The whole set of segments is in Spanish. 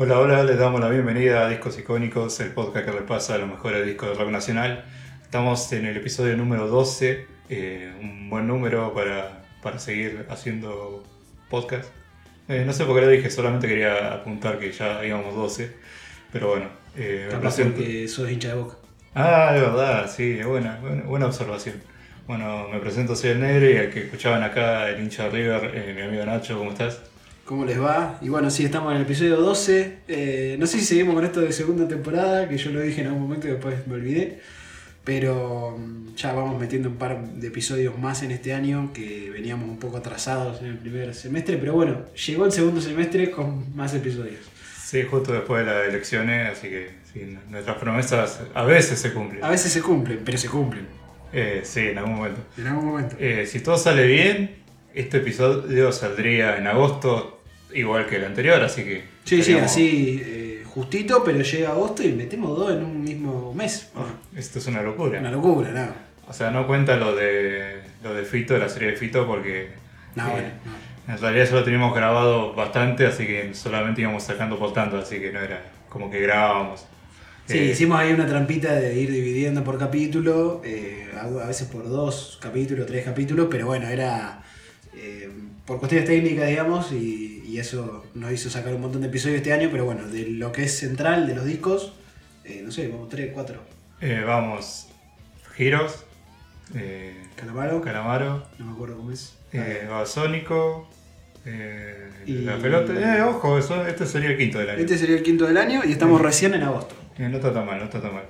Hola, hola, les damos la bienvenida a Discos Icónicos, el podcast que repasa los mejores discos de rock nacional. Estamos en el episodio número 12, eh, un buen número para, para seguir haciendo podcast. Eh, no sé por qué lo dije, solamente quería apuntar que ya íbamos 12, pero bueno. Eh, Capaz porque sos hincha de boca. Ah, es verdad, sí, buena, buena, buena observación. Bueno, me presento, soy el negro y el que escuchaban acá, el hincha de River, eh, mi amigo Nacho, ¿cómo estás? ¿Cómo les va? Y bueno, sí, estamos en el episodio 12. Eh, no sé si seguimos con esto de segunda temporada, que yo lo dije en algún momento y después me olvidé. Pero mm, ya vamos metiendo un par de episodios más en este año, que veníamos un poco atrasados en el primer semestre. Pero bueno, llegó el segundo semestre con más episodios. Sí, justo después de las elecciones, así que sí, nuestras promesas a veces se cumplen. A veces se cumplen, pero se cumplen. Eh, sí, en algún momento. En algún momento. Eh, si todo sale bien, este episodio saldría en agosto, igual que el anterior, así que... Sí, sí, así eh, justito, pero llega agosto y metemos dos en un mismo mes. Oh, esto es una locura. Una locura, ¿no? O sea, no cuenta lo de, lo de Fito, de la serie de Fito, porque... No, eh, bueno, no. En realidad ya lo teníamos grabado bastante, así que solamente íbamos sacando por tanto, así que no era como que grabábamos. Sí, Eh, hicimos ahí una trampita de ir dividiendo por capítulo, eh, a veces por dos capítulos, tres capítulos, pero bueno, era por cuestiones técnicas, digamos, y, y eso nos hizo sacar un montón de episodios este año, pero bueno, de lo que es central de los discos, eh, no sé, como tres, cuatro. eh, vamos, Giros, eh, Calamaro, Calamaro, no me acuerdo cómo es. eh, Babasónico, eh, Y- La Pelota. Eh, ojo, eso, este sería el quinto del año. Este sería el quinto del año y estamos recién en agosto. Eh, no está tan mal, no está tan mal.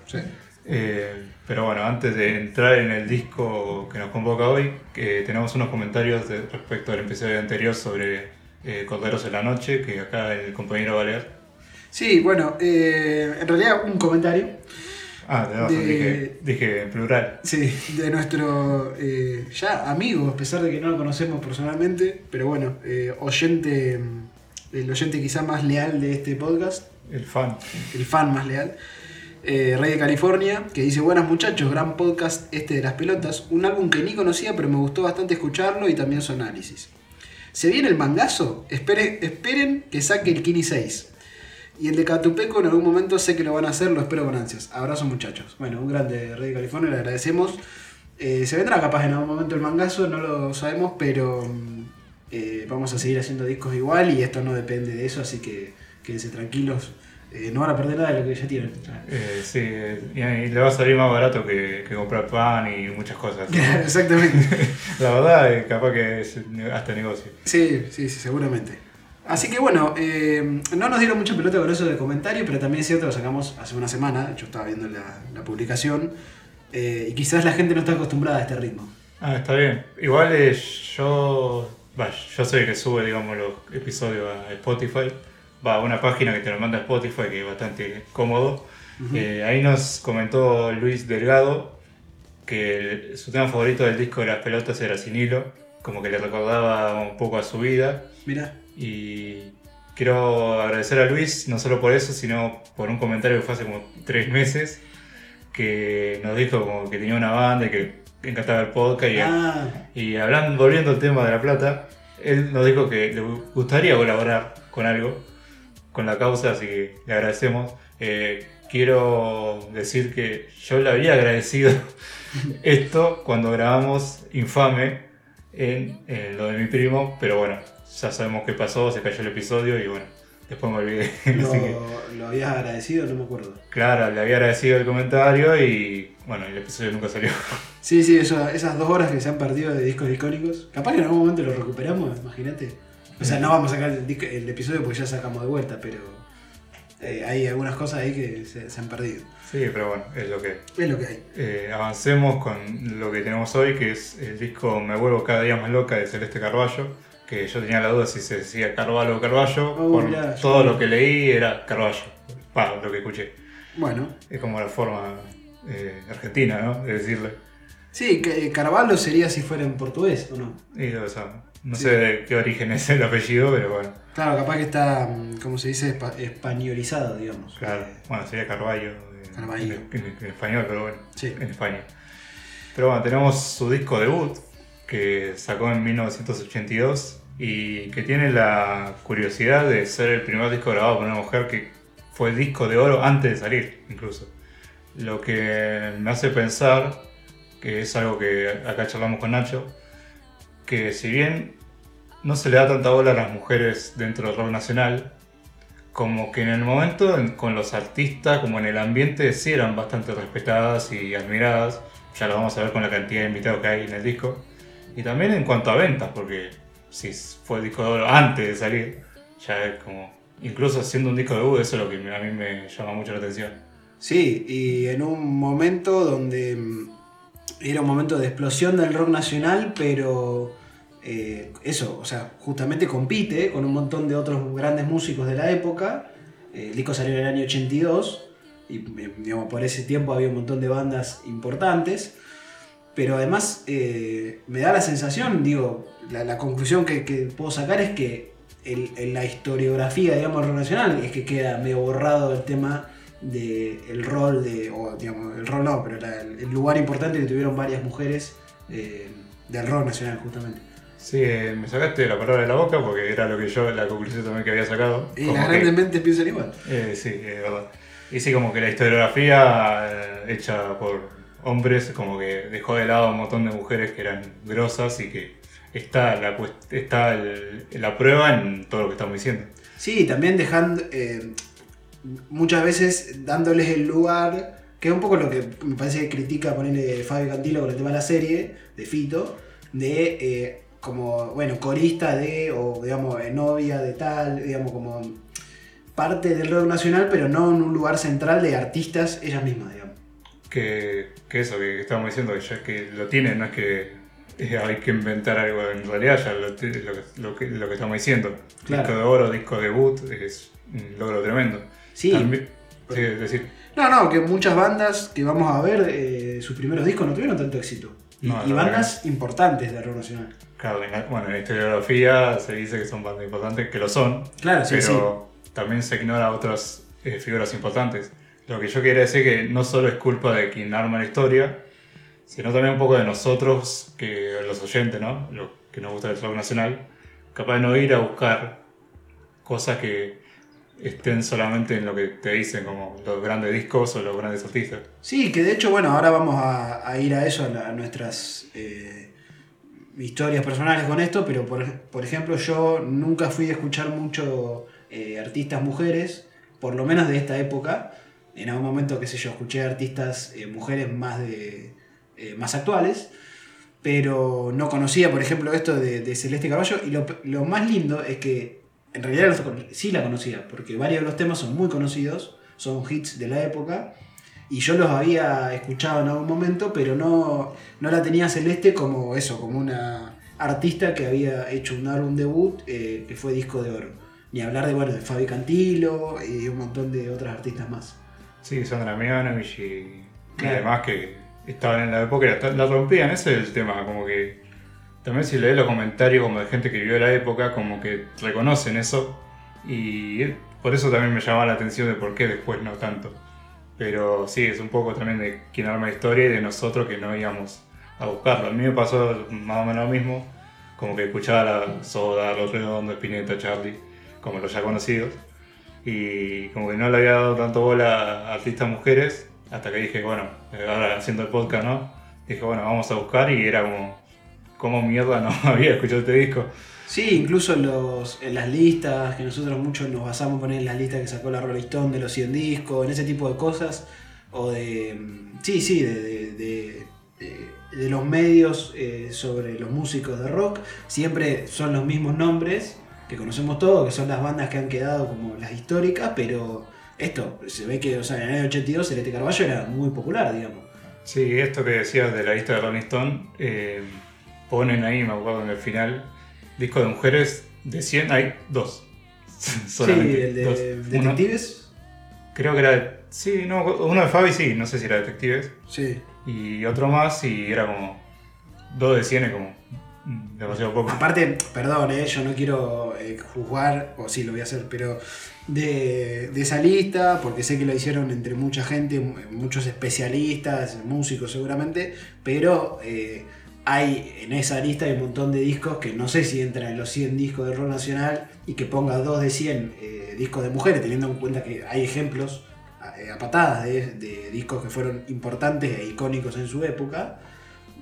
Eh, pero bueno, antes de entrar en el disco que nos convoca hoy, que tenemos unos comentarios de- respecto al episodio anterior sobre eh, Corderos en la Noche, que acá el compañero va a leer. Sí, bueno, eh, en realidad un comentario. Ah, de razón, De- dije, dije en plural. Sí, de nuestro eh, ya amigo, a pesar de que no lo conocemos personalmente, pero bueno, eh, oyente, mm, el oyente quizá más leal de este podcast, El fan. el fan más leal, eh, Rey de California, que dice, buenas muchachos, gran podcast este de las pelotas, un álbum que ni conocía, pero me gustó bastante escucharlo y también su análisis. ¿Se viene el mangazo? Esperen, esperen que saque el Kini 6. Y el de Catupeco en algún momento sé que lo van a hacer, lo espero con ansias. Abrazo muchachos. Bueno, un grande Rey de California, le agradecemos. Eh, se vendrá capaz en algún momento el mangazo, no lo sabemos, pero mm, eh, vamos a seguir haciendo discos igual y esto no depende de eso, así que quédense tranquilos. Eh, no van a perder nada de lo que ya tienen. Eh, sí, y, y le va a salir más barato que, que comprar pan y muchas cosas. Exactamente. La verdad, eh, capaz que es hasta negocio. Sí, sí, sí, seguramente. Así que bueno, eh, no nos dieron mucha pelota con eso de comentario, pero también es cierto, lo sacamos hace una semana, yo estaba viendo la, la publicación, y quizás la gente no está acostumbrada a este ritmo. Ah, está bien. Igual yo. Yo soy el que sube, digamos, los episodios a Spotify. Va a una página que te lo manda Spotify, que es bastante cómodo. Eh, ahí nos comentó Luis Delgado que el- su tema favorito del disco de las pelotas era Sin Hilo, como que le recordaba un poco a su vida. Mirá, Y quiero agradecer a Luis, no solo por eso, sino por un comentario que fue hace como tres meses, que nos dijo como que tenía una banda y que encantaba el podcast. Y, ah, y hablando, volviendo al tema de La Plata, él nos dijo que le gustaría colaborar con algo, con la causa, así que le agradecemos. Eh, quiero decir que yo le había agradecido esto cuando grabamos Infame en, en lo de mi primo, pero bueno, ya sabemos qué pasó, se cayó el episodio y bueno, después me olvidé. lo, que, lo habías agradecido, no me acuerdo. claro, le había agradecido el comentario y bueno, el episodio nunca salió. Sí, sí, eso- esas dos horas que se han perdido de discos icónicos, capaz que en algún momento lo recuperamos, imagínate. O sea, no vamos a sacar el, disco- el episodio porque ya sacamos de vuelta, pero eh, hay algunas cosas ahí que se, se han perdido. Sí, pero bueno, es lo que es. Lo que hay. Eh, avancemos con lo que tenemos hoy, que es el disco Me vuelvo cada día más loca de Celeste Carballo, que yo tenía la duda si se decía Carvalho o Carballo, Oh, por mirá, yo- todo lo que leí era Carballo, pa, lo que escuché. Bueno, Es como la forma eh, argentina, ¿no? De decirle. Sí, eh, Carvalho sería si fuera en portugués, ¿o no? Y, o sea, no Sí. sé de qué origen es el apellido, pero bueno, Claro, capaz que está, mm, ¿cómo se dice? Espa- españolizado, digamos. claro. Eh, Bueno, sería Carballo en, Carballo. en- en- en español, pero bueno, Sí. en España. Pero bueno, tenemos su disco debut, que sacó en 1982, y que tiene la curiosidad de ser el primer disco grabado por una mujer que fue disco de oro antes de salir, incluso. Lo que me hace pensar, que es algo que acá charlamos con Nacho, que si bien no se le da tanta bola a las mujeres dentro del rock nacional, como que en el momento con los artistas, como en el ambiente, sí eran bastante respetadas y admiradas. Ya lo vamos a ver con la cantidad de invitados que hay en el disco. Y también en cuanto a ventas, porque si fue el disco de oro antes de salir, ya es como, incluso siendo un disco de debut, eso es lo que a mí me llama mucho la atención. Sí, y en un momento donde era un momento de explosión del rock nacional, pero eh, eso, o sea, justamente compite con un montón de otros grandes músicos de la época. el disco salió en el año 82 y eh, digamos, por ese tiempo había un montón de bandas importantes. Pero además eh, me da la sensación, digo, la, conclusión que, puedo sacar es que en la historiografía, digamos, nacional, es que queda medio borrado el tema del rol de, o digamos, el rol no, pero el, lugar importante que tuvieron varias mujeres eh, del rol nacional, justamente. Sí, eh, me sacaste la palabra de la boca porque era lo que yo, la conclusión también que había sacado. Y las grandes mentes piensan igual. sí, es verdad. Y sí, como que la historiografía hecha por hombres como que dejó de lado a un montón de mujeres que eran grosas y que está la, está la prueba en todo lo que estamos diciendo. Sí, también dejando, eh, muchas veces dándoles el lugar, que es un poco lo que me parece que critica ponerle Fabio Cantilo con el tema de la serie, de Fito, de eh, como, bueno, corista de, o digamos, novia de tal, digamos, como parte del rock nacional, pero no en un lugar central de artistas ellas mismas, digamos que, eso que estábamos diciendo, que ya que lo tienen, no es que hay que inventar algo, en realidad ya lo, lo, que, lo que, estamos diciendo. Disco de oro, disco debut, es un logro tremendo. Sí. decir. No, no, que muchas bandas que vamos a ver, eh, sus primeros discos no tuvieron tanto éxito. Y, bandas importantes de rock nacional. Claro, bueno, en la historiografía se dice que son bandas importantes, que lo son. Claro, sí, pero también se ignora otras eh, figuras importantes. Lo que yo quería decir que no solo es culpa de quien arma la historia, sino también un poco de nosotros, que los oyentes, ¿no? Los que nos gusta el rock nacional, capaz de no ir a buscar cosas que estén solamente en lo que te dicen, como los grandes discos o los grandes artistas. Sí, que de hecho, bueno, ahora vamos a, ir a eso, a, nuestras eh, historias personales con esto, pero por, ejemplo, yo nunca fui a escuchar mucho eh, artistas mujeres, por lo menos de esta época en algún momento, qué sé yo, escuché artistas eh, mujeres más, de, más actuales, pero no conocía, por ejemplo, esto de, Celeste Caballo. Y lo, más lindo es que en realidad sí la conocía, porque varios de los temas son muy conocidos, son hits de la época. Y yo los había escuchado en algún momento, pero no, no la tenía Celeste como eso, como una artista que había hecho un álbum debut eh, que fue disco de oro. Ni hablar de, bueno, de Fabi Cantilo y un montón de otras artistas más. Sí, Sandra Mianovich y, además que estaban en la época y la, rompían, ese es el tema, como que también si lees los comentarios como de gente que vivió la época, como que reconocen eso y por eso también me llamaba la atención de por qué después no tanto. Pero sí, es un poco también de quien arma historia y de nosotros que no íbamos a buscarlo. A mí me pasó más o menos lo mismo, como que escuchaba la Soda, Los Redondos, Spinetta, Charlie, como los ya conocidos y como que no le había dado tanto bola a artistas mujeres, hasta que dije, bueno, ahora haciendo el podcast. Dije, bueno, vamos a buscar y era como, ¿cómo mierda no había escuchado este disco? Sí, incluso en, los, en las listas, que nosotros muchos nos basamos en las listas que sacó la Rolling Stone de los 100 discos, en ese tipo de cosas, o de, sí, sí, de, de, de, los medios eh, sobre los músicos de rock, siempre son los mismos nombres que conocemos todos, que son las bandas que han quedado como las históricas, pero esto, se ve que o sea, en el año 82 Celeste Carballo era muy popular, digamos. Sí, esto que decías de la lista de Rolling Stone, eh, ponen ahí, me acuerdo en el final, disco de mujeres de 100, hay dos. Solamente, sí, el de Detectives. creo que era, sí, no, uno de Fabi sí, no sé si era Detectives. Sí. Y otro más y era como dos de 100 como demasiado poco. Aparte, perdón, eh, yo no quiero eh, juzgar, o sí lo voy a hacer, pero de, esa lista, porque sé que lo hicieron entre mucha gente, muchos especialistas, músicos seguramente, pero eh, hay en esa lista hay un montón de discos que no sé si entran en los 100 discos de rock nacional y que ponga dos de 100 eh, discos de mujeres, teniendo en cuenta que hay ejemplos eh, a patadas de, de discos que fueron importantes e icónicos en su época,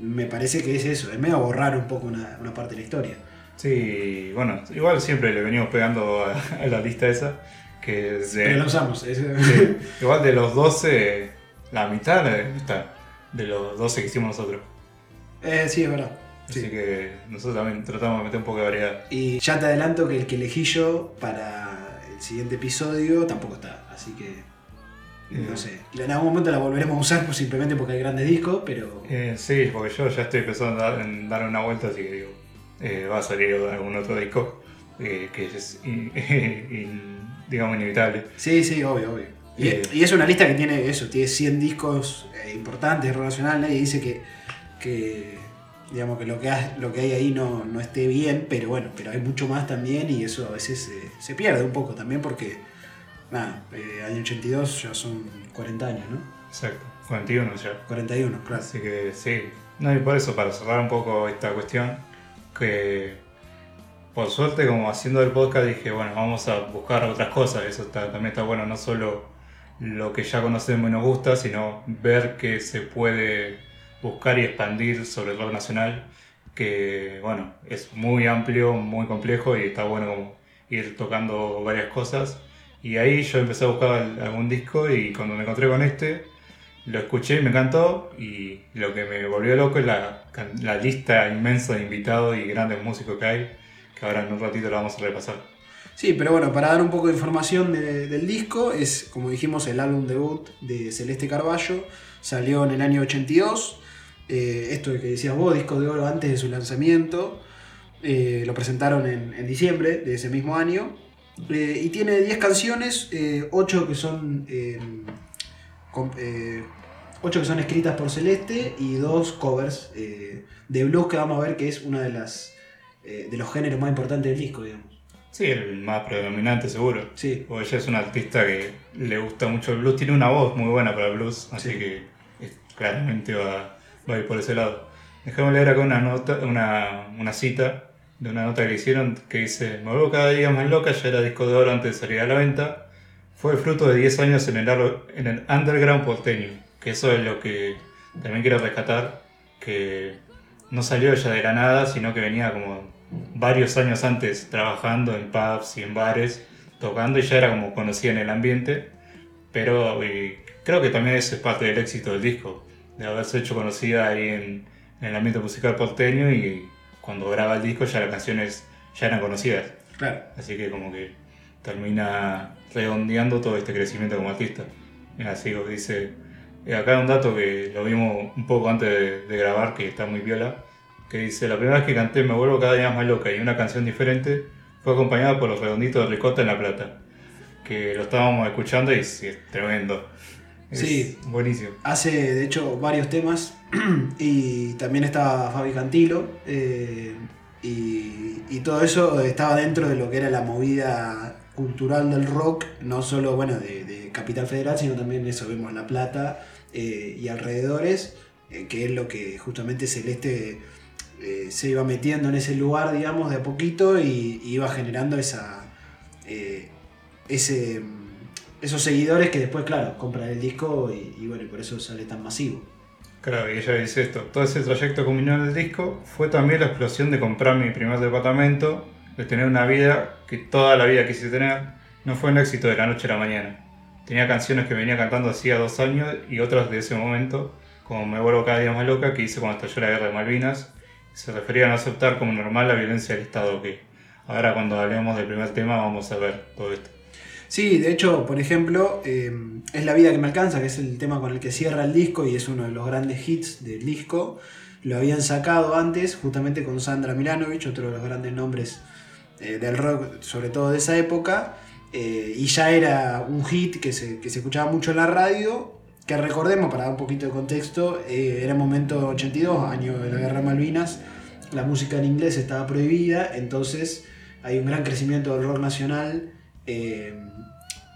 me parece que es eso, es medio borrar un poco una, una parte de la historia. Sí, bueno, igual siempre le venimos pegando a, a la lista esa. Que es de- Pero la usamos. es- sí, igual de los 12, la mitad eh, está de los 12 que hicimos nosotros. Eh, sí, es verdad. Así Sí. que nosotros también tratamos de meter un poco de variedad. Y ya te adelanto que el que elegí yo para el siguiente episodio tampoco está, así que no Eh, sé. En algún momento la volveremos a usar pues, simplemente porque hay grandes discos, pero Eh, sí, porque yo ya estoy empezando a dar, en dar una vuelta, así que digo, eh, va a salir algún otro disco eh, que es, in- in- digamos, inevitable. sí, sí, obvio, obvio. Y, Eh. y es una lista que tiene eso, tiene 100 discos importantes nacional, nadie dice que, que digamos que lo que, ha- lo que hay ahí no, no esté bien, pero bueno, pero hay mucho más también y eso a veces eh, se pierde un poco también porque, nada, eh, año 82 ya son 40 años, ¿no? Exacto, 41 ya. 41, claro. Así que sí. No, y por eso, para cerrar un poco esta cuestión, que por suerte, como haciendo el podcast, dije, bueno, vamos a buscar otras cosas. Eso está- también está bueno, no solo lo que ya conocemos y nos gusta, sino ver que se puede buscar y expandir sobre el rock nacional, que, bueno, es muy amplio, muy complejo y está bueno ir tocando varias cosas. Y ahí yo empecé a buscar al- algún disco y cuando me encontré con este, lo escuché y me encantó y lo que me volvió loco es la, la lista inmensa de invitados y grandes músicos que hay, que ahora en un ratito lo vamos a repasar. Sí, pero bueno, para dar un poco de información de- del disco, es como dijimos el álbum debut de Celeste Carballo, salió en el año 82, eh, esto que decías vos, disco de oro antes de su lanzamiento, eh, lo presentaron en, en diciembre de ese mismo año, eh, y tiene 10 canciones, 8 que son... eh, ocho que son escritas por Celeste y dos covers de blues que vamos a ver que es una de las de los géneros más importantes del disco, digamos. Sí, el más predominante seguro. Sí, Porque ella es una artista que le gusta mucho el blues, tiene una voz muy buena para el blues, así Sí. que claramente va, ir por ese lado. Déjame leer acá una nota, una, una cita de una nota que hicieron que dice, me vuelvo cada día más loca, ya era disco de oro antes de salir a la venta, fue fruto de 10 años en el, en el underground porteño, que eso es lo que también quiero rescatar, que no salió ella de la nada, sino que venía como varios años antes trabajando en pubs y en bares, tocando y ya era como conocida en el ambiente, pero creo que también ese es parte del éxito del disco, de haberse hecho conocida ahí en, en el ambiente musical porteño y cuando graba el disco ya las canciones ya eran conocidas, claro. así que como que termina redondeando todo este crecimiento como artista. Mira, sigo, dice, eh, acá hay un dato que lo vimos un poco antes de, de grabar, que está muy viola, que dice, la primera vez que canté Me vuelvo cada día más loca y una canción diferente fue acompañada por los redonditos de Ricota en La Plata, que lo estábamos escuchando y es tremendo. Es Sí. Buenísimo. Hace de hecho varios temas y también estaba Fabi Cantilo eh, y, y todo eso estaba dentro de lo que era la movida cultural del rock, no solo bueno de, de Capital Federal, sino también eso vemos La Plata eh, y alrededores, eh, que es lo que justamente Celeste eh, se iba metiendo en ese lugar, digamos, de a poquito y, y iba generando esa ese esos seguidores que después, claro, compran el disco y, bueno, y por eso sale tan masivo. Claro, y ella dice esto, todo ese trayecto culminal del disco fue también la explosión de comprar mi primer departamento, de tener una vida que toda la vida quise tener, no fue un éxito de la noche a la mañana. Tenía canciones que venía cantando hacía dos años y otras de ese momento, como Me vuelvo cada día más loca, que hice cuando estalló la guerra de Malvinas, se refería a no aceptar como normal la violencia del Estado, que ahora cuando hablemos del primer tema vamos a ver todo esto. Sí, de hecho, por ejemplo, eh, es La vida que me alcanza, que es el tema con el que cierra el disco y es uno de los grandes hits del disco. Lo habían sacado antes, justamente con Sandra Milanovich, otro de los grandes nombres eh, del rock, sobre todo de esa época. eh, y ya era un hit que se, que se escuchaba mucho en la radio. Que recordemos, para dar un poquito de contexto, era momento 82, año de la guerra Malvinas. La música en inglés estaba prohibida, entonces hay un gran crecimiento del rock nacional.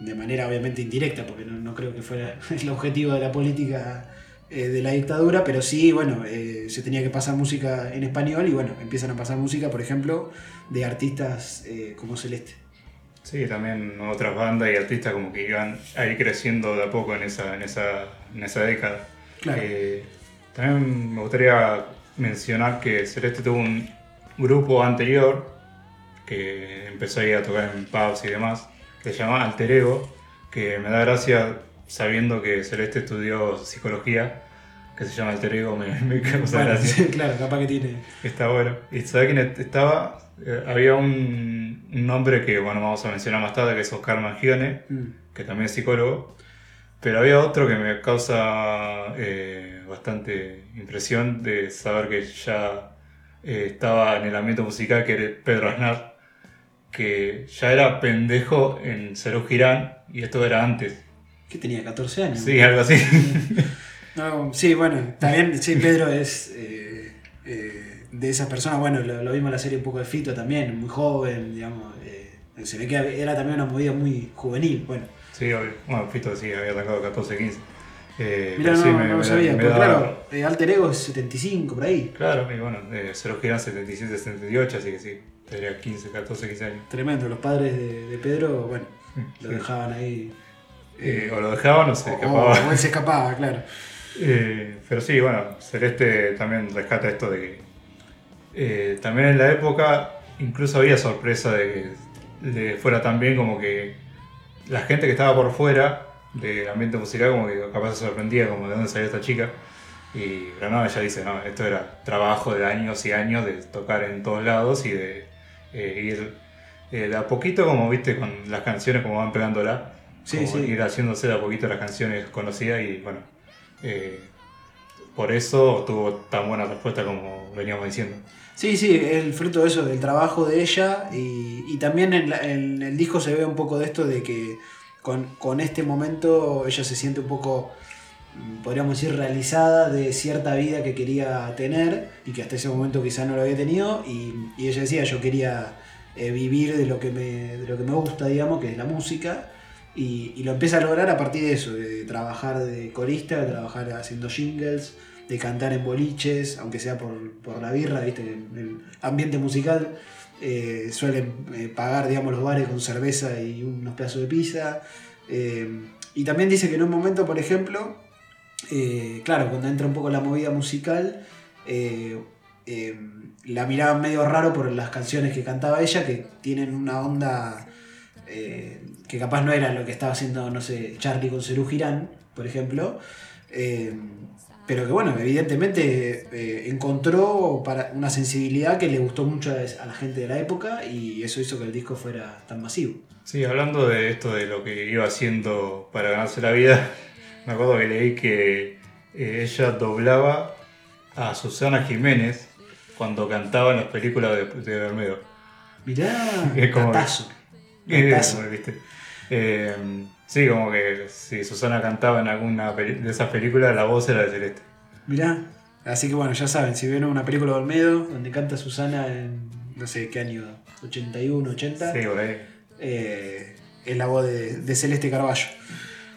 De manera obviamente indirecta, porque no, no creo que fuera el objetivo de la política eh, de la dictadura, pero sí, bueno, eh, se tenía que pasar música en español y bueno, empiezan a pasar música, por ejemplo, de artistas eh, como Celeste. Sí, también otras bandas y artistas como que iban a ir creciendo de a poco en esa, en esa, en esa década. Claro. También me gustaría mencionar que Celeste tuvo un grupo anterior que empezó ahí a tocar en pubs y demás, que se llama Alter Ego, que me da gracia sabiendo que Celeste estudió psicología, que se llama Alter Ego, me, me causa Bueno, gracia. claro, capaz que tiene. Está bueno. ¿Y sabe quién estaba? Eh, había un, un nombre que, bueno, vamos a mencionar más tarde, que es Oscar Mangione, Mm. que también es psicólogo. Pero había otro que me causa eh, bastante impresión de saber que ya eh, estaba en el ambiente musical, que era Pedro Aznar, que ya era pendejo en Cerú Girán, y esto era antes. ¿Qué tenía? ¿14 años? Sí, algo así. No, sí, bueno, también, sí, Pedro es eh, eh, de esas personas, bueno, lo, lo vimos en la serie un poco de Fito también, muy joven, digamos, eh, se ve que era también una movida muy juvenil, bueno. Sí, obvio. Bueno, Fito sí, había atacado 14, 15. Eh, Mira, pero no, sí, no me- lo me- sabía, pero claro, Alter Ego es 75, por ahí. Claro, y bueno, eh, Cerú Girán 77, 78, así que sí, tendría 15, 14, 15 años. Tremendo, los padres de, de Pedro, bueno, lo dejaban ahí. Eh, o lo dejaban o se o- escapaba. o él se escapaba, claro. Eh, pero sí, bueno, Celeste también rescata esto de que eh, también en la época incluso había sorpresa de que le fuera tan bien como que la gente que estaba por fuera del ambiente musical como que capaz se sorprendía como de dónde salió esta chica. Y pero no, ella dice, no, esto era trabajo de años y años de tocar en todos lados y de eh, ir eh, de a poquito como viste con las canciones como van pegándola. Sí, sí. ir haciéndose de a poquito las canciones conocidas y bueno, eh, por eso tuvo tan buena respuesta como veníamos diciendo. Sí, sí, el fruto de eso, del trabajo de ella y, y también en, la- en el disco se ve un poco de esto de que con, con este momento ella se siente un poco, podríamos decir, realizada de cierta vida que quería tener y que hasta ese momento quizá no lo había tenido y, ella decía, yo quería eh, vivir de lo, que me, de lo que me gusta, digamos, que es la música. Y, lo empieza a lograr a partir de eso, de trabajar de corista, de trabajar haciendo jingles, de cantar en boliches, aunque sea por, por la birra, ¿viste? En el ambiente musical eh, suelen eh, pagar, digamos, los bares con cerveza y unos pedazos de pizza. Y también dice que en un momento, por ejemplo, eh, claro, cuando entra un poco la movida musical, eh, eh, la miraban medio raro por las canciones que cantaba ella, que tienen una onda que capaz no era lo que estaba haciendo, no sé, Charlie con Cerú Girán, por ejemplo. Pero que bueno, evidentemente encontró para una sensibilidad que le gustó mucho a la gente de la época y eso hizo que el disco fuera tan masivo. Sí, hablando de esto de lo que iba haciendo para ganarse la vida, me acuerdo que leí que eh, ella doblaba a Susana Jiménez cuando cantaba en las películas de, de Bermedo. Mirá, Es como- gatazo. Eh, Gatazo. como ¿viste? Eh, sí, como que si Susana cantaba en alguna de esas películas, la voz era de Celeste. Mirá. Así que bueno, ya saben, si ven una película de Olmedo donde canta Susana en no sé qué año, 81, 80, Sí, eh, es la voz de, de Celeste Carballo.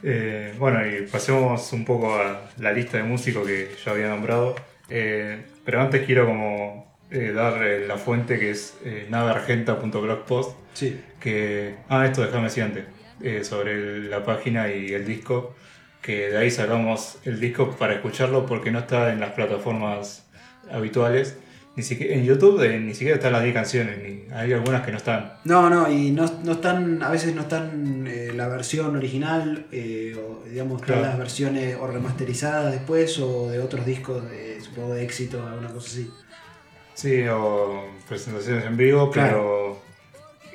Eh, bueno, y pasemos un poco a la lista de músicos que yo había nombrado. Eh, pero antes quiero como eh, dar la fuente que es naveargenta.blogspot. Sí. Que, ah, esto déjame decir antes, sobre la página y el disco, que de ahí sacamos el disco para escucharlo porque no está en las plataformas habituales. Ni siquiera, en YouTube eh, ni siquiera están las 10 canciones, ni, hay algunas que no están. No, no, y no, no están, a veces no están eh, la versión original, eh, o digamos, Claro. las versiones o remasterizadas después, o de otros discos, de, supongo de éxito, alguna cosa así. Sí, o presentaciones en vivo, pero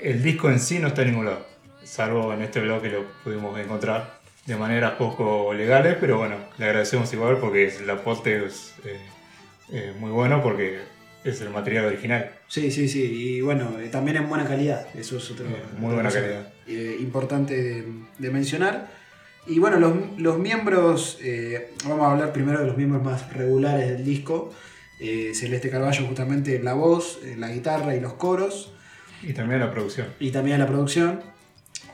el disco en sí no está en ningún lado. Salvo en este blog que lo pudimos encontrar de maneras poco legales, pero bueno, le agradecemos igual porque el aporte es muy bueno porque es el material original. Sí, sí, sí, y bueno, eh, también en buena calidad, eso es otro, muy buena calidad. eh, importante de, de mencionar. Y bueno, los, los miembros, eh, vamos a hablar primero de los miembros más regulares del disco. Eh, Celeste Carballo justamente en la voz, en la guitarra y los coros. Y también la producción. y también en la producción.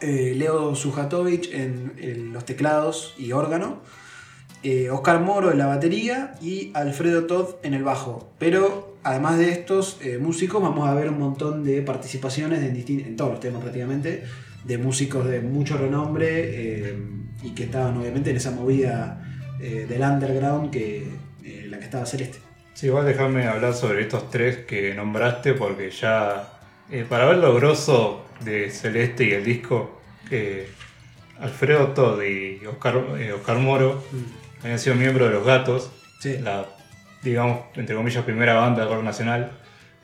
Eh, Leo Sujatovic en, en los teclados y órgano. Oscar Moro en la batería y Alfredo Todd en el bajo. Pero además de estos eh, músicos, vamos a ver un montón de participaciones en, todos los temas prácticamente, de músicos de mucho renombre eh, y que estaban obviamente en esa movida eh, del underground que la que estaba Celeste. Sí, igual déjame hablar sobre estos tres que nombraste porque ya, para ver lo grosso de Celeste y el disco, Alfredo Todd y Oscar, Oscar Moro habían sido miembros de Los Gatos, Sí. la, digamos, entre comillas, primera banda de rock nacional,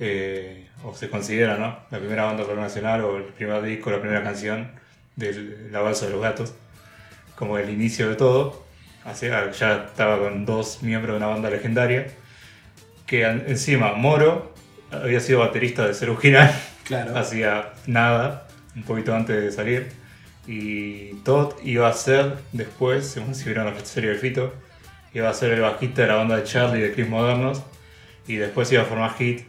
eh, o se considera, ¿no? La primera banda de rock nacional o el primer disco, la primera canción de La Balsa de los Gatos, como el inicio de todo. Así, ah, ya estaba con dos miembros de una banda legendaria, que encima Moro había sido baterista de Cerú Girán, Claro. hacía nada, un poquito antes de salir. Y Todd iba a ser después, según si vieron la serie del Fito, iba a ser el bajista de la banda de Charlie de Chris Modernos. Y después iba a formar Hit,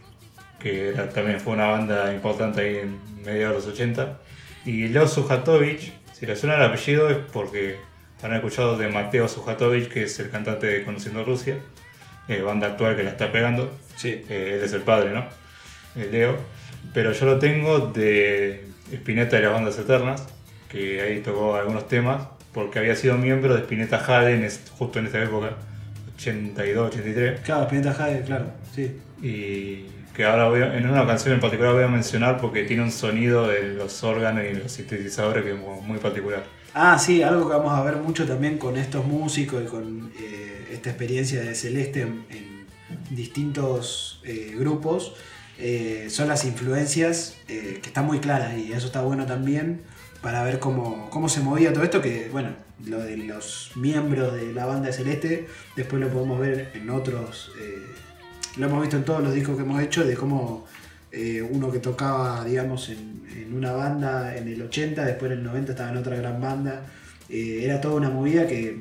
que era- también fue una banda importante ahí en mediados de los 80. Y Leo Sujatovic, si le suena el apellido es porque han escuchado de Mateo Sujatovic, que es el cantante de Conociendo Rusia, eh, banda actual que la está pegando. Sí. Eh, él es el padre, ¿no? El Leo. Pero yo lo tengo de Spinetta de las Bandas Eternas, que ahí tocó algunos temas, porque había sido miembro de Spinetta Jade en es- justo en esta época, 82, 83, Claro, Spinetta Jade, claro. Sí. y que ahora voy a- en una canción en particular voy a mencionar porque tiene un sonido de los órganos y los sintetizadores que es mu- muy particular. Ah, sí, algo que vamos a ver mucho también con estos músicos y con eh, esta experiencia de Celeste en, en distintos eh, grupos, eh, son las influencias que están muy claras y eso está bueno también para ver cómo, cómo se movía todo esto, que bueno, lo de los miembros de la banda de Celeste, después lo podemos ver en otros, eh, lo hemos visto en todos los discos que hemos hecho, de cómo eh, uno que tocaba, digamos, en, una banda en el 80, después en el 90 estaba en otra gran banda. Eh, era toda una movida que,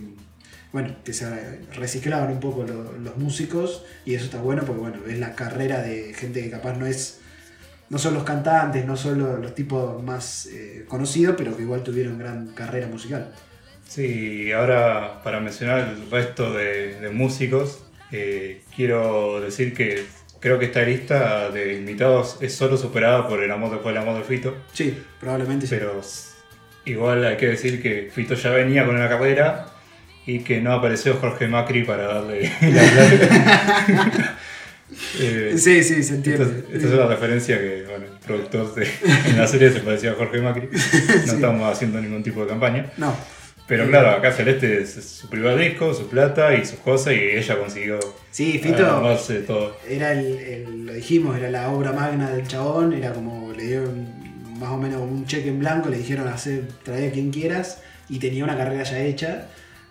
bueno, que se reciclaban un poco lo- los músicos y eso está bueno porque, bueno, ves la carrera de gente que capaz no es, no son los cantantes, no son los, los tipos más eh, conocidos, pero que igual tuvieron gran carrera musical. Sí, y ahora para mencionar el resto de, de músicos, eh, quiero decir que creo que esta lista de invitados es solo superada por el amor después del amor de Fito, Sí, probablemente sí. pero igual hay que decir que Fito ya venía con una carrera y que no apareció Jorge Macri para darle la plata. Eh, Sí, sí, se entiende. esta, esta es una referencia que bueno, el productor de, en la serie se parecía a Jorge Macri. No Sí. estamos haciendo ningún tipo de campaña. No, Pero claro, acá Celeste es su primer disco, su plata y sus cosas, y ella consiguió sí, Fito armarse de todo. era el, el- lo dijimos, era la obra magna del chabón, era como le dieron más o menos un cheque en blanco, le dijeron hacer, traer a quien quieras y tenía una carrera ya hecha.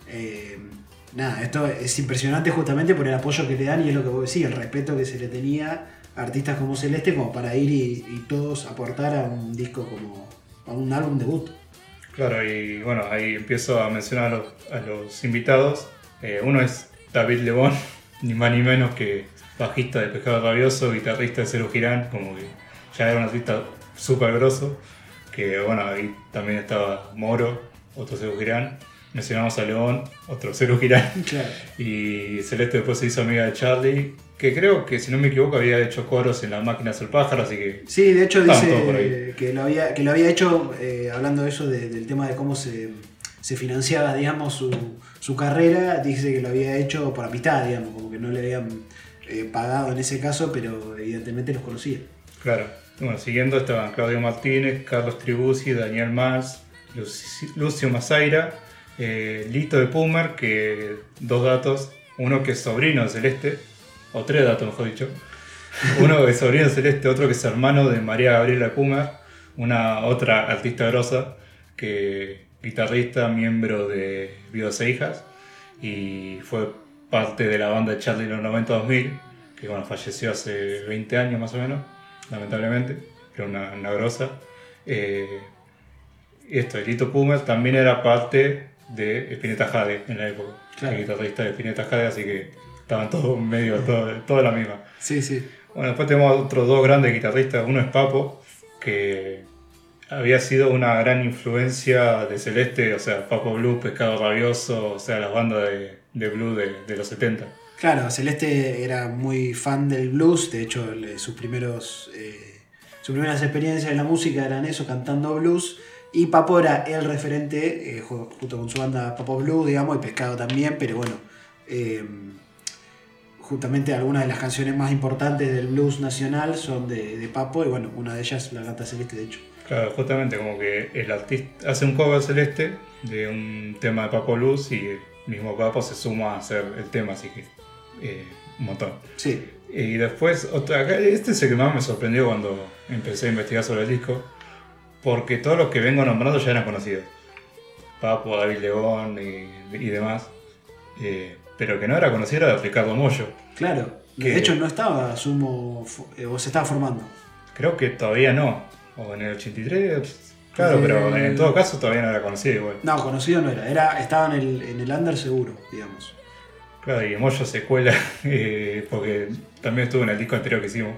Eh, nada, esto es impresionante justamente por el apoyo que le dan y es lo que vos decís, el respeto que se le tenía a artistas como Celeste como para ir y, todos aportar a un disco como a un álbum debut. Claro, y bueno, ahí empiezo a mencionar a los, a los invitados. Eh, uno es David Lebón, ni más ni menos que bajista de Pescado Rabioso, guitarrista de Cero Girán, como que ya era un artista súper grosso. Que bueno, ahí también estaba Moro, otro Cero Girán. Mencionamos a León, otro Cero Girán. Claro. Y Celeste después se hizo amiga de Charlie, que creo que si no me equivoco había hecho coros en la máquina del pájaro, así que Sí, de hecho dice que lo había, que lo había hecho, eh, hablando de eso, de- del tema de cómo se, se financiaba, digamos, su, su carrera, dice que lo había hecho por amistad, digamos, como que no le habían eh, pagado en ese caso, pero evidentemente los conocía. claro. Bueno, siguiendo estaban Claudio Martínez, Carlos Tribuzzi, Daniel Mars, Luci- Lucio Mazaira, eh, Lito de Pumer, que dos datos, uno que es sobrino de Celeste, o tres datos mejor dicho, uno que es sobrino de Celeste, otro que es hermano de María Gabriela de Pumer, una otra artista grosa, que guitarrista, miembro de Viudas e Hijas, y fue parte de la banda de Charlie en los 90-2000, que bueno, falleció hace 20 años más o menos, lamentablemente, era una, una grosa. Eh, esto, el Lito Pumer también era parte de Spinetta Jade en la época, Claro. el guitarrista de Spinetta Jade, así que estaban todos medio, todo, toda la misma. Sí, sí. Bueno, después tenemos otros dos grandes guitarristas. Uno es Papo, que había sido una gran influencia de Celeste, o sea, Papo Blue, Pescado Rabioso, o sea, las bandas de de blues de, de los 70. Claro, Celeste era muy fan del blues, de hecho sus primeros eh, sus primeras experiencias en la música eran eso, cantando blues, y Papo era el referente, eh, ju- junto con su banda Papo Blues, digamos, y Pescado también, pero bueno, eh, justamente algunas de las canciones más importantes del blues nacional son de, de Papo, y bueno, una de ellas la canta Celeste, de hecho. Claro, justamente como que el artista hace un cover celeste de un tema de Papo Luz y el mismo Papo se suma a hacer el tema, así que eh, un montón. Sí, Y después, otra, este es el que más me sorprendió cuando empecé a investigar sobre el disco, porque todos los que vengo nombrando ya eran conocidos. Papo, David León y, y demás. Eh, pero que no era conocido era Ricardo Mollo. claro. Que- De hecho no estaba Sumo, eh, o se estaba formando. Creo que todavía no. O en el 83, claro, Eh, pero en todo caso todavía no era conocido igual. No, conocido no era, era estaba en el, en el under seguro, digamos. Claro, y Mollo se cuela eh, porque también estuvo en el disco anterior que hicimos.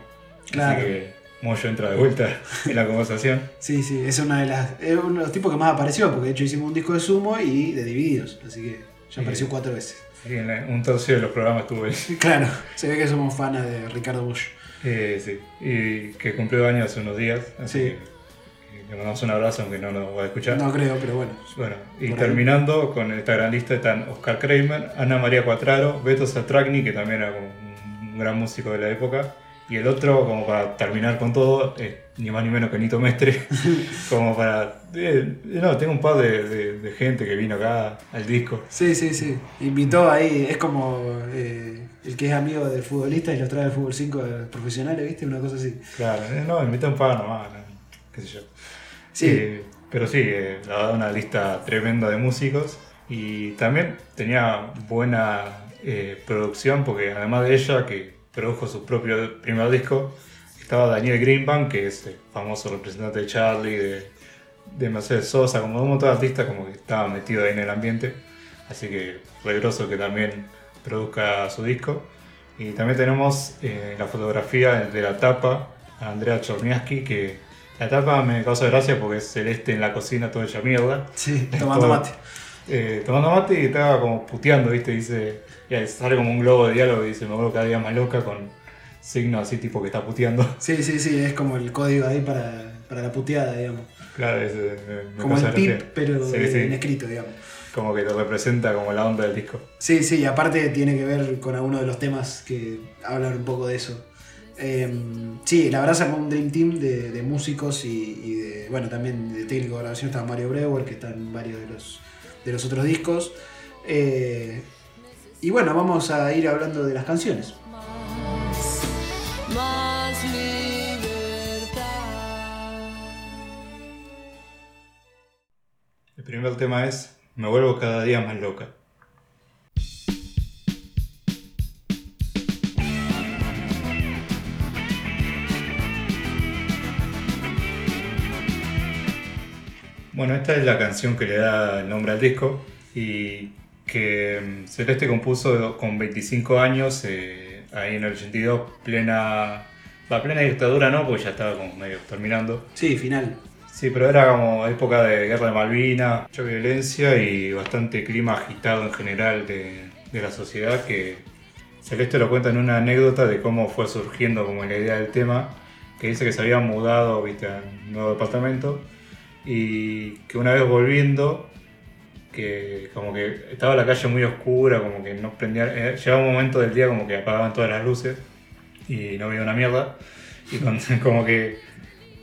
Claro. Así que Mollo entra de vuelta en la conversación. Sí, sí, es una de las. Es uno de los tipos que más apareció, porque de hecho hicimos un disco de sumo y de divididos, así que ya apareció cuatro veces. Sí, en un tercio de los programas él. Claro, se ve que somos fans de Ricardo Bush. Eh, sí, y que cumplió años hace unos días. Así Sí. que eh, le mandamos un abrazo, aunque no nos va a escuchar. No creo, pero bueno. Bueno, y ahí. terminando con esta gran lista están Oscar Kramer, Ana María Cuatraro, Beto Satragni, que también era un gran músico de la época, y el otro, como para terminar con todo, es ni más ni menos que Nito Mestre, como para... eh, no, tengo un par de, de- de gente que vino acá al disco. Sí, sí, sí. Invitó ahí, es como eh, el que es amigo del futbolista y lo trae al fútbol 5 de profesionales, ¿viste? Una cosa así. Claro, eh, no, invité un par nomás, no, qué sé yo. Sí. Eh, pero sí, la verdad una lista tremenda de músicos y también tenía buena producción porque además de ella que produjo su propio primer disco, estaba Daniel Greenbank, que es el famoso representante de Charlie, de, de Mercedes Sosa, como un montón de artistas como que estaba metido ahí en el ambiente, así que fue groso que también produzca su disco. Y también tenemos eh, la fotografía de la tapa a Andrea Chorniaski, que la tapa me causa gracia porque es celeste en la cocina todo hecha mierda. Sí, tomando mate. eh, tomando mate y estaba como puteando, ¿viste? Dice, y sale como un globo de diálogo y dice, me vuelvo cada día más loca con signos así tipo que está puteando. Sí, sí, sí, es como el código ahí para, para la puteada, digamos. Claro, es, eh, me- Como el gracia. pero Sí, en sí. escrito, digamos. Como que te representa como la onda del disco. Sí, sí, y aparte tiene que ver con alguno de los temas que hablan un poco de eso. Eh, sí, la verdad sacó un Dream Team de, de músicos y, y de, bueno, también de técnico de grabación estaba Mario Breuer, que está en varios de los, de los otros discos. Eh, y bueno, vamos a ir hablando de las canciones. más, más libertad. El primer tema es Me vuelvo cada día más loca. Bueno, esta es la canción que le da el nombre al disco y que mm, Celeste compuso con 25 años, eh, ahí en el 82, plena, la plena dictadura no, porque ya estaba como medio terminando. Sí, final. Sí, pero era como época de guerra de Malvinas, mucha violencia y bastante clima agitado en general de, de la sociedad que Celeste lo cuenta en una anécdota de cómo fue surgiendo como la idea del tema, que dice que se había mudado ¿viste, a un nuevo departamento y que una vez volviendo, que como que estaba la calle muy oscura, como que no prendía, eh, llegaba un momento del día como que apagaban todas las luces y no veía una mierda. Y con- como que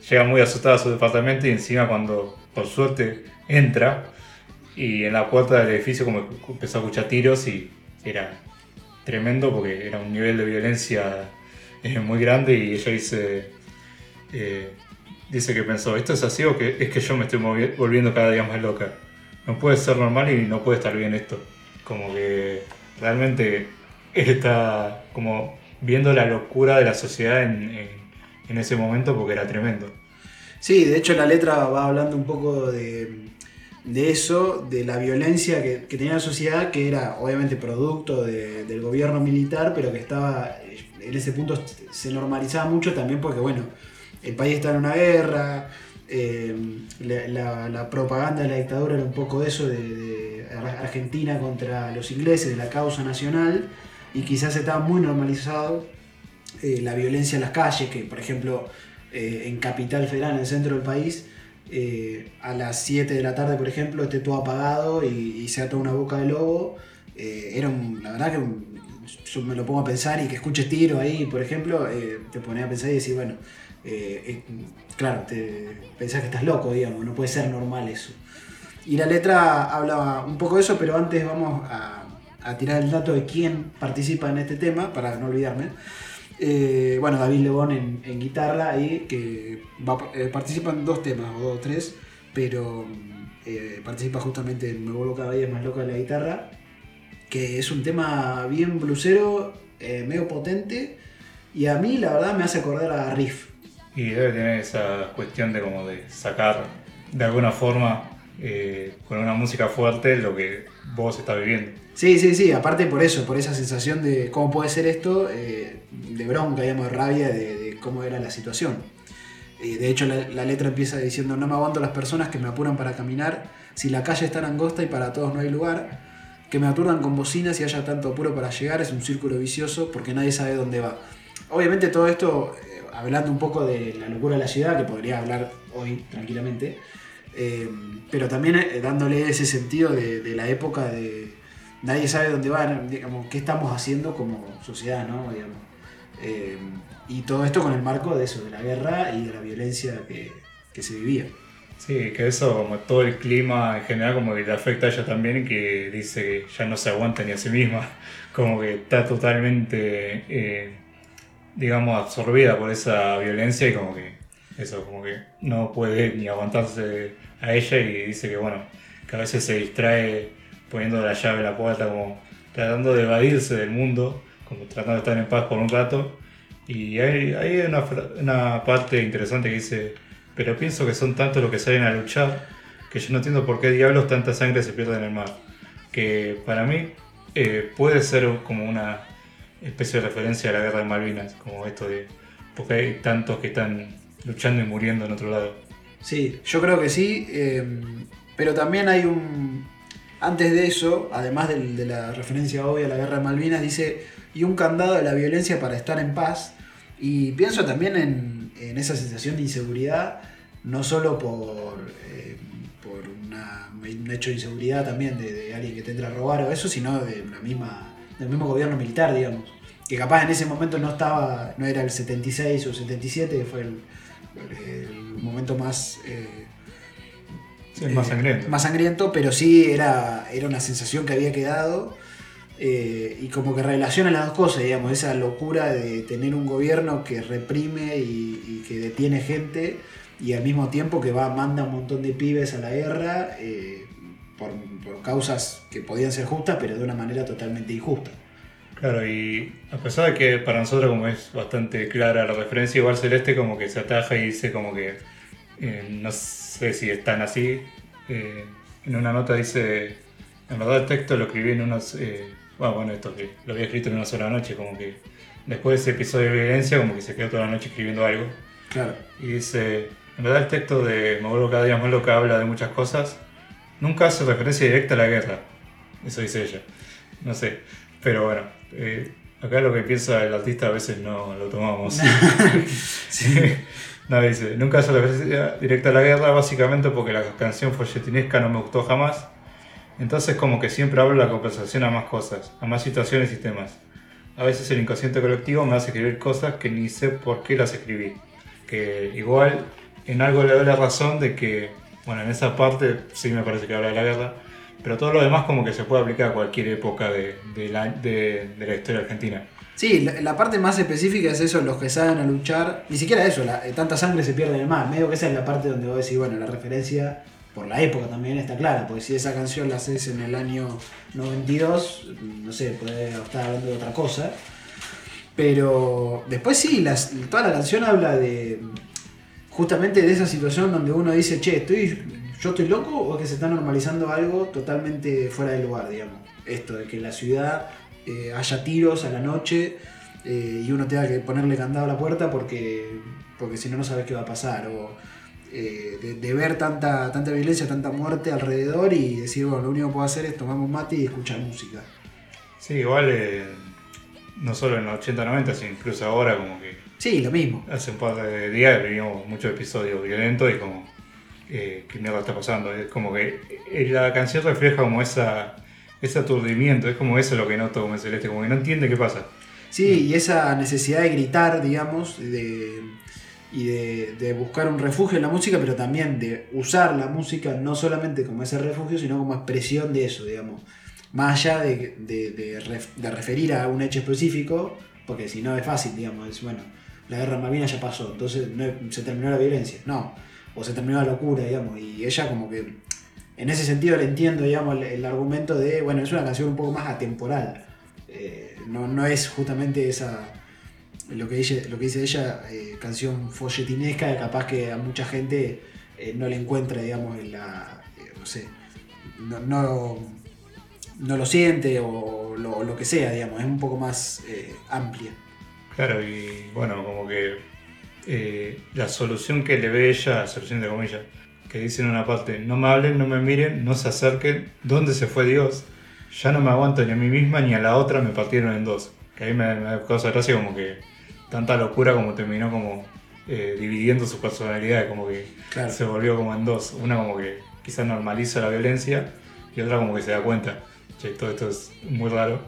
llega muy asustada a su departamento y encima cuando por suerte entra y en la puerta del edificio como empezó a escuchar tiros y era tremendo porque era un nivel de violencia eh, muy grande y ella dice eh, dice que pensó esto es así o que es que yo me estoy volviendo cada día más loca no puede ser normal y no puede estar bien esto. Como que realmente está como viendo la locura de la sociedad en, en- ese momento porque era tremendo. Sí, de hecho la letra va hablando un poco de, de eso, de la violencia que, que tenía la sociedad, que era obviamente producto de- del gobierno militar, pero que estaba, en ese punto se normalizaba mucho también porque, bueno, el país está en una guerra, Eh, la, propaganda de la dictadura era un poco eso de, de Ar- Argentina contra los ingleses, de la causa nacional, y quizás estaba muy normalizado eh, la violencia en las calles, que por ejemplo eh, en Capital Federal, en el centro del país, a las 7 de la tarde, por ejemplo, esté todo apagado y, y sea toda una boca de lobo. Era la verdad que yo me lo pongo a pensar y que escuches tiro ahí, por ejemplo, te ponía a pensar y decir, bueno, eh, eh, claro, te pensás que estás loco, digamos, no puede ser normal eso. Y la letra hablaba un poco de eso, pero antes vamos a, tirar el dato de quién participa en este tema, para no olvidarme. Eh, bueno, David Lebón en, guitarra ahí, que va- participa en dos temas, o dos tres, pero participa justamente en Me vuelvo cada día más loca de la guitarra, que es un tema bien blusero, medio potente, y a mí la verdad me hace acordar a Riff. Y debe tener esa cuestión de como de sacar de alguna forma eh, con una música fuerte lo que vos estás viviendo. Sí, sí, sí, aparte por eso, por esa sensación de cómo puede ser esto, eh, de bronca, digamos, de rabia de, cómo era la situación. Eh, de hecho, la, la letra empieza diciendo, no me aguanto las personas que me apuran para caminar, si la calle es tan angosta y para todos no hay lugar, que me aturdan con bocinas y haya tanto apuro para llegar, es un círculo vicioso porque nadie sabe dónde va. Obviamente todo esto, hablando un poco de la locura de la ciudad, que podría hablar hoy tranquilamente, eh, pero también eh, dándole ese sentido de, la época de nadie sabe dónde va, digamos, qué estamos haciendo como sociedad, ¿no? Digamos. Eh, y todo esto con el marco de eso, de la guerra y de la violencia que, que se vivía. Sí, que eso, como todo el clima en general, como que le afecta a ella también, que dice que ya no se aguanta ni a sí misma, como que está totalmente, eh, digamos, absorbida por esa violencia y como que eso, como que no puede ni aguantarse a ella y dice que, bueno, que a veces se distrae poniendo la llave en la puerta, como tratando de evadirse del mundo, como tratando de estar en paz por un rato. Y hay, hay una, una parte interesante que dice, pero pienso que son tantos los que salen a luchar que yo no entiendo por qué diablos tanta sangre se pierde en el mar. Que para mí eh, puede ser como una especie de referencia a la guerra de Malvinas, como esto de, porque hay tantos que están luchando y muriendo en otro lado. Sí, yo creo que sí, eh, pero también hay un... Antes de eso, además del- de la referencia obvia a la guerra de Malvinas, dice, y un candado de la violencia para estar en paz. Y pienso también en, en esa sensación de inseguridad, no solo por, eh, por un hecho de inseguridad también de, de alguien que te entra a robar o eso, sino de la misma, del mismo gobierno militar, digamos. Que capaz en ese momento no estaba, no era el 76 o 77, que fue el, el momento más... eh, Sí, eh, sangriento. más sangriento, pero sí era, era una sensación que había quedado eh, y como que relaciona las dos cosas, digamos, esa locura de tener un gobierno que reprime y, y que detiene gente y al mismo tiempo que va, manda un montón de pibes a la guerra eh, por, por causas que podían ser justas, pero de una manera totalmente injusta. Claro, y a pesar de que para nosotros como es bastante clara la referencia, igual Celeste como que se ataja y dice como que eh, no sé si están así. eh, en una nota dice, en verdad el texto lo escribí en unos, eh, bueno, bueno, esto que lo había escrito en una sola noche, como que después de ese episodio de violencia como que se quedó toda la noche escribiendo algo. Claro. Y dice, en verdad el texto de Me vuelvo cada día más loca habla de muchas cosas, nunca hace referencia directa a la guerra. Eso dice ella. No sé. Pero bueno, eh, acá lo que piensa el artista a veces no lo tomamos. no, dice, nunca hace referencia directa a la guerra, básicamente porque la canción folletinesca no me gustó jamás. Entonces como que siempre hablo la conversación a más cosas, a más situaciones y temas. A veces el inconsciente colectivo me hace escribir cosas que ni sé por qué las escribí. Que igual en algo le doy la razón de que, bueno, en esa parte sí me parece que habla de la guerra, pero todo lo demás como que se puede aplicar a cualquier época de, la, historia argentina. Sí, la, parte más específica es eso, los que saben a luchar, ni siquiera eso, eh, tanta sangre se pierde en el mar, medio que esa es la parte donde vos decís, bueno, la referencia por la época también está clara, porque si esa canción la haces en el año 92, no sé, puede estar hablando de otra cosa, pero después sí, las, toda la canción habla de justamente de esa situación donde uno dice, che, estoy, yo estoy loco o es que se está normalizando algo totalmente fuera de lugar, digamos. Esto de que en la ciudad eh, haya tiros a la noche eh, y uno tenga que ponerle candado a la puerta porque, porque si no, no sabes qué va a pasar. O eh, de, de ver tanta, tanta violencia, tanta muerte alrededor y decir, bueno, lo único que puedo hacer es tomar un mate y escuchar música. Sí, igual no solo en los 80-90, sino incluso ahora como que Sí, lo mismo. hace un par de días vivimos muchos episodios violentos y como, eh, ¿qué mierda está pasando? Es como que eh, la canción refleja como esa, ese aturdimiento, es como eso lo que noto como Celeste, como que no entiende qué pasa. Sí, y esa necesidad de gritar, digamos, de, y de, de buscar un refugio en la música, pero también de usar la música no solamente como ese refugio, sino como expresión de eso, digamos. Más allá de, de, de ref- de referir a un hecho específico, porque si no es fácil, digamos, es bueno, la guerra en Malvinas ya pasó, entonces se terminó la violencia, no, o se terminó la locura, digamos, y ella como que, en ese sentido le entiendo, digamos, el, argumento de, bueno, es una canción un poco más atemporal, Eh, no, no es justamente esa, lo que dice, lo que dice ella, eh, canción folletinesca, capaz que a mucha gente eh, no le encuentra, digamos, en la, no sé, no, no, lo siente o lo, que sea, digamos, es un poco más amplia. Claro, y bueno, como que eh, la solución que le ve ella, solución de comillas, que dice en una parte, no me hablen, no me miren, no se acerquen, ¿dónde se fue Dios? Ya no me aguanto ni a mí misma ni a la otra, me partieron en dos. Que ahí me, me causa gracia como que tanta locura como terminó como eh, dividiendo su personalidad, como que Claro. se volvió como en dos. Una como que quizás normaliza la violencia y otra como que se da cuenta, che, todo esto es muy raro,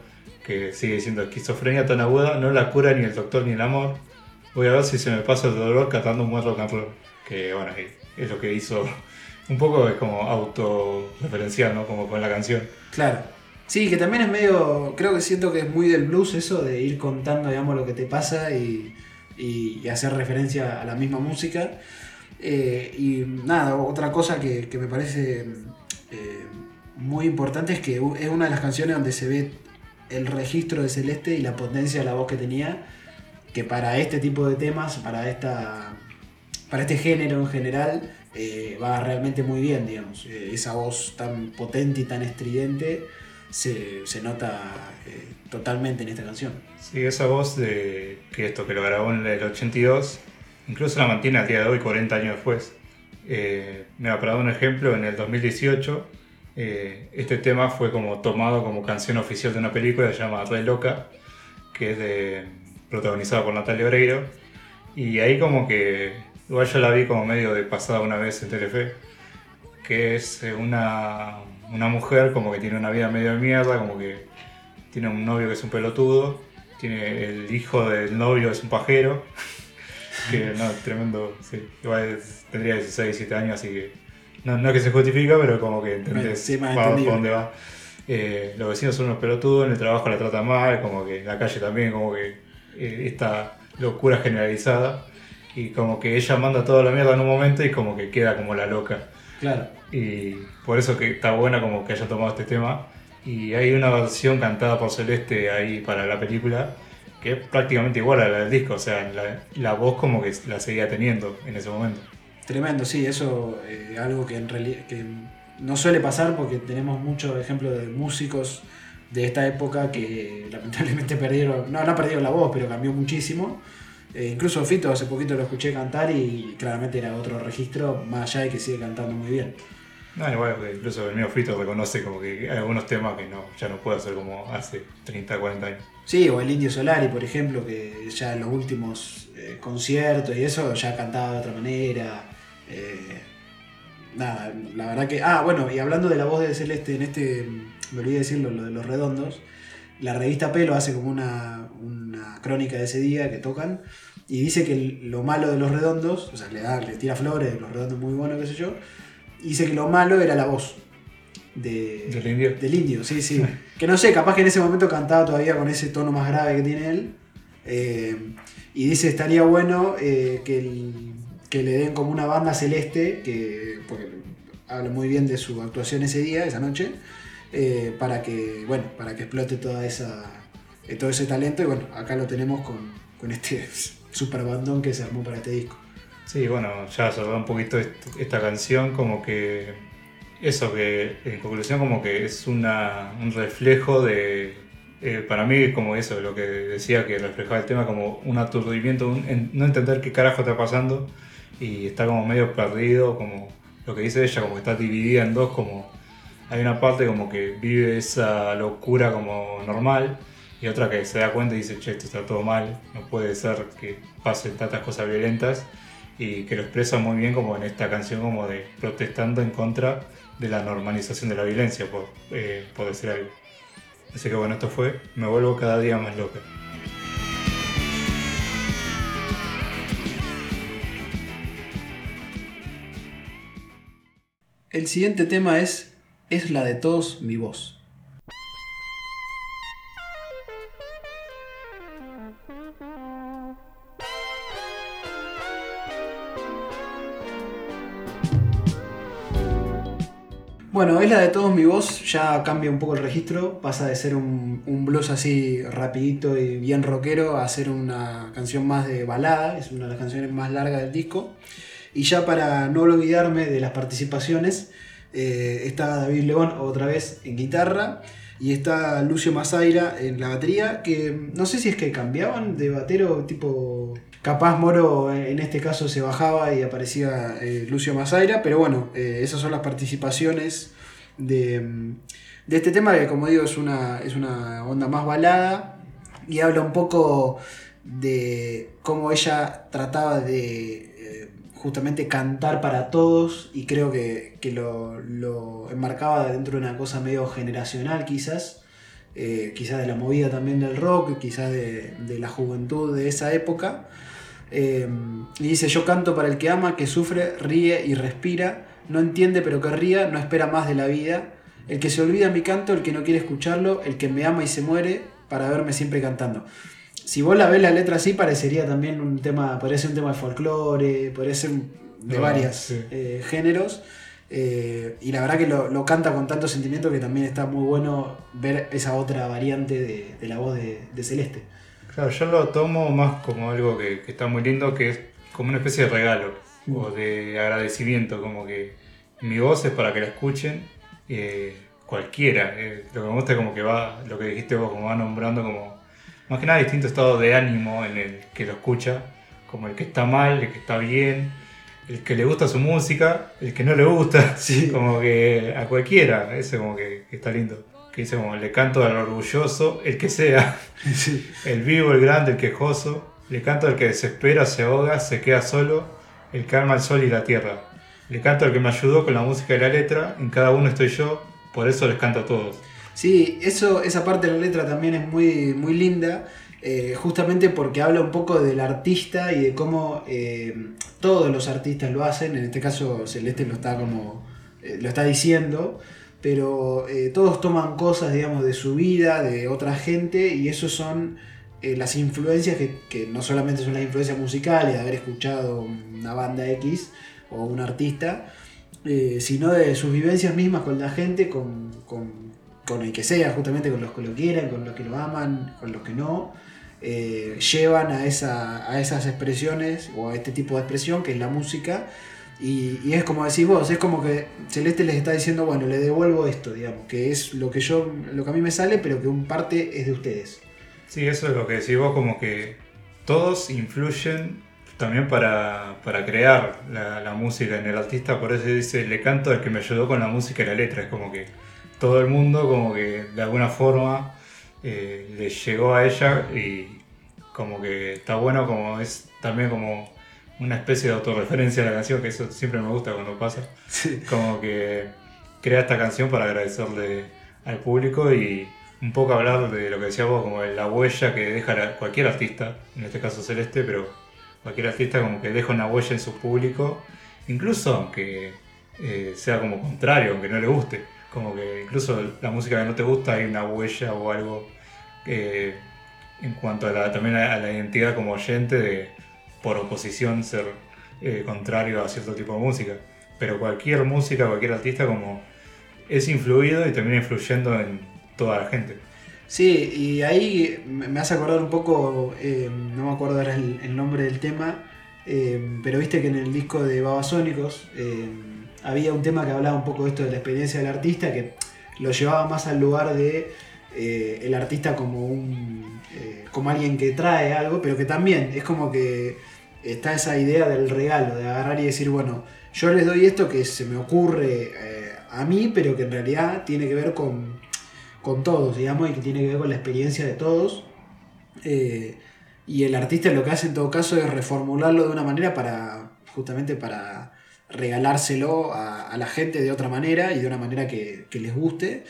que sigue diciendo esquizofrenia tan aguda, no la cura ni el doctor ni el amor. Voy a ver si se me pasa el dolor cantando un buen rock and. Que bueno, es- lo que hizo. Un poco es como autorreferencial, ¿no? Como con la canción. Claro. Sí, que también es medio, creo que siento que es muy del blues eso de ir contando, digamos, lo que te pasa y, y- hacer referencia a la misma música. Eh, y nada, otra cosa que, que me parece eh, muy importante es que es una de las canciones donde se ve el registro de Celeste y la potencia de la voz que tenía, que para este tipo de temas, para esta para este género en general, eh, va realmente muy bien, digamos. Eh, esa voz tan potente y tan estridente se, se nota eh, totalmente en esta canción. Sí, esa voz de que esto que lo grabó en el 82, incluso la mantiene al día de hoy, 40 años después. Eh, mira, para dar un ejemplo, en el 2018 eh, este tema fue como tomado como canción oficial de una película que se llama Re Loca, que es protagonizada por Natalia Oreiro. Y ahí como que, igual yo la vi como medio de pasada una vez en Telefe, que es eh, una, una mujer como que tiene una vida medio de mierda, como que tiene un novio que es un pelotudo, tiene el hijo del novio es un pajero, que no, tremendo, igual tendría 16, 17 años, así que no, no es que se justifica, pero como que entendés Sí, dónde va. Eh, los vecinos son unos pelotudos, en el trabajo la tratan mal, como que en la calle también, como que eh, esta locura generalizada, y como que ella manda toda la mierda en un momento y como que queda como la loca. Claro. Y por eso que está buena como que haya tomado este tema. Y hay una versión cantada por Celeste ahí para la película que es prácticamente igual a la del disco. O sea, la, la voz como que la seguía teniendo en ese momento. Tremendo, sí, eso eh, algo que en realidad que no suele pasar porque tenemos muchos ejemplos de músicos de esta época que lamentablemente perdieron, no, no perdieron la voz, pero cambió muchísimo. Eh, incluso Fito hace poquito lo escuché cantar y claramente era otro registro, más allá de que sigue cantando muy bien. No, igual que incluso el mío Fito reconoce como que hay algunos temas que no, ya no puede hacer como hace 30, 40 años. Sí, o el Indio Solari, por ejemplo, que ya en los últimos eh, conciertos y eso ya cantaba de otra manera. Eh, nada, la verdad que. Ah, bueno, y hablando de la voz de Celeste, en este, me olvidé decirlo, lo de los redondos, la revista Pelo hace como una, una crónica de ese día que tocan y dice que lo malo de los redondos, o sea, le, da, le tira flores, los redondos muy buenos, qué sé yo, y dice que lo malo era la voz. De, ¿Del indio? Del indio, sí, sí. Que no sé, capaz que en ese momento cantaba todavía con ese tono más grave que tiene él. Eh, y dice, estaría bueno eh, que, el- que le den como una banda celeste, que, porque habla muy bien de su actuación ese día, esa noche, eh, para que, bueno, para que explote toda esa, eh, todo ese talento. Y bueno, acá lo tenemos con, con este super bandón que se armó para este disco. Sí, bueno, ya cerró un poquito est- esta canción, como que eso que en conclusión como que es una, un reflejo de, eh, para mí como eso, lo que decía que reflejaba el tema como un aturdimiento, no entender qué carajo está pasando y está como medio perdido, como lo que dice ella, como está dividida en dos, como hay una parte como que vive esa locura como normal y otra que se da cuenta y dice, che, esto está todo mal, no puede ser que pasen tantas cosas violentas y que lo expresa muy bien como en esta canción como de protestando en contra de la normalización de la violencia, por, eh, por decir algo. Así que bueno, esto fue Me vuelvo cada día más loca. El siguiente tema es Es la de todos mi voz. Bueno, es la de todos mi voz, ya cambia un poco el registro, pasa de ser un, un blues así rapidito y bien rockero a ser una canción más de balada, es una de las canciones más largas del disco. Y ya para no olvidarme de las participaciones, eh, está David León otra vez en guitarra y está Lucio Masaira en la batería, que no sé si es que cambiaban de batero tipo... Capaz Moro en este caso se bajaba y aparecía eh, Lucio Masaira, pero bueno, eh, esas son las participaciones de, de este tema que como digo es una, es una onda más balada y habla un poco de cómo ella trataba de justamente cantar para todos y creo que, que lo, lo enmarcaba dentro de una cosa medio generacional quizás, eh, quizás de la movida también del rock, quizás de, de la juventud de esa época. Eh, y dice, yo canto para el que ama, que sufre, ríe y respira, no entiende pero que ría, no espera más de la vida. El que se olvida mi canto, el que no quiere escucharlo, el que me ama y se muere para verme siempre cantando. Si vos la ves la letra así, parecería también un tema, ser un tema de folclore, ser de varios sí. géneros. Eh, y la verdad que lo, lo canta con tanto sentimiento que también está muy bueno ver esa otra variante de, de la voz de, de Celeste. Claro, yo lo tomo más como algo que, que está muy lindo, que es como una especie de regalo o de agradecimiento, como que mi voz es para que la escuchen eh, cualquiera. eh, lo que me gusta es como que va, lo que dijiste vos, como va nombrando como más que nada distinto estado de ánimo en el que lo escucha, como el que está mal, el que está bien, el que le gusta su música, el que no le gusta, Sí. como que a cualquiera, ese como que, que está lindo. Que dice como le canto al orgulloso, el que sea. Sí. El vivo, el grande, el quejoso, le canto al que desespera, se ahoga, se queda solo, el que arma el sol y la tierra. Le canto al que me ayudó con la música y la letra, en cada uno estoy yo, por eso les canto a todos. Sí, eso, esa parte de la letra también es muy, muy linda, eh, justamente porque habla un poco del artista y de cómo eh, todos los artistas lo hacen, en este caso Celeste lo está como eh, lo está diciendo, pero todos toman cosas, digamos, de su vida, de otra gente, y eso son las influencias que, que no solamente son las influencias musicales, de haber escuchado una banda X o un artista, sino de sus vivencias mismas con la gente, con, con- con el que sea, justamente con los que lo quieren, con los que lo aman, con los que no, eh, llevan a, esa, a esas expresiones o a este tipo de expresión que es la música. Y, y es como decís vos, es como que Celeste les está diciendo, bueno, le devuelvo esto, digamos, que es lo que yo, lo que a mí me sale, pero que un parte es de ustedes. Sí, eso es lo que decís vos, como que todos influyen también para, para crear la, la música en el artista, por eso dice, le canto al que me ayudó con la música y la letra, es como que todo el mundo como que de alguna forma eh, le llegó a ella y como que está bueno como es también como una especie de autorreferencia a la canción, que eso siempre me gusta cuando pasa. Como que crea esta canción para agradecerle al público y un poco hablar de lo que decías vos, como de la huella que deja cualquier artista, en este caso Celeste, pero cualquier artista como que deja una huella en su público, incluso aunque eh, sea como contrario, aunque no le guste, como que incluso la música que no te gusta hay una huella o algo eh, en cuanto a la, también a, la identidad como oyente de por oposición ser eh, contrario a cierto tipo de música. Pero cualquier música, cualquier artista como es influido y termina influyendo en toda la gente. Sí, y ahí me hace acordar un poco, eh, no me acuerdo ahora el, nombre del tema, pero viste que en el disco de Babasónicos había un tema que hablaba un poco de esto de la experiencia del artista, que lo llevaba más al lugar de eh, el artista como un eh, como alguien que trae algo, pero que también es como que está esa idea del regalo, de agarrar y decir, bueno, yo les doy esto que se me ocurre eh, a mí, pero que en realidad tiene que ver con, con todos, digamos, y que tiene que ver con la experiencia de todos. Y el artista lo que hace en todo caso es reformularlo de una manera para, justamente para regalárselo a, a la gente de otra manera y de una manera que, que les guste.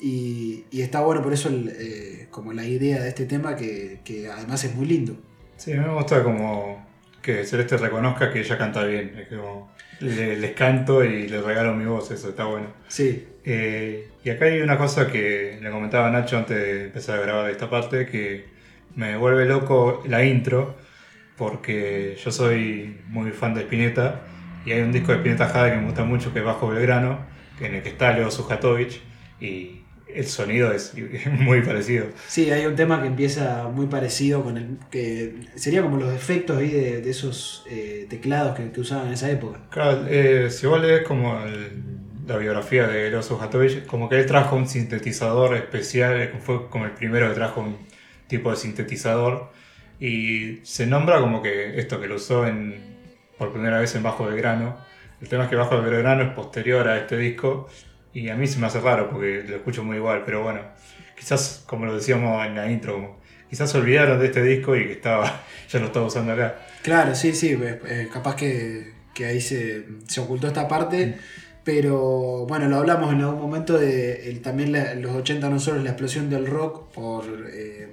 Y, y está bueno por eso el, eh, como la idea de este tema que, que además es muy lindo. Sí, me gusta como que Celeste reconozca que ella canta bien. Es como, le- les canto y les regalo mi voz, eso está bueno. Sí, Eh, y acá hay una cosa que le comentaba a Nacho antes de empezar a grabar esta parte, que me vuelve loco la intro, porque yo soy muy fan de Spinetta, y hay un disco de Spinetta Jade que me gusta mucho, que es Bajo Belgrano, en el que está Leo Sujatovic, y el sonido es muy parecido. sí, hay un tema que empieza muy parecido con el que sería como los efectos ahí de, de esos eh, teclados que, que usaban en esa época. Claro, eh, si vos lees como el- la biografía de Leo Sujatovic, como que él trajo un sintetizador especial, eh, fue como el primero que trajo un tipo de sintetizador, y se nombra como que esto que lo usó en, por primera vez en Bajo Belgrano. El tema es que Bajo Belgrano es posterior a este disco, y a mí se me hace raro porque lo escucho muy igual, pero bueno, quizás como lo decíamos en la intro, quizás se olvidaron de este disco y que estaba, ya lo estaba usando acá. Claro, sí, sí, eh, eh, capaz que, que ahí se, se ocultó esta parte, pero bueno, lo hablamos en algún momento de el- también la- los 80 no solo es la explosión del rock por, eh,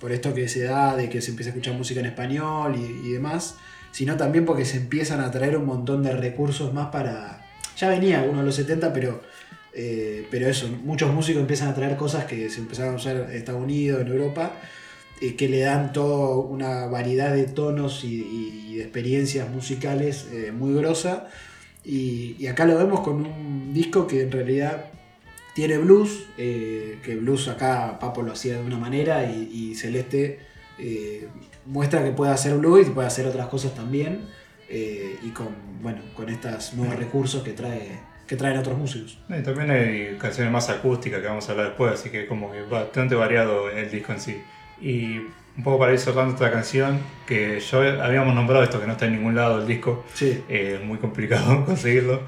por esto que se da de que se empieza a escuchar música en español y, y demás, sino también porque se empiezan a traer un montón de recursos más para... Ya venía uno de los 70, pero, eh, pero eso, muchos músicos empiezan a traer cosas que se empezaron a usar en Estados Unidos, en Europa, eh, que le dan toda una variedad de tonos y, de experiencias musicales eh, muy grosa. Y, acá lo vemos con un disco que en realidad tiene blues, eh, que blues acá Papo lo hacía de una manera y, Celeste muestra que puede hacer blues y puede hacer otras cosas también. eh, y con, bueno, con estos nuevos recursos que, trae, que traen otros músicos. Y también hay canciones más acústicas que vamos a hablar después, así que como que bastante variado el disco en sí. Y un poco para ir cerrando esta canción, que yo habíamos nombrado esto que no está en ningún lado del disco, Sí, eh, muy complicado conseguirlo.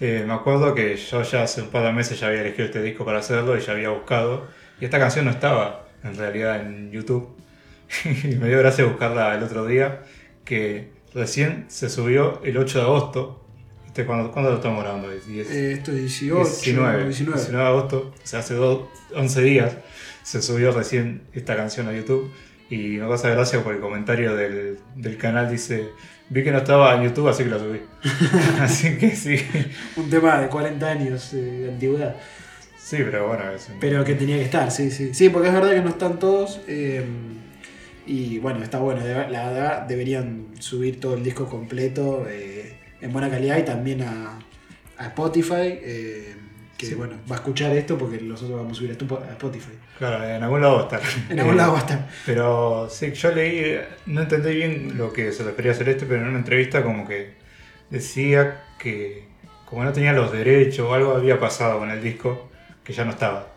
Eh, me acuerdo que yo ya hace un par de meses ya había elegido este disco para hacerlo y ya había buscado. Y esta canción no estaba en realidad en YouTube. Y me dio gracia buscarla el otro día, que recién se subió el 8 de agosto. ¿Viste? ¿Cuándo, cuándo lo estamos grabando? Eh, esto es 18, 19, 19. 19 de agosto, o sea, hace dos- 11 días se subió recién esta canción a YouTube y me pasa gracia por el comentario del, del canal dice, vi que no estaba en YouTube así que la subí. así que sí, Un tema de 40 años eh, de antigüedad. sí, pero bueno, es un- Pero que tenía que estar, sí, sí. Sí, porque es verdad que no están todos. eh, y bueno, está bueno. La verdad, deberían subir todo el disco completo eh, en buena calidad y también a, a Spotify. eh, que Sí. bueno, va a escuchar esto porque nosotros vamos a subir esto a Spotify. claro, en algún lado va a estar. En algún lado va a estar. Pero sí, yo leí, no entendí bien lo que se refería a Celeste, pero en una entrevista como que decía que como no tenía los derechos o algo había pasado con el disco, que ya no estaba.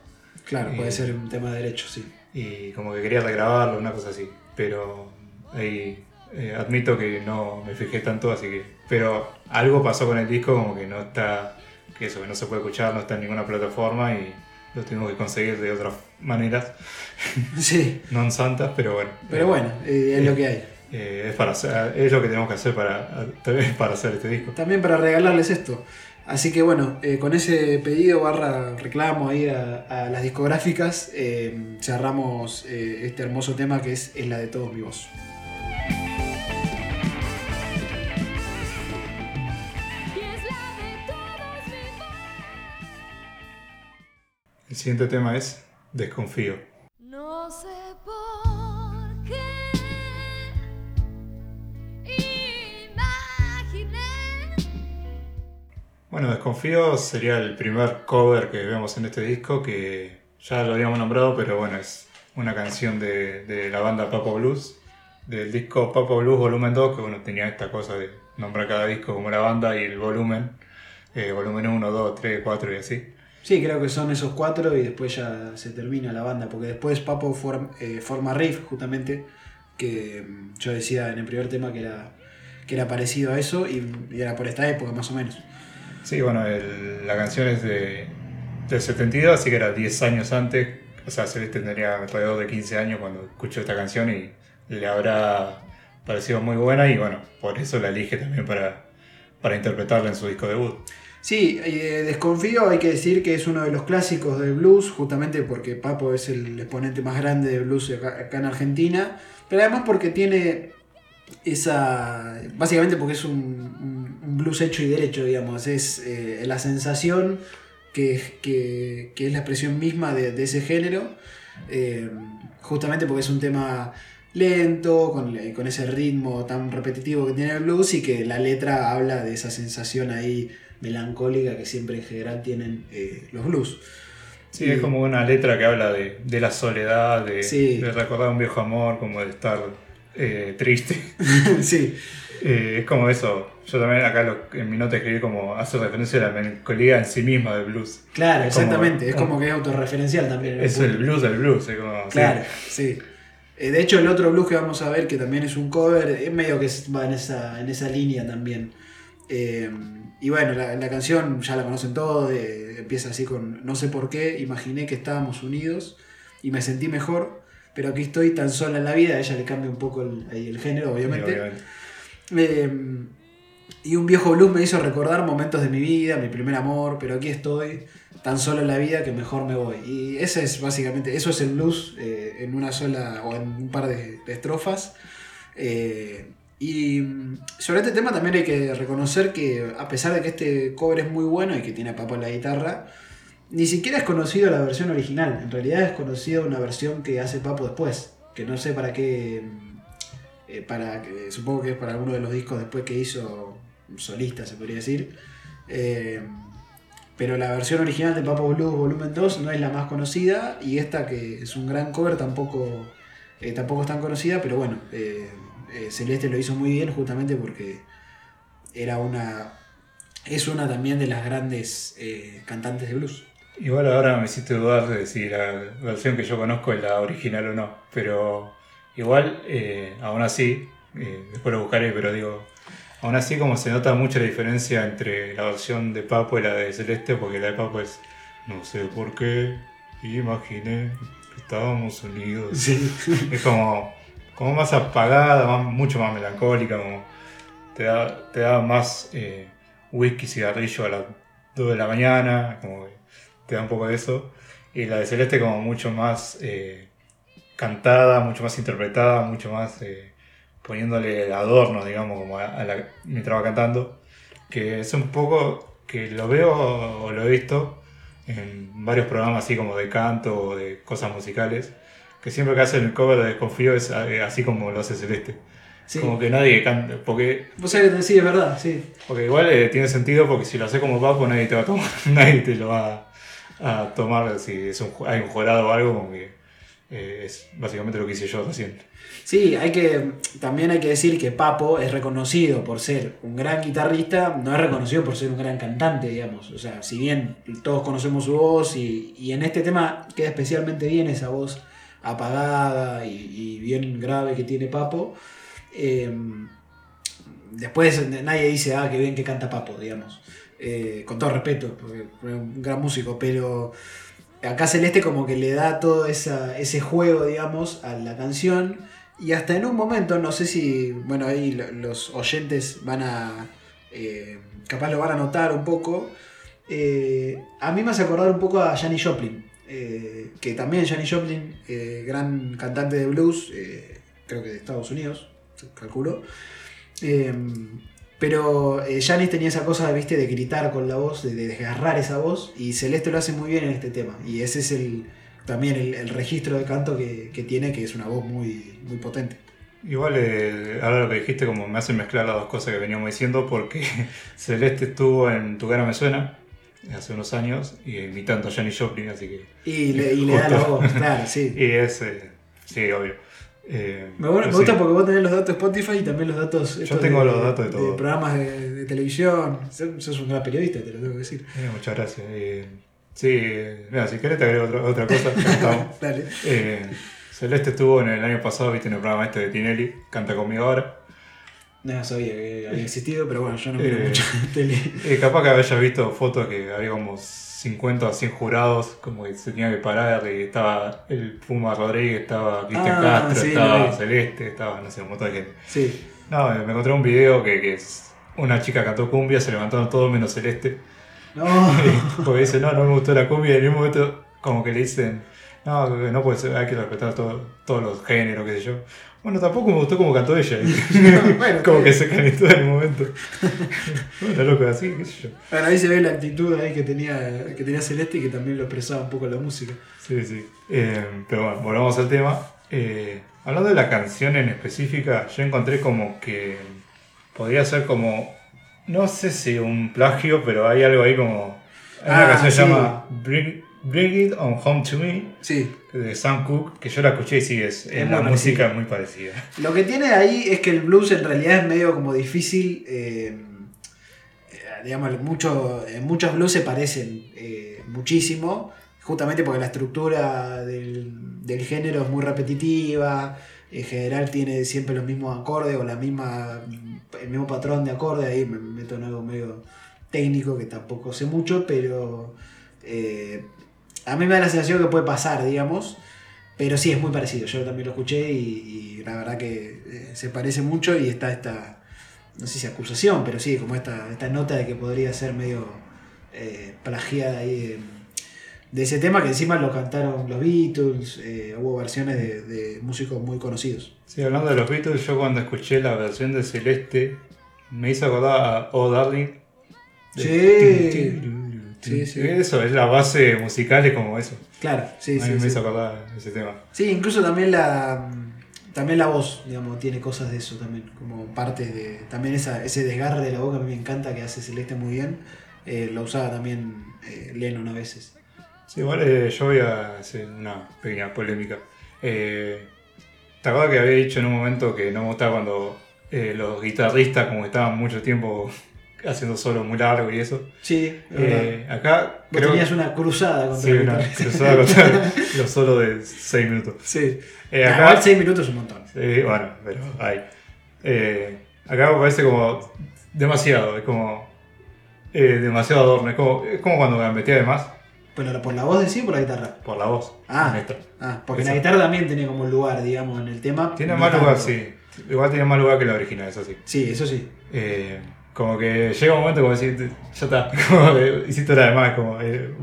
Claro, puede eh, ser un tema de derecho, sí. Y como que quería regrabarlo, una cosa así. Pero ahí eh, admito que no me fijé tanto, así que. Pero algo pasó con el disco, como que no está. que eso, que no se puede escuchar, no está en ninguna plataforma y lo tengo que conseguir de otras maneras, Sí, non santas, pero bueno. pero Eh, bueno, eh, es lo que hay. eh, es, para hacer- es lo que tenemos que hacer para, para hacer este disco. También para regalarles esto. Así que bueno, eh, con ese pedido barra reclamo ahí a, a las discográficas, eh, cerramos eh, este hermoso tema que es Es la de todos mi voz. Y es la de todos mi voz. El siguiente tema es Desconfío. Bueno, Desconfío sería el primer cover que vemos en este disco, que ya lo habíamos nombrado, pero bueno, es una canción de, de la banda Papa Blues, del disco Papa Blues Volumen 2, que bueno, tenía esta cosa de nombrar cada disco como la banda y el volumen, eh, volumen 1, 2, 3, 4 y así. Sí, creo que son esos cuatro y después ya se termina la banda, porque después Papo form- eh, forma Riff, justamente, que mm, yo decía en el primer tema que era que era parecido a eso y era por esta época más o menos. Sí, bueno, el- la canción es de, del 72, así que era 10 años antes. O sea, Celeste tendría alrededor de 15 años cuando escuchó esta canción y le habrá parecido muy buena y bueno, por eso la elige también para, para interpretarla en su disco debut. Sí, eh, Desconfío hay que decir que es uno de los clásicos del blues, justamente porque Papo es el exponente más grande de blues acá, acá en Argentina, pero además porque tiene esa... básicamente porque es un, blues hecho y derecho, digamos, es eh, la sensación que, que- que es la expresión misma de, de ese género, eh, justamente porque es un tema lento, con, con ese ritmo tan repetitivo que tiene el blues y que la letra habla de esa sensación ahí melancólica que siempre en general tienen eh, los blues. Sí, Y- es como una letra que habla de, de la soledad, de, Sí. de recordar un viejo amor, como de estar eh, triste. sí, Eh, es como eso. Yo también acá lo- en mi nota escribí como hace referencia a la melancolía en sí misma del blues. claro, Es como- exactamente. es como que es autorreferencial también. Es el blues del blues. Es como, Claro, sí. sí. Eh, de hecho, el otro blues que vamos a ver, que también es un cover, es medio que va en esa, en esa línea también. Eh, y bueno, la, la canción ya la conocen todos, empieza así con No sé por qué, imaginé que estábamos unidos y me sentí mejor, pero aquí estoy tan sola en la vida, ella le cambia un poco el, el género, obviamente. obviamente. Eh, y un viejo blues me hizo recordar momentos de mi vida, mi primer amor, pero aquí estoy, tan solo en la vida que mejor me voy. Y ese es básicamente, eso es el blues eh, en una sola o en un par de, de estrofas. Eh, y mm, sobre este tema también hay que reconocer que a pesar de que este cover es muy bueno y que tiene a Papo en la guitarra, ni siquiera es conocido la versión original. En realidad es conocida una versión que hace Papo después, que no sé para qué... mm, eh, para supongo que es para alguno de los discos después que hizo solista, se podría decir. Eh, pero la versión original de Papo Blues Volumen 2 no es la más conocida y esta que es un gran cover tampoco, eh, tampoco es tan conocida, pero bueno, Celeste lo hizo muy bien justamente porque era una es una también de las grandes cantantes de blues. Igual ahora me hiciste dudar de si la versión que yo conozco es la original o no. Pero igual, eh, aún así, eh, después lo buscaré, pero digo, aún así como se nota mucho la diferencia entre la versión de Papo y la de Celeste, porque la de Papo es, no sé por qué, imaginé que estábamos unidos. Sí. Es como, como más apagada, más- mucho más melancólica, como te da, te da más eh, whisky, cigarrillo a las 2 de la mañana, como que te da un poco de eso. Y la de Celeste como mucho más eh, cantada, mucho más interpretada, mucho más eh, poniéndole adornos, digamos, como a, a la, mientras va cantando. Que es un poco que lo veo o lo he visto en varios programas así como de canto o de cosas musicales que siempre que hacen el cover de Desconfío es eh, así como lo hace Celeste. Sí. Como que nadie canta, porque, Vos sabés que sí, es verdad, sí. porque igual eh, tiene sentido porque si lo haces como papo nadie te va a tomar, nadie te lo va a tomar si es un, hay un jurado o algo, como que eh, es básicamente lo que hice yo recién. Sí, hay que, también hay que decir que Papo es reconocido por ser un gran guitarrista, no es reconocido por ser un gran cantante, digamos. O sea, si bien todos conocemos su voz y, y en este tema queda especialmente bien esa voz apagada y, y bien grave que tiene Papo, eh, después nadie dice, ah, qué bien que canta Papo, digamos. Eh, con todo respeto, porque es un gran músico, pero acá Celeste como que le da todo ese juego, digamos, a la canción. Y hasta en un momento, no sé si, bueno, ahí lo- los oyentes van a, eh, capaz lo van a notar un poco. eh, a mí me hace acordar un poco a Janis Joplin, que también Janis Joplin, gran cantante de blues, creo que de Estados Unidos, calculo. Pero eh, Janis tenía esa cosa, viste, de gritar con la voz, de, de desgarrar esa voz, y Celeste lo hace muy bien en este tema. Y ese es el también el, el registro de canto que, que tiene, que es una voz muy, muy potente. Igual eh, ahora lo que dijiste como me hace mezclar las dos cosas que veníamos diciendo porque Celeste estuvo en Tu cara me suena hace unos años y imitando a Janis Joplin, así que... Y le, y le da la voz, claro, sí. Y es... eh, sí, obvio. Eh, Me, gusta sí. porque vos tenés los datos de Spotify y también los datos. estos tengo los datos de todo. programas de, de televisión. Sos un gran periodista, te lo tengo que decir. Eh, muchas gracias. Eh, sí, mira, si querés te agrego otra, otra cosa. Dale. Celeste estuvo en el año pasado, viste, en el programa este de Tinelli, Canta conmigo ahora. No sabía que había existido, pero bueno, yo no miro mucha tele. Capaz que hayas visto fotos que había como 50 o 100 jurados, como que se tenía que parar, y estaba el Puma Rodríguez, estaba Cristian Ah, Castro, sí, estaba. Celeste, estaba, no sé, un montón de gente. Sí. No, me encontré un video que, que es una chica cantó cumbia, se levantaron todos menos Celeste. No. Porque dice, no, no me gustó la cumbia, y en un momento como que le dicen, no, no puede ser, hay que respetar todo- todos los géneros, qué sé yo. Bueno, tampoco me gustó como cantó ella. bueno, como que se calentó en el momento. bueno, loco, así, qué sé yo. Bueno, ahí se ve la actitud ahí que tenía, que tenía Celeste y que también lo expresaba un poco la música. Sí, sí. Eh, pero bueno, volvamos al tema. Eh, hablando de la canción en específica, yo encontré como que podría ser como, no sé si un plagio, pero hay algo ahí como... Hay una Ah, canción que se llama Bring, Bring It On Home To Me, Sí. de Sam Cooke, que yo la escuché y sí, es, Es la muy música muy parecida. Lo que tiene ahí es que el blues en realidad es medio como difícil. eh, eh, digamos, mucho, en muchos blues se parecen eh, muchísimo, justamente porque la estructura del, del género es muy repetitiva. En general tiene siempre los mismos acordes o la misma, el mismo patrón de acorde. Ahí me meto en algo medio técnico que tampoco sé mucho, pero eh, a mí me da la sensación que puede pasar, digamos. Pero sí, es muy parecido. Yo también lo escuché y, y la verdad que eh, se parece mucho y está esta, no sé si acusación, pero sí, como esta, esta nota de que podría ser medio eh, plagiada ahí de, de ese tema que encima lo cantaron los Beatles, eh, hubo versiones de, de músicos muy conocidos. Sí, hablando de los Beatles, yo cuando escuché la versión de Celeste, me hizo acordar a Oh Darling. Sí. Sí, sí. Eso, es la base musical, es como eso. Claro, sí, a sí. mí me sí. hizo acordar ese tema. Sí, incluso también la también la voz, digamos, tiene cosas de eso también, como partes de también esa, ese desgarre de la boca a mí me encanta que hace Celeste muy bien. Eh, lo usaba también eh, Lennon a veces. Sí, igual eh, yo voy a hacer una pequeña polémica. Eh, ¿Te acuerdas que había dicho en un momento que no me gustaba cuando eh, los guitarristas como estaban mucho tiempo haciendo solos muy largos y eso? Sí. Eh, acá Vos creo tenías una cruzada contra sí, el una cruzada contra los solos de 6 minutos. Sí. Eh, acá- igual 6 minutos es un montón. Bueno, pero hay. Eh, acá me parece como demasiado, es como eh, demasiado adorno, es como, es como cuando gambetea de más Pero por la voz de sí o por la guitarra. por la voz. Ah. Ah, porque Eso. la guitarra también tiene como un lugar, digamos, en el tema. Tiene No más lugar, tanto. sí. Igual tiene más lugar que la original, eso sí. Sí, eso sí. Eh, como que llega un momento como decir, ya está, como que hiciste la demás, como eh,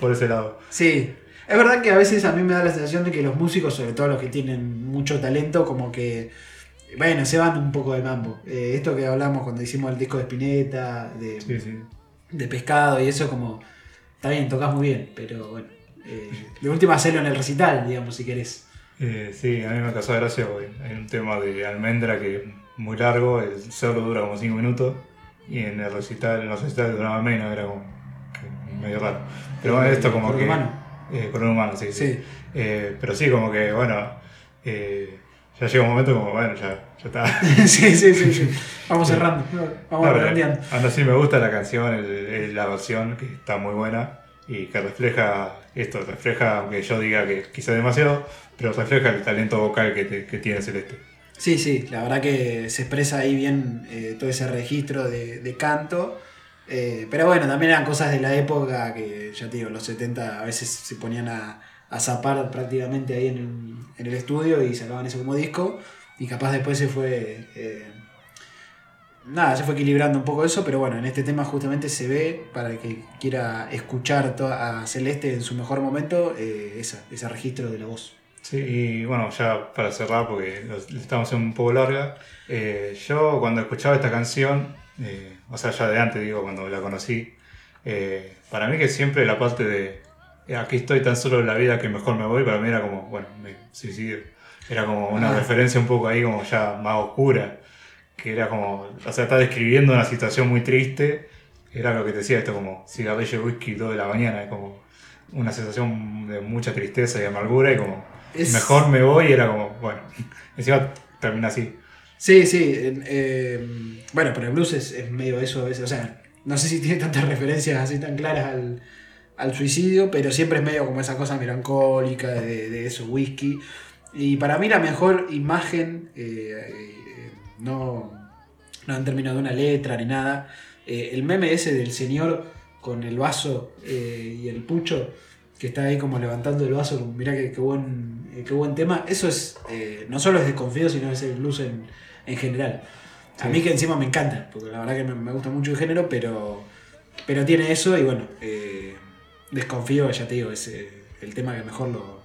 por ese lado. Sí. Es verdad que a veces a mí me da la sensación de que los músicos, sobre todo los que tienen mucho talento, como que, bueno, se van un poco de mambo. Eh, esto que hablamos cuando hicimos el disco de Spinetta, de, Sí, sí. de Pescado y eso, como, está bien, tocas muy bien, pero bueno, eh, de última hacerlo en el recital, digamos, si querés. Eh, sí, a mí me causó gracia porque hay un tema de almendra que es muy largo, el solo dura como 5 minutos y en el recital, en los recitales duraba menos, era como medio raro. Pero bueno, esto como que... humano. Eh, con un humano, sí, sí. Sí. Eh, pero sí, como que, bueno, eh, ya llega un momento como, bueno, ya, ya está. sí, sí, sí, sí. Vamos cerrando, vamos No, redondeando. Aún así me gusta la canción, el- el- la versión, que está muy buena y que refleja esto, refleja, aunque yo diga que quizá demasiado, pero refleja el talento vocal que, te- que tiene Celeste. Sí, sí, la verdad que se expresa ahí bien eh, todo ese registro de, canto. Eh, pero bueno, también eran cosas de la época que, ya te digo, los 70 a veces se ponían a, a zapar prácticamente ahí en el, en el estudio y sacaban eso como disco. Y capaz después se fue. eh, nada, se fue equilibrando un poco eso, pero bueno, en este tema justamente se ve, para el que quiera escuchar a Celeste en su mejor momento, eh, esa, ese registro de la voz. Sí, y bueno, ya para cerrar, porque estamos haciendo un poco larga, eh, yo cuando escuchaba esta canción, eh, o sea, ya de antes, digo, cuando la conocí, eh, para mí que siempre la parte de aquí estoy tan solo en la vida que mejor me voy, para mí era como, bueno, me suicidio. Era como una Ah. referencia un poco ahí como ya más oscura, que era como, o sea, está describiendo una situación muy triste, era lo que te decía esto como cigarrillo y whisky 2 de la mañana, es como una sensación de mucha tristeza y amargura y como Es- mejor me voy y era como, bueno, encima termina así. Sí, sí. eh, bueno, pero el blues es, es medio eso a veces. O sea, no sé si tiene tantas referencias así tan claras al, al suicidio, pero siempre es medio como esa cosa melancólica de, de eso, whisky. Y para mí la mejor imagen, eh, eh, no, no en términos de una letra ni nada. Eh, el meme ese del señor con el vaso y el pucho, que está ahí como levantando el vaso, como, mirá qué, qué buen, eh, qué buen tema, eso es, eh, no solo es desconfío, sino es el blues en, en general. A mí que encima me encanta, porque la verdad que me, me gusta mucho el género, pero, pero tiene eso y bueno, eh, desconfío, ya te digo, es el tema que mejor lo,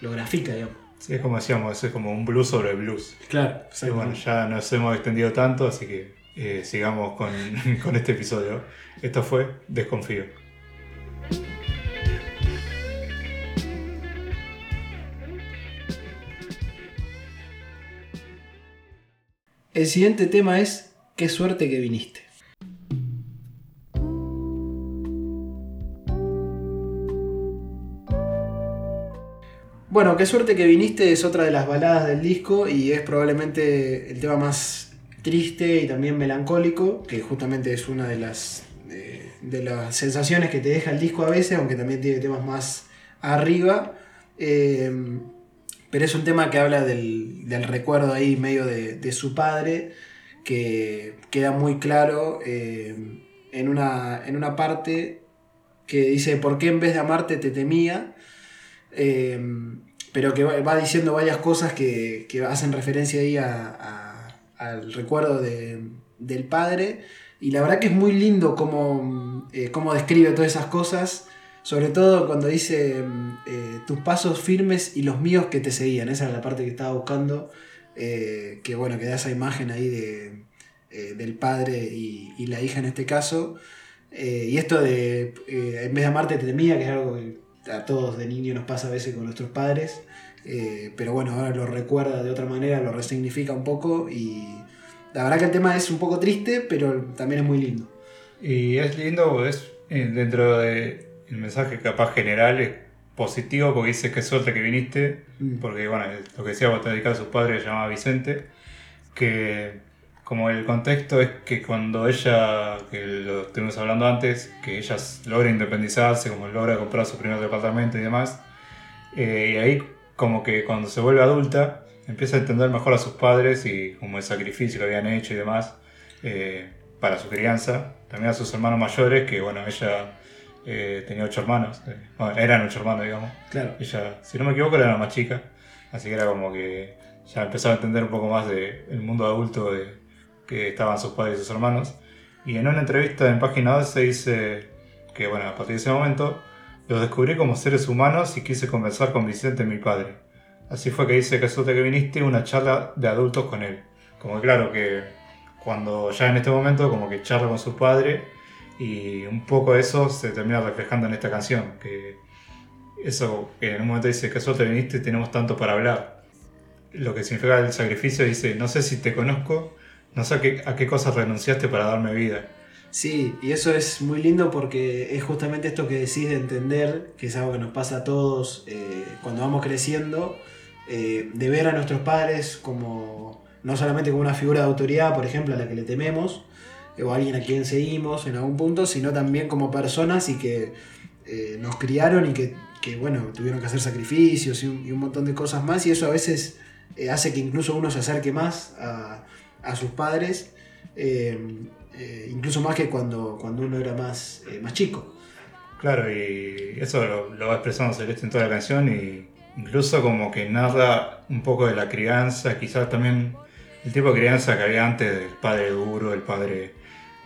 lo grafica, digamos. Sí, es como decíamos, es como un blues sobre blues. Claro, Y bueno, ya nos hemos extendido tanto, así que eh, sigamos con, con este episodio. Esto fue Desconfío. El siguiente tema es Qué suerte que viniste. Bueno, qué suerte que viniste es otra de las baladas del disco y es probablemente el tema más triste y también melancólico, que justamente es una de las, eh, de las sensaciones que te deja el disco a veces, aunque también tiene temas más arriba. Eh, pero es un tema que habla del, del recuerdo ahí medio de, de su padre, que queda muy claro eh, en, una, en una parte que dice, ¿por qué en vez de amarte te temía? Eh, pero que va, diciendo varias cosas que, que hacen referencia ahí a- al recuerdo de- del padre. Y la verdad que es muy lindo cómo, eh, cómo describe todas esas cosas. Sobre todo cuando dice mm, eh, tus pasos firmes y los míos que te seguían. Esa era la parte que estaba buscando. eh, que bueno, que da esa imagen ahí de, eh, del padre y, y la hija en este caso. Y esto de en vez de amarte te temía, que es algo que a todos de niño nos pasa a veces con nuestros padres. pero bueno, ahora lo recuerda de otra manera, lo resignifica un poco. Y la verdad que el tema es un poco triste, pero también es muy lindo. Y es lindo, es dentro del mensaje capaz general, es positivo porque dice que suerte que viniste, Mm. porque bueno, lo que decía, vos te dedicás a su padre, se llamaba Vicente, que como el contexto es que cuando ella, que lo estuvimos hablando antes, que ella logra independizarse, como logra comprar su primer departamento y demás, eh, y ahí como que cuando se vuelve adulta, empieza a entender mejor a sus padres y como el sacrificio que habían hecho y demás eh, para su crianza, también a sus hermanos mayores, que bueno, ella eh, tenía ocho hermanos, eh, bueno, eran ocho hermanos, digamos. Claro. Ella, si no me equivoco, era la más chica. Así que era como que ya empezaba a entender un poco más del mundo adulto de que estaban sus padres y sus hermanos. Y en una entrevista en página 12 dice que, bueno, a partir de ese momento los descubrí como seres humanos y quise conversar con Vicente, mi padre. Así fue que dice que suerte que viniste una charla de adultos con él. Como que claro que cuando ya en este momento como que charla con su padre y un poco eso se termina reflejando en esta canción, que eso que en un momento dice que suerte viniste y tenemos tanto para hablar. Lo que significa el sacrificio dice, no sé si te conozco, no sé a qué, a qué cosas renunciaste para darme vida. Sí, y eso es muy lindo porque es justamente esto que decís de entender, que es algo que nos pasa a todos eh, cuando vamos creciendo, eh, de ver a nuestros padres como no solamente como una figura de autoridad, por ejemplo, a la que le tememos, o alguien a quien seguimos en algún punto, sino también como personas y que eh, nos criaron y que, que, bueno, tuvieron que hacer sacrificios y un, montón de cosas más, y eso a veces eh, hace que incluso uno se acerque más a, a sus padres. eh, incluso más que cuando, cuando uno era más, más chico. Claro, y eso lo, lo va expresando Celeste en toda la canción y incluso como que narra un poco de la crianza, quizás también el tipo de crianza que había antes del padre duro, el padre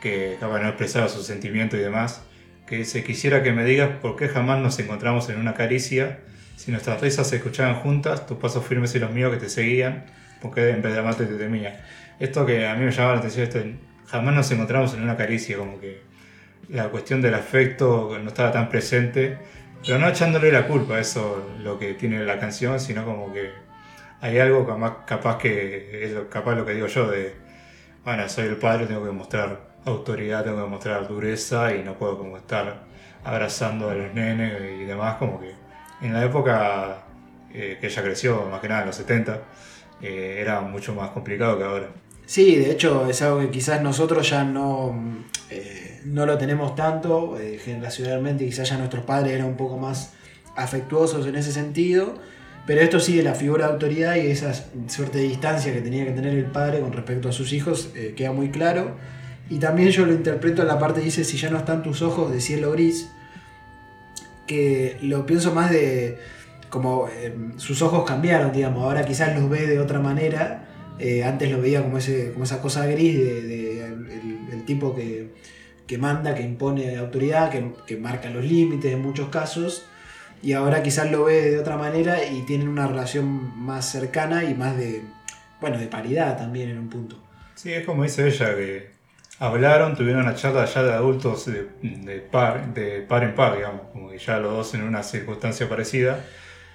que capaz no expresaba sus sentimientos y demás, que dice, quisiera que me digas por qué jamás nos encontramos en una caricia, si nuestras risas se escuchaban juntas, tus pasos firmes y los míos que te seguían, porque en vez de amarte te temía. Esto que a mí me llamaba la atención, esto, jamás nos encontramos en una caricia, como que la cuestión del afecto no estaba tan presente, pero no echándole la culpa a eso lo que tiene la canción, sino como que hay algo capaz, capaz que es capaz lo que digo yo de, bueno, soy el padre, tengo que mostrar autoridad, tengo que mostrar dureza y no puedo como estar abrazando a los nenes y demás, como que en la época eh, que ella creció, más que nada en los 70, eh, era mucho más complicado que ahora. Sí, de hecho es algo que quizás nosotros ya no, eh, no lo tenemos tanto, generacionalmente quizás ya nuestros padres eran un poco más afectuosos en ese sentido, Pero esto sigue la figura de autoridad y esa suerte de distancia que tenía que tener el padre con respecto a sus hijos queda muy claro. Y también yo lo interpreto en la parte que dice, si ya no están tus ojos de cielo gris, que lo pienso más de como eh, sus ojos cambiaron, digamos, ahora quizás los ve de otra manera, eh, antes lo veía como, ese, como esa cosa gris de, el, tipo que, que manda, que impone autoridad, que marca los límites en muchos casos, y ahora quizás lo ve de otra manera y tienen una relación más cercana y más de, bueno, de paridad también en un punto. Sí, es como dice ella, que hablaron, tuvieron una charla ya de adultos de, par, de par en par, digamos, como que ya los dos en una circunstancia parecida,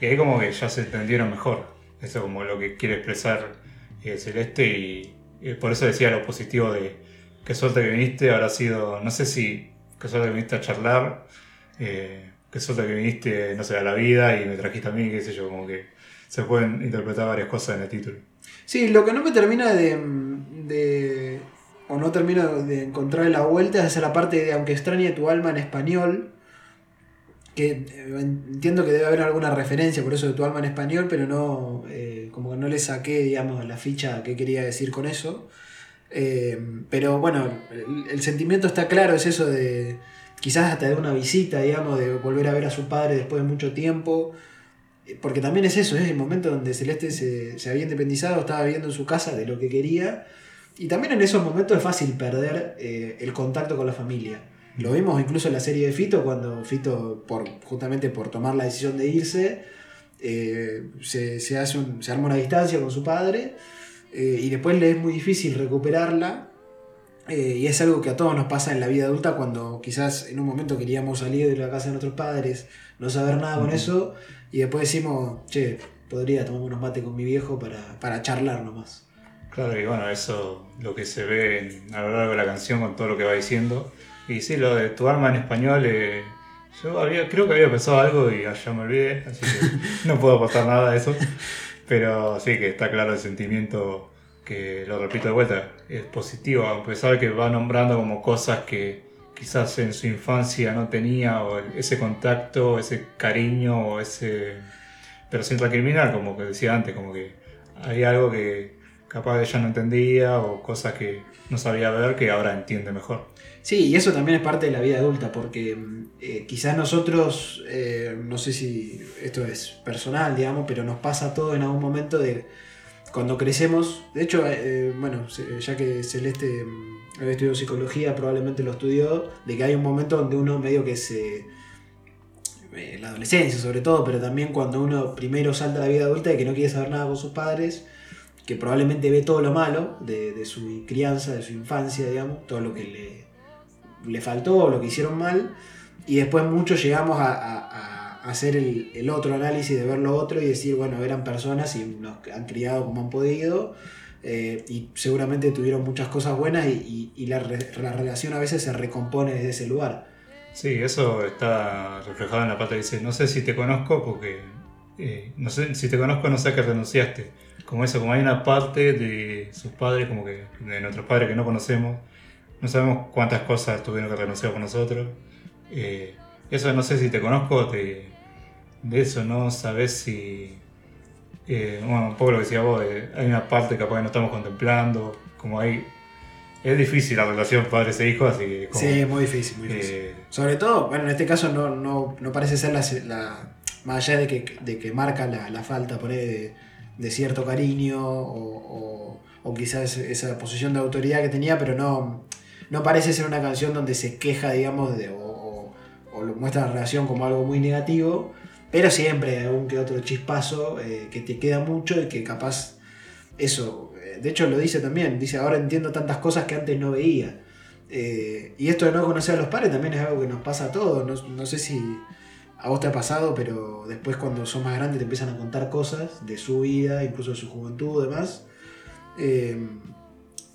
y ahí como que ya se entendieron mejor. Eso como lo que quiere expresar eh, Celeste y, por eso decía lo positivo de qué suerte que viniste, habrá sido, no sé si qué suerte que viniste a charlar, eh, qué suerte que viniste, no sé, a la vida y me trajiste a mí, qué sé yo, como que se pueden interpretar varias cosas en el título. Sí, lo que no me termina de- o no termino de encontrar la vuelta es la parte de aunque extrañe tu alma en español, que eh, entiendo que debe haber alguna referencia por eso de tu alma en español, pero no, eh, como que no le saqué, digamos, la ficha que quería decir con eso. Eh, pero bueno, el, sentimiento está claro, es eso de quizás hasta de una visita, digamos, de volver a ver a su padre después de mucho tiempo. Porque también es eso, es el momento donde Celeste se, se había independizado, estaba viviendo en su casa de lo que quería. Y también en esos momentos es fácil perder eh, el contacto con la familia. Lo vimos incluso en la serie de Fito, cuando Fito, por, justamente por tomar la decisión de irse, eh, se, se hace un- se arma una distancia con su padre eh, y después le es muy difícil recuperarla. eh, y es algo que a todos nos pasa en la vida adulta cuando quizás en un momento queríamos salir de la casa de nuestros padres, no saber nada con eso, y después decimos, che, podría tomar unos mates con mi viejo para, para charlar nomás. Claro, y bueno, eso lo que se ve en- a lo largo de la canción con todo lo que va diciendo. Y sí, lo de tu arma en español, eh, yo había, creo que había pensado algo y ya me olvidé, así que no puedo aportar nada de eso. Pero sí que está claro el sentimiento que, lo repito de vuelta, es positivo, a pesar que va nombrando como cosas que quizás en su infancia no tenía, o ese contacto, ese cariño, o ese... Pero sin recriminar, como que decía antes, como que hay algo que capaz ella no entendía o cosas que no sabía ver que ahora entiende mejor. Sí, y eso también es parte de la vida adulta, porque eh, quizás nosotros, eh, no sé si esto es personal, digamos, pero nos pasa todo en algún momento de cuando crecemos. De hecho, eh, bueno, ya que Celeste mm, había estudiado psicología, probablemente lo estudió, de que hay un momento donde uno medio que se... la adolescencia sobre todo, pero también cuando uno primero salta a la vida adulta y que no quiere saber nada con sus padres, que probablemente ve todo lo malo de, su crianza, de su infancia, digamos, todo lo que le, le faltó, lo que hicieron mal, y después muchos llegamos a, hacer el, otro análisis de ver lo otro y decir, bueno, eran personas y nos han criado como han podido, eh, y seguramente tuvieron muchas cosas buenas y, la relación a veces se recompone desde ese lugar. Sí, eso está reflejado en la parte que dice, no sé si te conozco porque, eh, no sé, si te conozco no sé a qué renunciaste. Como eso, como hay una parte de sus padres, como que de nuestros padres que no conocemos, no sabemos cuántas cosas tuvieron que renunciar por nosotros. Eh, eso no sé si te conozco, te- de eso no sabes si... eh, bueno, un poco lo que decía vos, de- hay una parte capaz que no estamos contemplando, como hay... Es difícil la relación padres e hijos, así que... como, Sí, muy difícil, muy difícil. eh, Sobre todo, bueno, en este caso no, no, no parece ser la, la- Más allá de que, de que marca la, la falta por ahí de, de cierto cariño o, o- quizás esa posición de autoridad que tenía, pero no, no parece ser una canción donde se queja, digamos, de, o, o- muestra la relación como algo muy negativo, pero siempre hay algún que otro chispazo eh, que te queda mucho y que capaz eso, eh, de hecho lo dice también, dice ahora entiendo tantas cosas que antes no veía. Eh, y esto de no conocer a los padres también es algo que nos pasa a todos. No, no sé si a vos te ha pasado, pero después cuando sos más grande te empiezan a contar cosas de su vida, incluso de su juventud y demás. Eh,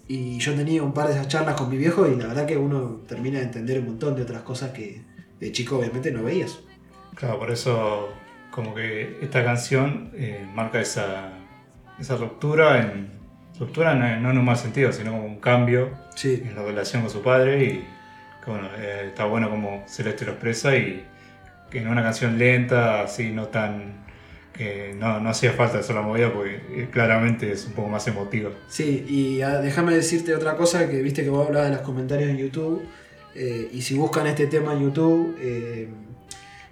y yo tenía un par de esas charlas con mi viejo y la verdad que uno termina de entender un montón de otras cosas que de chico obviamente no veías. Claro, por eso como que esta canción eh, marca esa, esa ruptura, en, ruptura no, no en un mal sentido, sino como un cambio Sí, en la relación con su padre y que bueno, eh, está bueno como Celeste lo expresa y en una canción lenta, así no tan que no, no hacía falta hacer la movida porque eh, claramente es un poco más emotiva. Sí, y ah, déjame decirte otra cosa, que viste que vos hablabas de los comentarios en YouTube, eh, y si buscan este tema en YouTube, eh,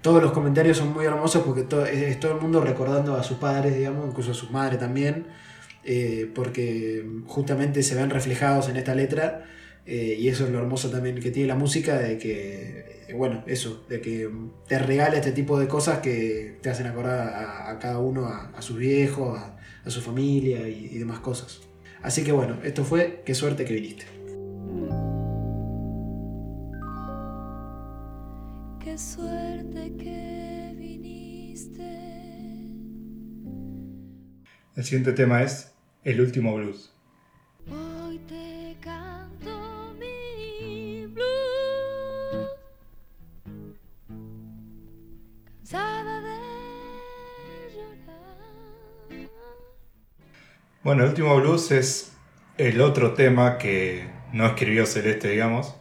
todos los comentarios son muy hermosos porque to- es, todo el mundo recordando a sus padres, digamos, incluso a su madre también, porque justamente se ven reflejados en esta letra, eh, y eso es lo hermoso también que tiene la música, de que, eh, bueno, eso, de que te regala este tipo de cosas que te hacen acordar a, a cada uno, a, a sus viejos, a, a su familia y, y demás cosas. Así que bueno, esto fue Qué suerte que viniste. Qué suerte que viniste. El siguiente tema es El último blues. Bueno, el último blues es el otro tema que no escribió Celeste, digamos,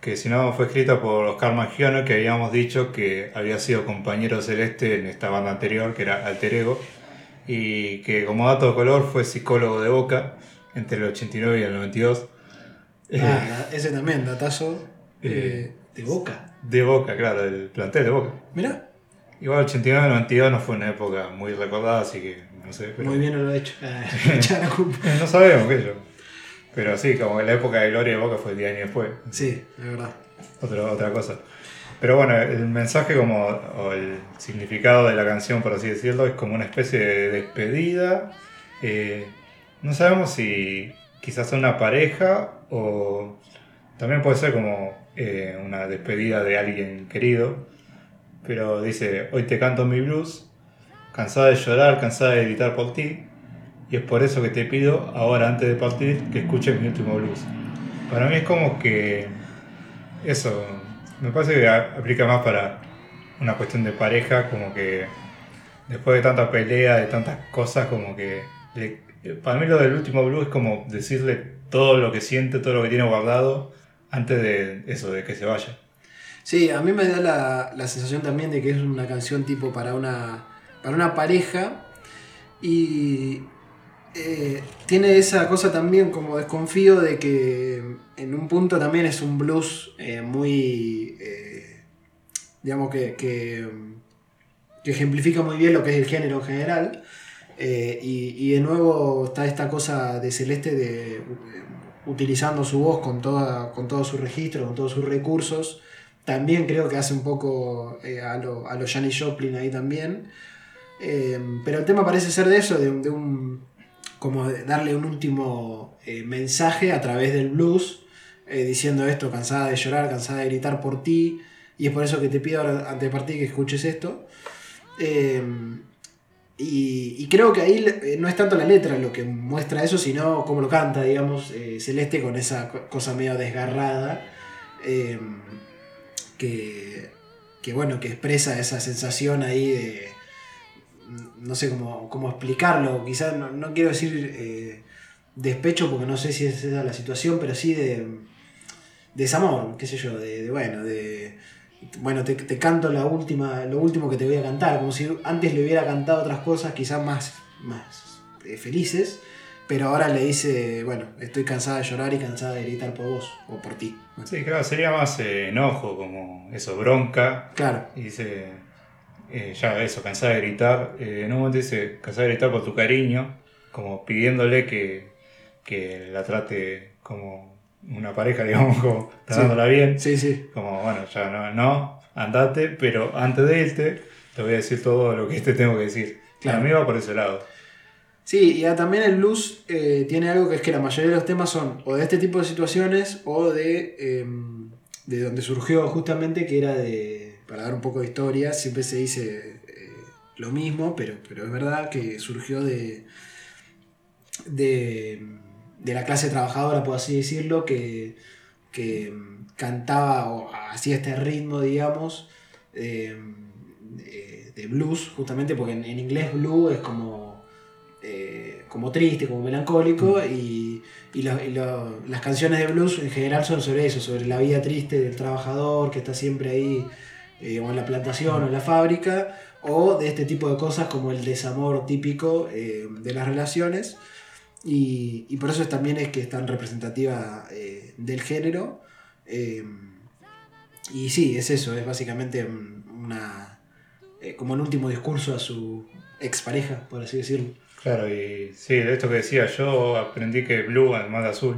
que si no fue escrita por Oscar Mangione, que habíamos dicho que había sido compañero de Celeste en esta banda anterior, que era Alter Ego, y que como dato de color fue psicólogo de Boca entre el 89 y el 92. Eh, Ah, ese también, datazo eh, Eh, de boca. de Boca, claro, del plantel de Boca. Mira, Igual el 89 y el 92 no fue una época muy recordada, así que no sé. Pero... muy bien lo he hecho. Ah, echa la culpa. Eh, No sabemos qué yo. Pero sí, como que la época de gloria de Boca fue 10 años después. Sí, es verdad. Otra, otra cosa. Pero bueno, el mensaje como, o el significado de la canción, por así decirlo, es como una especie de despedida. Eh, no sabemos si quizás sea una pareja o también puede ser como eh, una despedida de alguien querido. Pero dice, hoy te canto mi blues, cansada de llorar, cansada de gritar por ti. Y es por eso que te pido, ahora antes de partir, que escuches mi último blues. Para mí es como que eso, me parece que aplica más para una cuestión de pareja, como que después de tanta pelea, de tantas cosas, como que... para mí lo del último blues es como decirle todo lo que siente, todo lo que tiene guardado, antes de eso, de que se vaya. Sí, a mí me da la, la sensación también de que es una canción tipo para una, para una pareja y eh, tiene esa cosa también como desconfío de que en un punto también es un blues eh, muy, eh, digamos que, que, ejemplifica muy bien lo que es el género en general. Y, y de nuevo está esta cosa de Celeste de utilizando su voz con, toda, con todos sus registros, con todos sus recursos. También creo que hace un poco a lo, a lo Janis Joplin ahí también. Eh, pero el tema parece ser de eso, de, un- como darle un último eh, mensaje a través del blues, eh, diciendo esto, cansada de llorar, cansada de gritar por ti, y es por eso que te pido ahora, antes partir que escuches esto. Eh, y, y creo que ahí eh, no es tanto la letra lo que muestra eso, sino cómo lo canta, digamos, Celeste con esa co- cosa medio desgarrada. eh, que, que bueno, que expresa esa sensación ahí de. No sé cómo, cómo explicarlo, quizás no, no quiero decir eh, despecho porque no sé si es esa la situación, pero sí de desamor, qué sé yo, de, de, bueno, de bueno, te, te canto la última, lo último que te voy a cantar, como si antes le hubiera cantado otras cosas quizás más, más eh, felices, pero ahora le dice, bueno, estoy cansada de llorar y cansada de gritar por vos o por ti. Sí, claro, sería más eh, enojo, como eso, bronca. Claro, Y dice, eh, ya eso, cansada de gritar. Eh, en un momento dice, cansada de gritar por tu cariño, como pidiéndole que, que la trate como una pareja, digamos, como tratándola bien. sí, sí, Como, bueno, ya no, no, andate, pero antes de irte, te voy a decir todo lo que te tengo que decir. Claro. Para mí va por ese lado. Sí, y también el blues eh, tiene algo que es que la mayoría de los temas son o de este tipo de situaciones o de, eh, de donde surgió justamente, que era de, para dar un poco de historia, siempre se dice eh, lo mismo, pero, pero es verdad que surgió de, de, de la clase trabajadora, por así decirlo, que, que mm, cantaba o hacía este ritmo, digamos, eh, de, de blues, justamente porque en, en inglés blue es como eh, como triste, como melancólico, y, y lo- y lo- las canciones de blues en general son sobre eso, sobre la vida triste del trabajador que está siempre ahí, eh, o en la plantación o en la fábrica, o de este tipo de cosas como el desamor típico eh, de las relaciones. Y, y por eso es también es que es tan representativa eh, del género. Y sí, es eso, es básicamente un- una. como el último discurso a su expareja, por así decirlo. Claro, y sí, de esto que decía, yo aprendí que Blue, además de azul,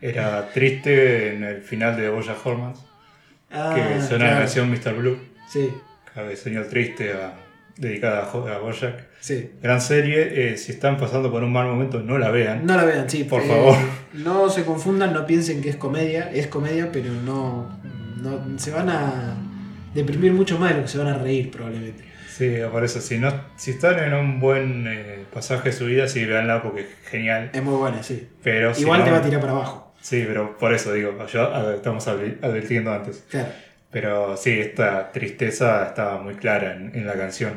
era triste en el final de Boya Hormans, Ah, que suena la claro. canción Mr. Blue, Sí, señor triste a- dedicada a, a Bojack. sí. Gran serie, eh, si están pasando por un mal momento, no la vean. No la vean, sí. Por eh, favor. No se confundan, no piensen que es comedia. Es comedia, pero no, no. Se van a deprimir mucho más de lo que se van a reír, probablemente. Sí, por eso, si, no, si están en un buen eh, pasaje de su vida, sí, veanla porque es genial. Es muy buena, sí. Pero si Igual no- te va a tirar para abajo. Sí, pero por eso digo, yo estamos advi- advirtiendo antes. Claro. Pero sí, esta tristeza estaba muy clara en, en la canción.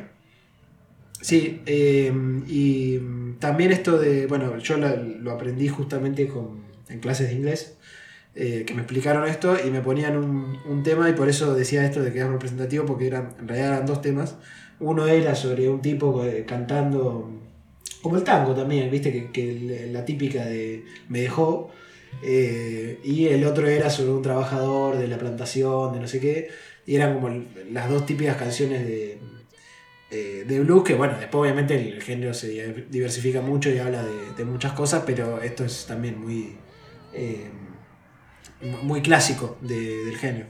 Sí, eh, y también esto de. Bueno, yo la- lo aprendí justamente con, en clases de inglés. eh, que me explicaron esto y me ponían un, un tema y por eso decía esto de que era representativo porque eran, en realidad eran dos temas. Uno era sobre un tipo eh, cantando, como el tango también, viste que, que la típica de me dejó. Eh, y el otro era sobre un trabajador de la plantación, de no sé qué. Y eran como el- las dos típicas canciones de, eh, de blues, que bueno, después obviamente el género se di- diversifica mucho y habla de, de muchas cosas, pero esto es también muy, eh, muy clásico de- del género.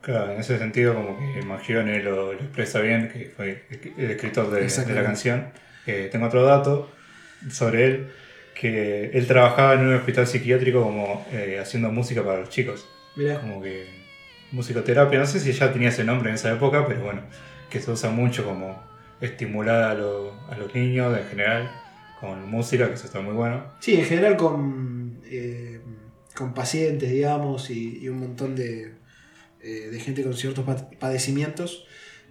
Claro, en ese sentido como que Magione lo, lo expresa bien, que fue el escritor de, de la canción. Eh, tengo otro dato sobre él, que él trabajaba en un hospital psiquiátrico como eh, haciendo música para los chicos. Mirá, como que musicoterapia, no sé si ya tenía ese nombre en esa época, pero bueno, que se usa mucho como estimular a, lo- a los niños en general con música, que eso está muy bueno. sí, en general con, eh, con pacientes, digamos, y, y un montón de, eh, de gente con ciertos pa- padecimientos.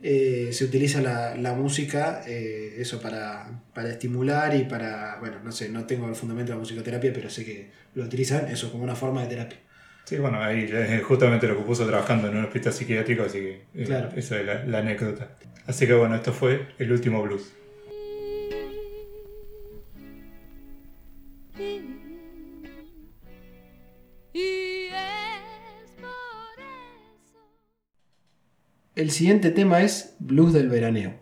Eh, se utiliza la, la música, eh, eso para, para estimular y para, bueno, no sé, no tengo el fundamento de la musicoterapia, pero sé que lo utilizan eso como una forma de terapia. Sí, bueno, ahí justamente lo que puso trabajando en un hospital psiquiátrico, así que eh, Claro. esa es la, la anécdota. Así que bueno, esto fue el último blues. El siguiente tema es Blues del Veraneo.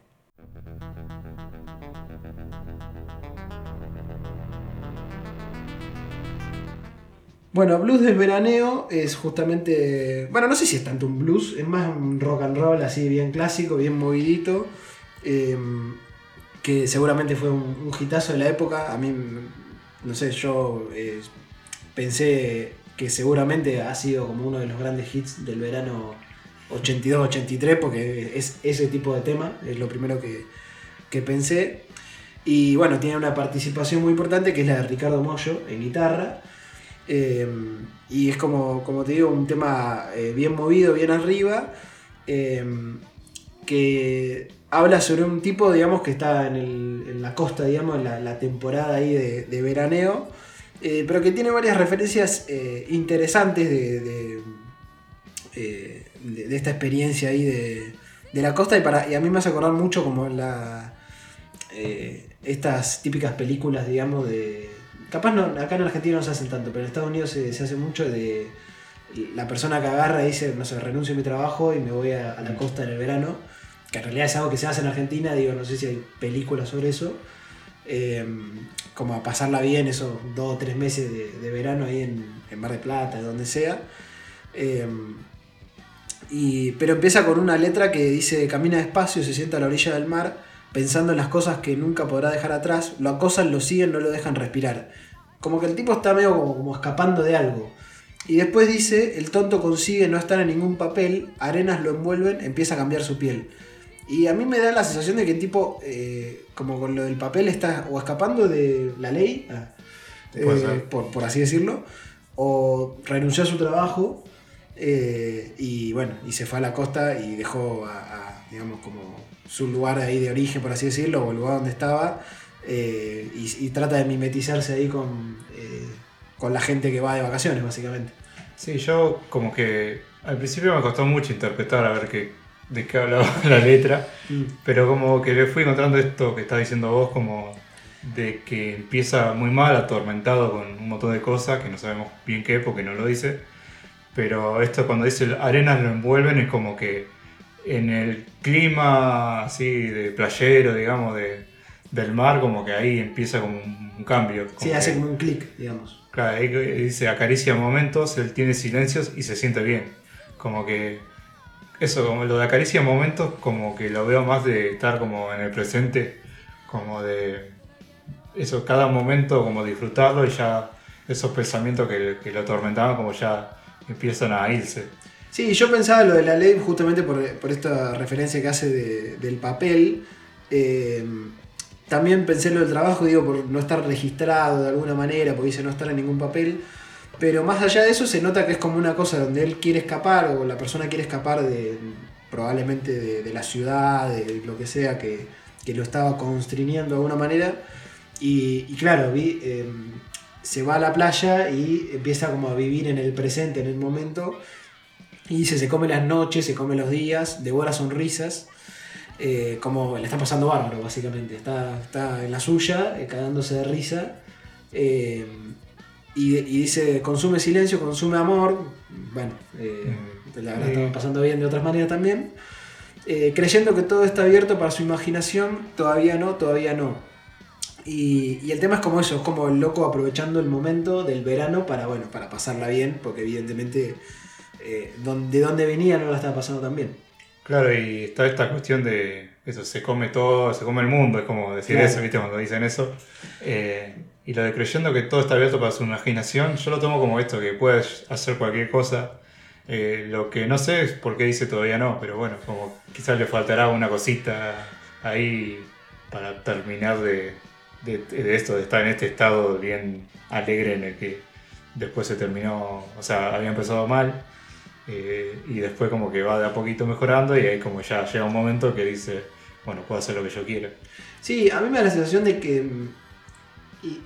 Bueno, Blues del Veraneo es justamente. Bueno, no sé si es tanto un blues, es más un rock and roll así, bien clásico, bien movidito. eh, que seguramente fue un, un hitazo de la época. A mí, no sé, yo eh, pensé que seguramente ha sido como uno de los grandes hits del verano 82-83, porque es ese tipo de tema, es lo primero que, que pensé. Y bueno, tiene una participación muy importante que es la de Ricardo Mollo en guitarra. Eh, y es como, como te digo, un tema eh, bien movido, bien arriba, eh, que habla sobre un tipo, digamos, que está en, la costa, digamos, en la, temporada ahí de, veraneo, pero que tiene varias referencias interesantes de, de- de esta experiencia ahí de, de la costa y, para, y a mí me hace acordar mucho como la, eh, estas típicas películas, digamos, de... Capaz no, acá en Argentina no se hacen tanto, pero en Estados Unidos se, se hace mucho de la persona que agarra y dice, no sé, renuncio a mi trabajo y me voy a, a la costa en el verano, que en realidad es algo que se hace en Argentina, digo, no sé si hay películas sobre eso, eh, como a pasarla bien esos dos o tres meses de, de verano ahí en, en Mar de Plata, donde sea. Eh, y, pero empieza con una letra que dice, camina despacio, se sienta a la orilla del mar, pensando en las cosas que nunca podrá dejar atrás, lo acosan, lo siguen, no lo dejan respirar. Como que el tipo está medio como, como escapando de algo. Y después dice, el tonto consigue no estar en ningún papel, arenas lo envuelven, empieza a cambiar su piel. Y a mí me da la sensación de que el tipo, eh, como con lo del papel, está o escapando de la ley, ah, eh, por, por así decirlo, o renunció a su trabajo eh, y bueno, y se fue a la costa y dejó a, a, digamos, como su lugar ahí de origen, por así decirlo, o el lugar donde estaba, eh, y, y trata de mimetizarse ahí con, eh, con la gente que va de vacaciones, básicamente. Sí, yo como que al principio me costó mucho interpretar a ver qué, de qué hablaba la letra, Mm. pero como que le fui encontrando esto que estás diciendo vos, como de que empieza muy mal, atormentado con un montón de cosas que no sabemos bien qué porque no lo dice, pero esto cuando dice arenas lo envuelven es como que en el clima así de playero, digamos, de, del mar, como que ahí empieza como un, un cambio. Sí, hace que- como un clic, digamos. Claro, ahí dice acaricia momentos, él tiene silencios y se siente bien. Como que eso, como lo de acaricia momentos, como que lo veo más de estar como en el presente, como de eso, cada momento como disfrutarlo y ya esos pensamientos que, que lo atormentaban como ya empiezan a irse. Sí, yo pensaba lo de la ley justamente por, por esta referencia que hace de- del papel. Eh, también pensé en lo del trabajo, digo, por no estar registrado de alguna manera, porque dice no estar en ningún papel. Pero más allá de eso se nota que es como una cosa donde él quiere escapar o la persona quiere escapar de probablemente de, la ciudad, de lo que sea que, que lo estaba constriñendo de alguna manera. Y, claro, vi, eh, se va a la playa y empieza como a vivir en el presente, en el momento. Y dice, se come las noches, se come los días, devora sonrisas. eh, como le está pasando bárbaro, básicamente. Está, está en la suya, eh, cagándose de risa. eh, y, y dice, consume silencio, consume amor. Bueno, eh, la verdad estaba pasando bien de otras maneras también. Creyendo que todo está abierto para su imaginación, todavía no, todavía no. Y, y el tema es como eso, es como el loco aprovechando el momento del verano para, bueno, para pasarla bien, porque evidentemente eh, de dónde venía no la estaba pasando tan bien. Claro, y está esta cuestión de eso, se come todo, se come el mundo, es como decir Claro. eso, ¿viste? Cuando dicen eso. Eh, y lo de creyendo que todo está abierto para su imaginación, yo lo tomo como esto, que puedes hacer cualquier cosa. Eh, lo que no sé es por qué dice todavía no, pero bueno, como quizás le faltará una cosita ahí para terminar de, de, esto, de estar en este estado bien alegre en el que después se terminó, o sea, había empezado mal eh, y después como que va de a poquito mejorando y ahí como ya llega un momento que dice, bueno, puedo hacer lo que yo quiera. Sí, a mí me da la sensación de que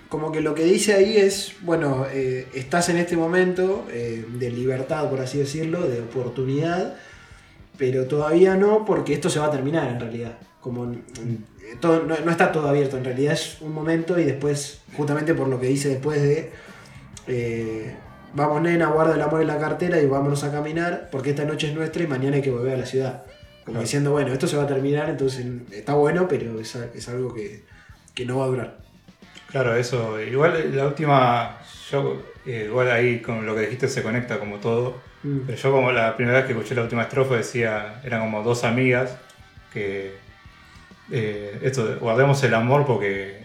como que lo que dice ahí es, bueno, eh, estás en este momento eh, de libertad, por así decirlo, de oportunidad, pero todavía no porque esto se va a terminar en realidad. Como todo, no, no está todo abierto, en realidad es un momento y después, justamente por lo que dice después de, eh, vamos nena, guarda el amor en la cartera y vámonos a caminar porque esta noche es nuestra y mañana hay que volver a la ciudad. Como Claro. diciendo, bueno, esto se va a terminar, entonces está bueno, pero es, es algo que, que no va a durar. Claro, eso. Igual la última, yo eh, igual ahí con lo que dijiste se conecta como todo. Mm. Pero yo como la primera vez que escuché la última estrofa decía, eran como dos amigas que eh, esto, de guardemos el amor porque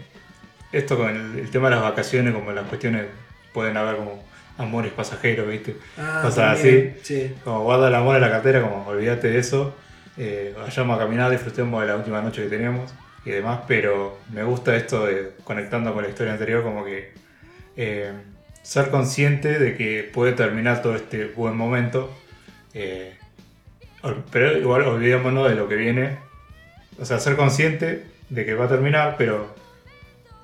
esto con el, el tema de las vacaciones, como las cuestiones, pueden haber como amores pasajeros, ¿viste? Ah, Cosas también, Sí. Como guarda el amor en la cartera, como olvídate de eso, eh, vayamos a caminar, disfrutemos de la última noche que tenemos y demás, pero me gusta esto de conectando con la historia anterior, como que eh, ser consciente de que puede terminar todo este buen momento, eh, pero igual olvidémonos de lo que viene, o sea, ser consciente de que va a terminar, pero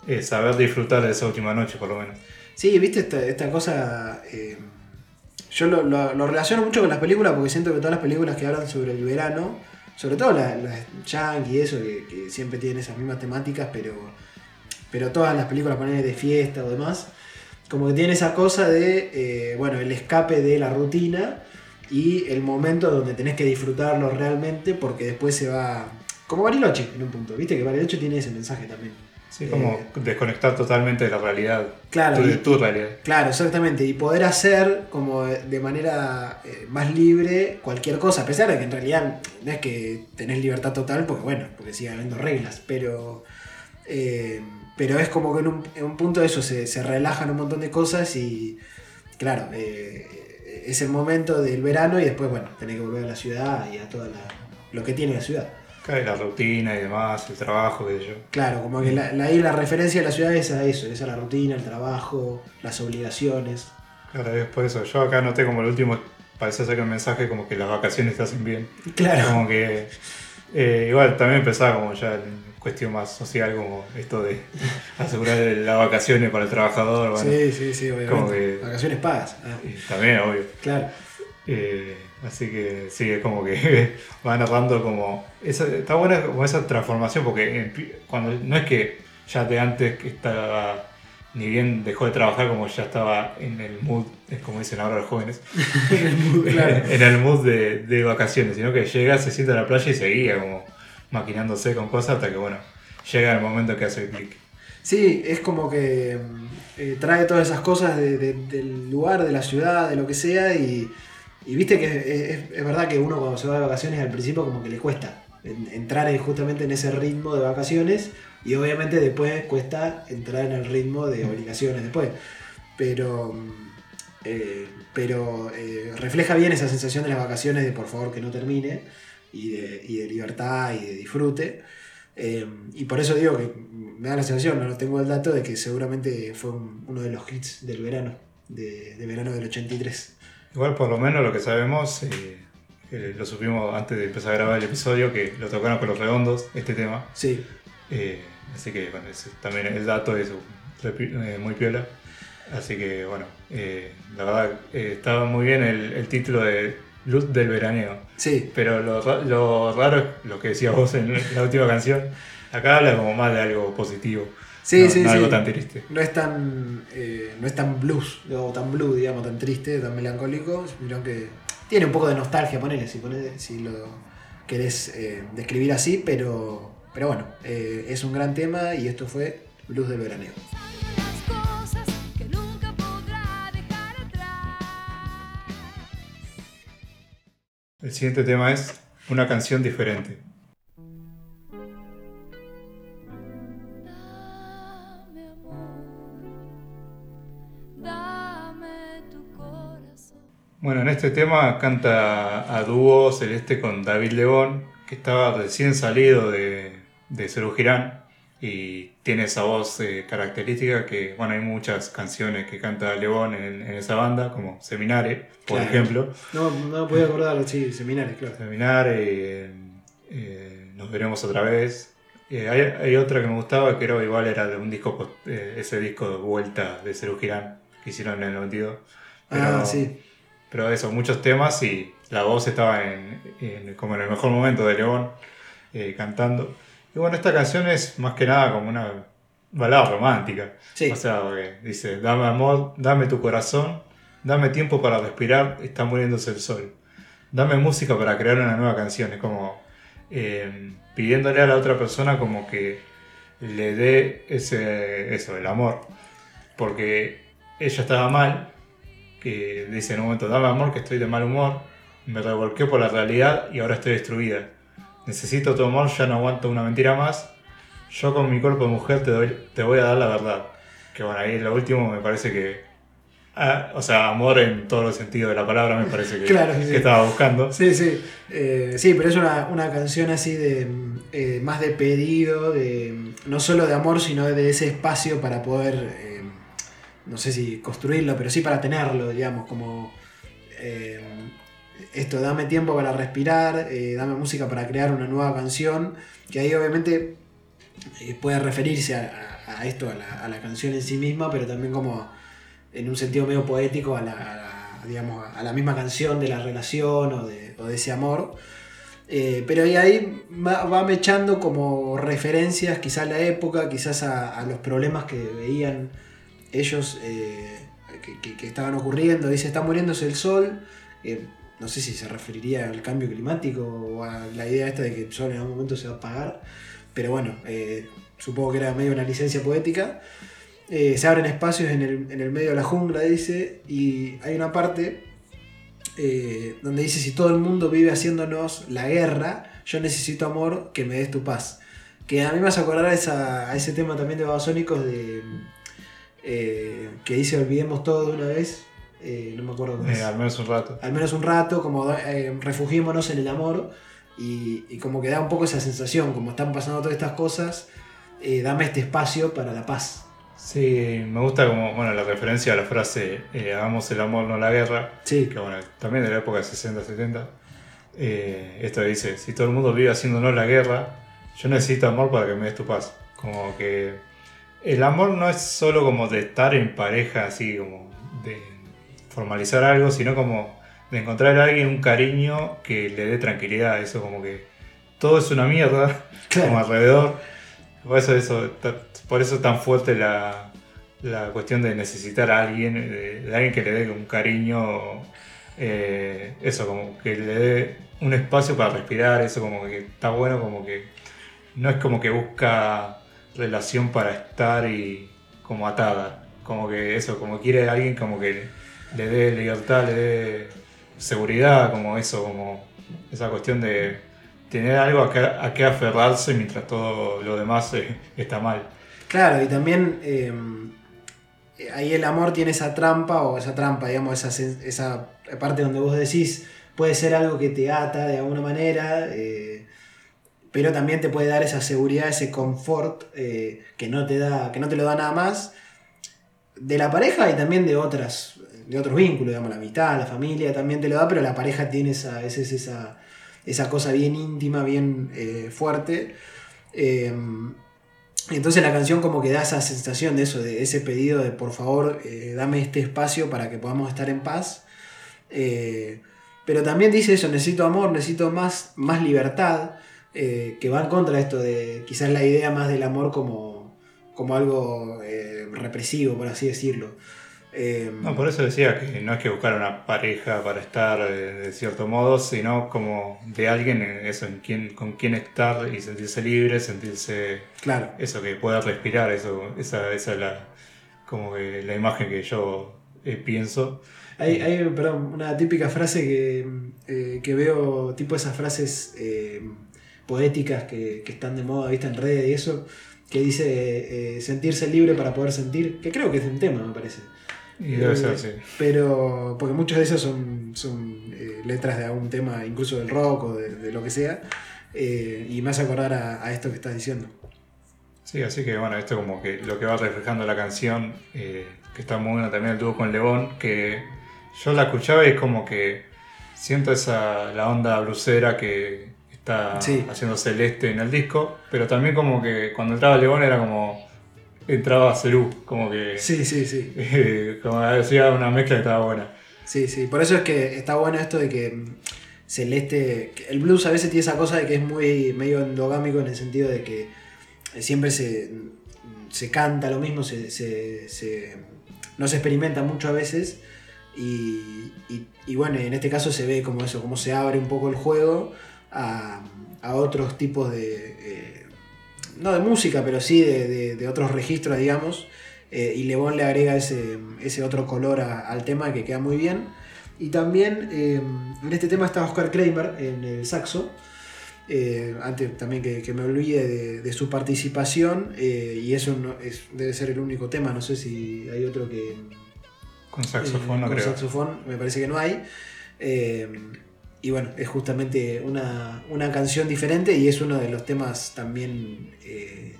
eh, saber disfrutar de esa última noche por lo menos. Sí, viste esta, cosa. eh, yo lo, relaciono mucho con las películas porque siento que todas las películas que hablan sobre el verano, sobre todo las, las yankee y eso, que, siempre tienen esas mismas temáticas, pero, pero todas las películas ponen de fiesta o demás, como que tienen esa cosa de, eh, bueno, el escape de la rutina y el momento donde tenés que disfrutarlo realmente porque después se va. Como Bariloche en un punto, viste que Bariloche tiene ese mensaje también. Sí, como Eh, desconectar totalmente de la realidad, Claro, tu- de y- tu realidad. Claro, exactamente. Y poder hacer como de manera eh, más libre cualquier cosa, a pesar de que en realidad no es que tenés libertad total, porque bueno, porque sigue habiendo reglas, pero, eh, pero es como que en un, en un punto de eso se, se relajan un montón de cosas y claro, eh, es el momento del verano y después bueno, tenés que volver a la ciudad y a todo lo que tiene la ciudad. Claro, y la rutina y demás, el trabajo, qué sé yo. Claro, como que la, la, ahí la referencia de la ciudad es a eso, es a la rutina, el trabajo, las obligaciones. Claro, es por eso. Yo acá noté como el último, parece ser que el mensaje como que las vacaciones te hacen bien. Claro. Como que eh, igual también empezaba como ya en cuestión más social, como esto de asegurar las vacaciones para el trabajador. Bueno, Sí, sí, sí, obviamente. como que- Vacaciones pagas. Ah, también, obvio. claro. Eh, así que sí, es como que va narrando como... Esa, está buena como esa transformación porque en- cuando no es que ya de antes que estaba... Ni bien dejó de trabajar como ya estaba en el mood, es como dicen ahora los jóvenes, claro. en el mood de, de vacaciones, sino que llega, se sienta en la playa y seguía como maquinándose con cosas hasta que bueno, llega el momento que hace el clic. Sí, es como que eh, trae todas esas cosas de- de- del lugar, de la ciudad, de lo que sea, y, y viste que es, verdad que uno cuando se va de vacaciones al principio como que le cuesta en- entrar en- justamente en ese ritmo de vacaciones, y obviamente después cuesta entrar en el ritmo de obligaciones después. Pero, mm, eh, pero eh, refleja bien esa sensación de las vacaciones de por favor que no termine, y de, y de libertad y de disfrute. Eh, y por eso digo que me da la sensación, no tengo el dato de que seguramente fue un- uno de los hits del verano, de, de verano del 83. Igual por lo menos lo que sabemos, eh, eh, lo supimos antes de empezar a grabar el episodio, que lo tocaron con los redondos, este tema. Sí, Eh, así que bueno, también el dato es muy piola. Así que bueno, la verdad estaba muy bien el, el título de Luz del Veraneo. sí, Pero lo, lo raro es lo que decías vos en la última canción. Acá habla como más de algo positivo. Sí, no, sí, no sí. algo tan triste. no es tan eh, no es tan blues, o tan blue, digamos, tan triste, tan melancólico, sino que tiene un poco de nostalgia, ponele, si, ponele, si lo querés eh, describir así, pero, pero bueno, eh, es un gran tema y esto fue Blues del Veraneo. El siguiente tema es una canción diferente. Bueno, en este tema canta a dúo Celeste con David Lebón, que estaba recién salido de, de Cerú Girán y tiene esa voz eh, característica que, bueno, hay muchas canciones que canta Lebón en, en esa banda, como Seminare, por Claro. ejemplo. No, no podía acordar, sí, seminarios, claro. Seminare, eh, Nos veremos otra vez. Eh, hay, hay otra que me gustaba que era igual era de un disco, eh, ese disco de vuelta de Cerú Girán que hicieron en el 92. Pero- Ah, sí. Pero eso, muchos temas y la voz estaba en, en- como en el mejor momento de León eh, cantando. Y bueno, esta canción es más que nada como una balada romántica. Sí. O sea, que dice, dame amor, dame tu corazón, dame tiempo para respirar, está muriéndose el sol. Dame música para crear una nueva canción. Es como eh, pidiéndole a la otra persona como que le dé ese, eso, el amor. Porque ella estaba mal, que dice en un momento, dame amor que estoy de mal humor, me revolqué por la realidad y ahora estoy destruida. Necesito tu amor, ya no aguanto una mentira más. Yo con mi cuerpo de mujer te, doy, te voy a dar la verdad. Que bueno, ahí lo último me parece que... ah, o sea, amor en todos los sentidos de la palabra me parece que, Claro, sí, sí. que estaba buscando. Sí, sí. Eh, sí, pero es una, una canción así de eh, más de pedido, de no solo de amor, sino de ese espacio para poder, eh, no sé si construirlo, pero sí para tenerlo, digamos, como eh, esto, dame tiempo para respirar, eh, dame música para crear una nueva canción, que ahí obviamente eh, puede referirse a, esto, a la, canción en sí misma, pero también como en un sentido medio poético a la, digamos, a la misma canción de la relación o de, ese amor. Pero ahí, ahí va, va mechando como referencias quizás a la época, quizás a los problemas que veían ellos eh, que, estaban ocurriendo. Dice, está muriéndose el sol. no sé si se referiría al cambio climático o a la idea esta de que el sol en algún momento se va a apagar. Pero bueno, eh, supongo que era medio una licencia poética. Eh, se abren espacios en el, en el medio de la jungla, dice, y hay una parte donde dice, si todo el mundo vive haciéndonos la guerra, yo necesito amor, que me des tu paz. Que a mí me hace acordar a, esa- a ese tema también de Babasónicos de... eh, que dice olvidemos todo de una vez, eh, no me acuerdo cómo es Eh, al menos un rato. al menos un rato, como refugiémonos en el amor y, y como que da un poco esa sensación, como están pasando todas estas cosas, dame este espacio para la paz. Sí, me gusta como, bueno, la referencia a la frase eh, hagamos el amor, no la guerra. Sí, que bueno, también de la época de 60-70, eh, esto dice, si todo el mundo vive haciéndonos la guerra, yo necesito amor para que me des tu paz. Como que el amor no es solo como de estar en pareja, así como de formalizar algo, sino como de encontrar a alguien un cariño que le dé tranquilidad, eso como que todo es una mierda Claro. como alrededor. Por eso, eso, por eso es tan fuerte la, la cuestión de necesitar a alguien, de, de alguien que le dé un cariño, eh, eso, como que le dé un espacio para respirar, eso como que está bueno, como que no es como que busca relación para estar y como atada, como que eso, como quiere alguien como que le dé libertad, le dé seguridad, como eso, como esa cuestión de tener algo a que, a aferrarse mientras todo lo demás eh, está mal. Claro, y también eh, ahí el amor tiene esa trampa, o esa trampa, digamos, esa, esa parte donde vos decís, puede ser algo que te ata de alguna manera, eh, pero también te puede dar esa seguridad, ese confort eh, que, no te da, que no te lo da nada más de la pareja y también de otras de otros vínculos, digamos, la amistad, la familia también te lo da, pero la pareja tiene esa, esa, esa, esa cosa bien íntima, bien eh, fuerte. Eh, entonces la canción como que da esa sensación de eso, de ese pedido de por favor eh, dame este espacio para que podamos estar en paz. Pero también dice eso, necesito amor, necesito más, más libertad, eh, que va en contra de esto de quizás la idea más del amor como, como algo eh, represivo, por así decirlo. Eh, No, por eso decía que no es que buscar una pareja para estar eh, de cierto modo, sino como de alguien eh, eso, en quien, con quien estar y sentirse libre, sentirse claro. eso que pueda respirar, eso, esa, esa es la, como que la imagen que yo eh, pienso. Hay, hay, perdón, una típica frase que, eh, que veo, tipo esas frases eh, poéticas que, que están de moda, vista en redes y eso, que dice eh, sentirse libre para poder sentir, que creo que es un tema, me parece. Y debe Eh, ser así. Pero, porque muchos de esos son, son eh, letras de algún tema, incluso del rock o de, de lo que sea, eh, y me hace acordar a, a esto que estás diciendo. Sí, así que bueno, esto como que lo que va reflejando la canción, eh, que está muy bueno también el dúo con Lebón, que yo la escuchaba y es como que siento esa, la onda blusera que está Sí. haciendo Celeste en el disco, pero también como que cuando entraba Lebón era como entraba Cerú, como que Sí, sí, sí. eh, como hacía una mezcla que estaba buena. Sí, sí, por eso es que está bueno esto de que mm, Celeste, el blues a veces tiene esa cosa de que es muy medio endogámico en el sentido de que siempre se, mm, se canta lo mismo, se, se- se- no se experimenta mucho a veces y, y- y bueno, en este caso se ve como eso, como se abre un poco el juego a, a otros tipos de, eh, no de música, pero sí de, de- de otros registros, digamos. Eh, y Lebón le agrega ese, ese otro color a- al tema que queda muy bien. Y también eh, en este tema está Oscar Kramer en el saxo. Eh, antes también que, que me olvide de, de su participación. eh, y eso no- es, debe ser el único tema. No sé si hay otro que. Con saxofón no con creo. saxofón, me parece que no hay. Y bueno, es justamente una, una canción diferente y es uno de los temas también eh,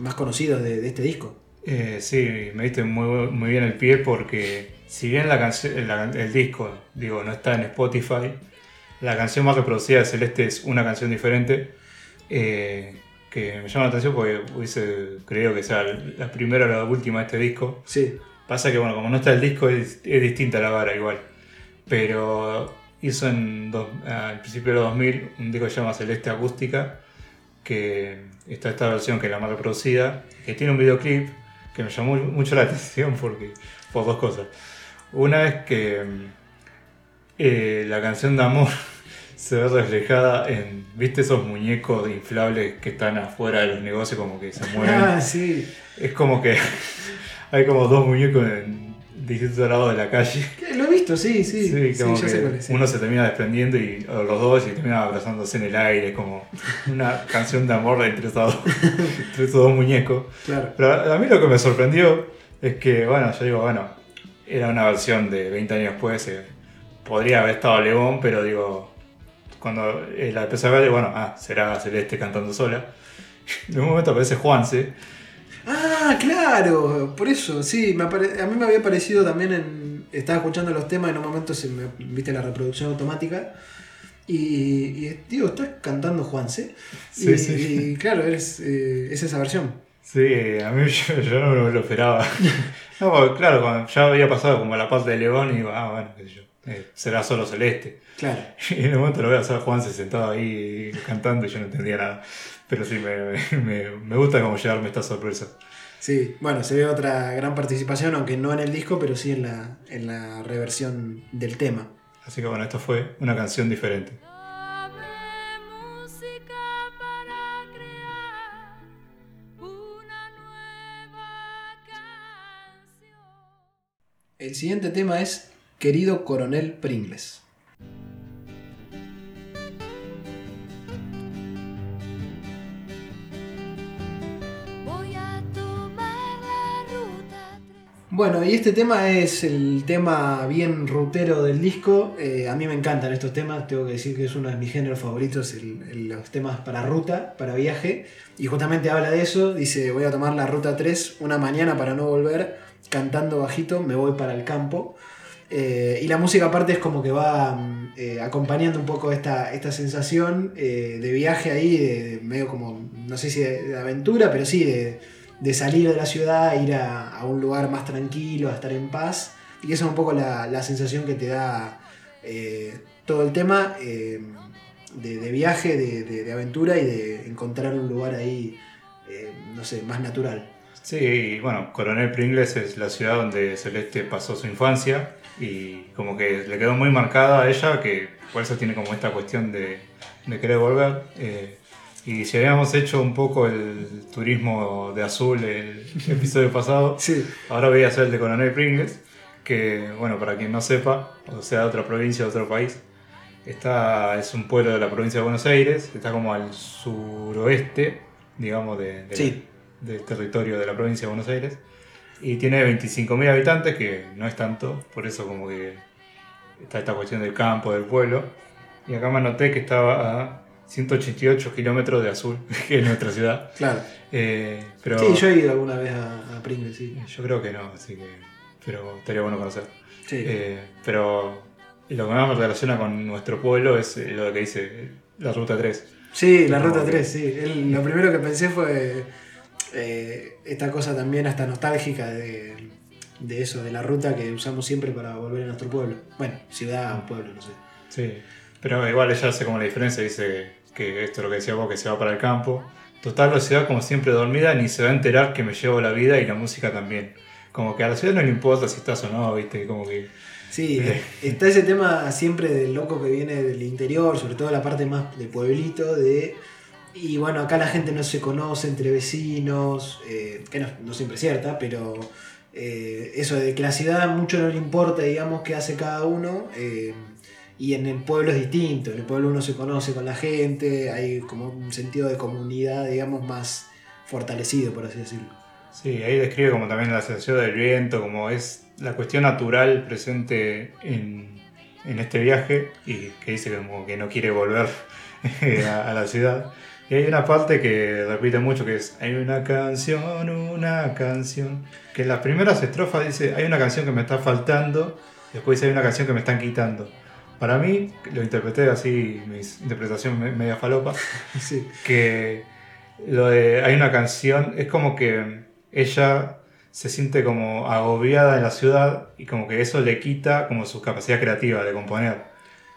más conocidos de, de este disco. Eh, sí, me diste muy, muy bien el pie porque si bien la la- el disco, digo, no está en Spotify, la canción más reproducida de Celeste es una canción diferente eh, que me llama la atención porque hubiese creído que sea la primera o la última de este disco. Sí, Pasa que, bueno, como no está el disco, es, es distinta la vara igual. Pero hizo en al principio de los 2000 un disco que se llama Celeste Acústica, que está esta versión que es la más reproducida, que tiene un videoclip que me llamó mucho la atención porque, por dos cosas. Una es que eh, la canción de amor se ve reflejada en, ¿viste esos muñecos inflables que están afuera de los negocios como que se mueven? Ah, sí. Es como que hay como dos muñecos en distintos lados de la calle. Lo visto, sí, sí. Sí, Sí, como ya que sé cuál es. sí. uno se termina desprendiendo y o los dos y terminan abrazándose en el aire, como una canción de amor entre esos dos, entre esos dos muñecos. Claro. Pero a mí lo que me sorprendió es que, bueno, yo digo, bueno, era una versión de 20 años después, eh, podría haber estado León, pero digo, cuando eh, la empecé a ver, digo, bueno, ah, será Celeste cantando sola. De un momento aparece Juanse, Ah, claro, por eso, sí, me apare- a mí me había parecido también en... Estaba escuchando los temas en un momento se me viste la reproducción automática y, y digo, estás cantando Juanse. Sí, y, sí. y claro, es, eh, es esa versión. Sí, a mí yo, yo no me lo esperaba. No, porque, claro, cuando ya había pasado como la parte de León y digo, ah, bueno, qué sé yo. eh, será solo celeste. Claro. Y en un momento lo veo a Juanse sentado ahí cantando y yo no entendía nada. Pero sí, me, me, me gusta como llevarme esta sorpresa. Sí, bueno, se ve otra gran participación, aunque no en el disco, pero sí en la, en la reversión del tema. Así que bueno, esto fue una canción diferente. Dame música para crear una nueva canción. El siguiente tema es Querido Coronel Pringles. Bueno, y este tema es el tema bien rutero del disco. Eh, a mí me encantan estos temas, tengo que decir que es uno de mis géneros favoritos, el- los temas para ruta, para viaje. Y justamente habla de eso, dice, voy a tomar la ruta 3 una mañana para no volver, cantando bajito, me voy para el campo. Eh, y la música aparte es como que va mm, eh, acompañando un poco esta, esta sensación eh, de viaje ahí, de, de medio como, no sé si de, de aventura, pero sí de, de salir de la ciudad, ir a, a un lugar más tranquilo, a estar en paz. Y esa es un poco la, la sensación que te da eh, todo el tema eh, de, viaje, de, de- aventura y de encontrar un lugar ahí, eh, no sé, más natural. Sí, bueno, Coronel Pringles es la ciudad donde Celeste pasó su infancia y como que le quedó muy marcada a ella, que por eso tiene como esta cuestión de, de querer volver. Y si habíamos hecho un poco el turismo de azul el episodio pasado, Sí, ahora voy a hacer el de Coronel Pringles, que bueno, para quien no sepa, o sea, de otra provincia, de otro país, está, es un pueblo de la provincia de Buenos Aires, está como al suroeste, digamos, de, de la- Sí. del territorio de la provincia de Buenos Aires. Y tiene 25.000 habitantes, que no es tanto, por eso como que está esta cuestión del campo, del pueblo. Y acá me anoté que estaba a 188 kilómetros de Azul, que es nuestra ciudad. claro. Eh, pero Sí, yo he ido alguna vez a, a Pringles, sí. yo creo que no, así que... Pero estaría bueno conocer. Sí. Eh, pero lo que más me relaciona con nuestro pueblo es eh, lo que dice la Ruta 3. Sí, la ruta que- 3, sí. El- lo primero que pensé fue eh, esta cosa también hasta nostálgica de, de eso, de la ruta que usamos siempre para volver a nuestro pueblo. Bueno, ciudad o pueblo, no sé. Sí, pero igual ella hace como la diferencia, dice que esto es lo que decía vos, que se va para el campo. Total, la ciudad como siempre dormida, ni se va a enterar que me llevo la vida y la música también. Como que a la ciudad no le importa si estás o no, viste, como que... Sí, Eh. está ese tema siempre del loco que viene del interior, sobre todo la parte más de pueblito, de... Y bueno, acá la gente no se conoce entre vecinos, eh, que no, no siempre es cierta, pero eh, eso de que la ciudad mucho no le importa, digamos, qué hace cada uno, eh, y en el pueblo es distinto, en el pueblo uno se conoce con la gente, hay como un sentido de comunidad, digamos, más fortalecido, por así decirlo. Sí, ahí describe como también la sensación del viento, como es la cuestión natural presente en, en este viaje y que dice como que no quiere volver a, a la ciudad. Y hay una parte que repite mucho que es, hay una canción, una canción, que en las primeras estrofas dice, hay una canción que me está faltando, después dice, hay una canción que me están quitando. Para mí, lo interpreté así, mi interpretación me- media falopa, Sí, que lo de hay una canción es como que ella se siente como agobiada en la ciudad y como que eso le quita como su capacidad creativa de componer.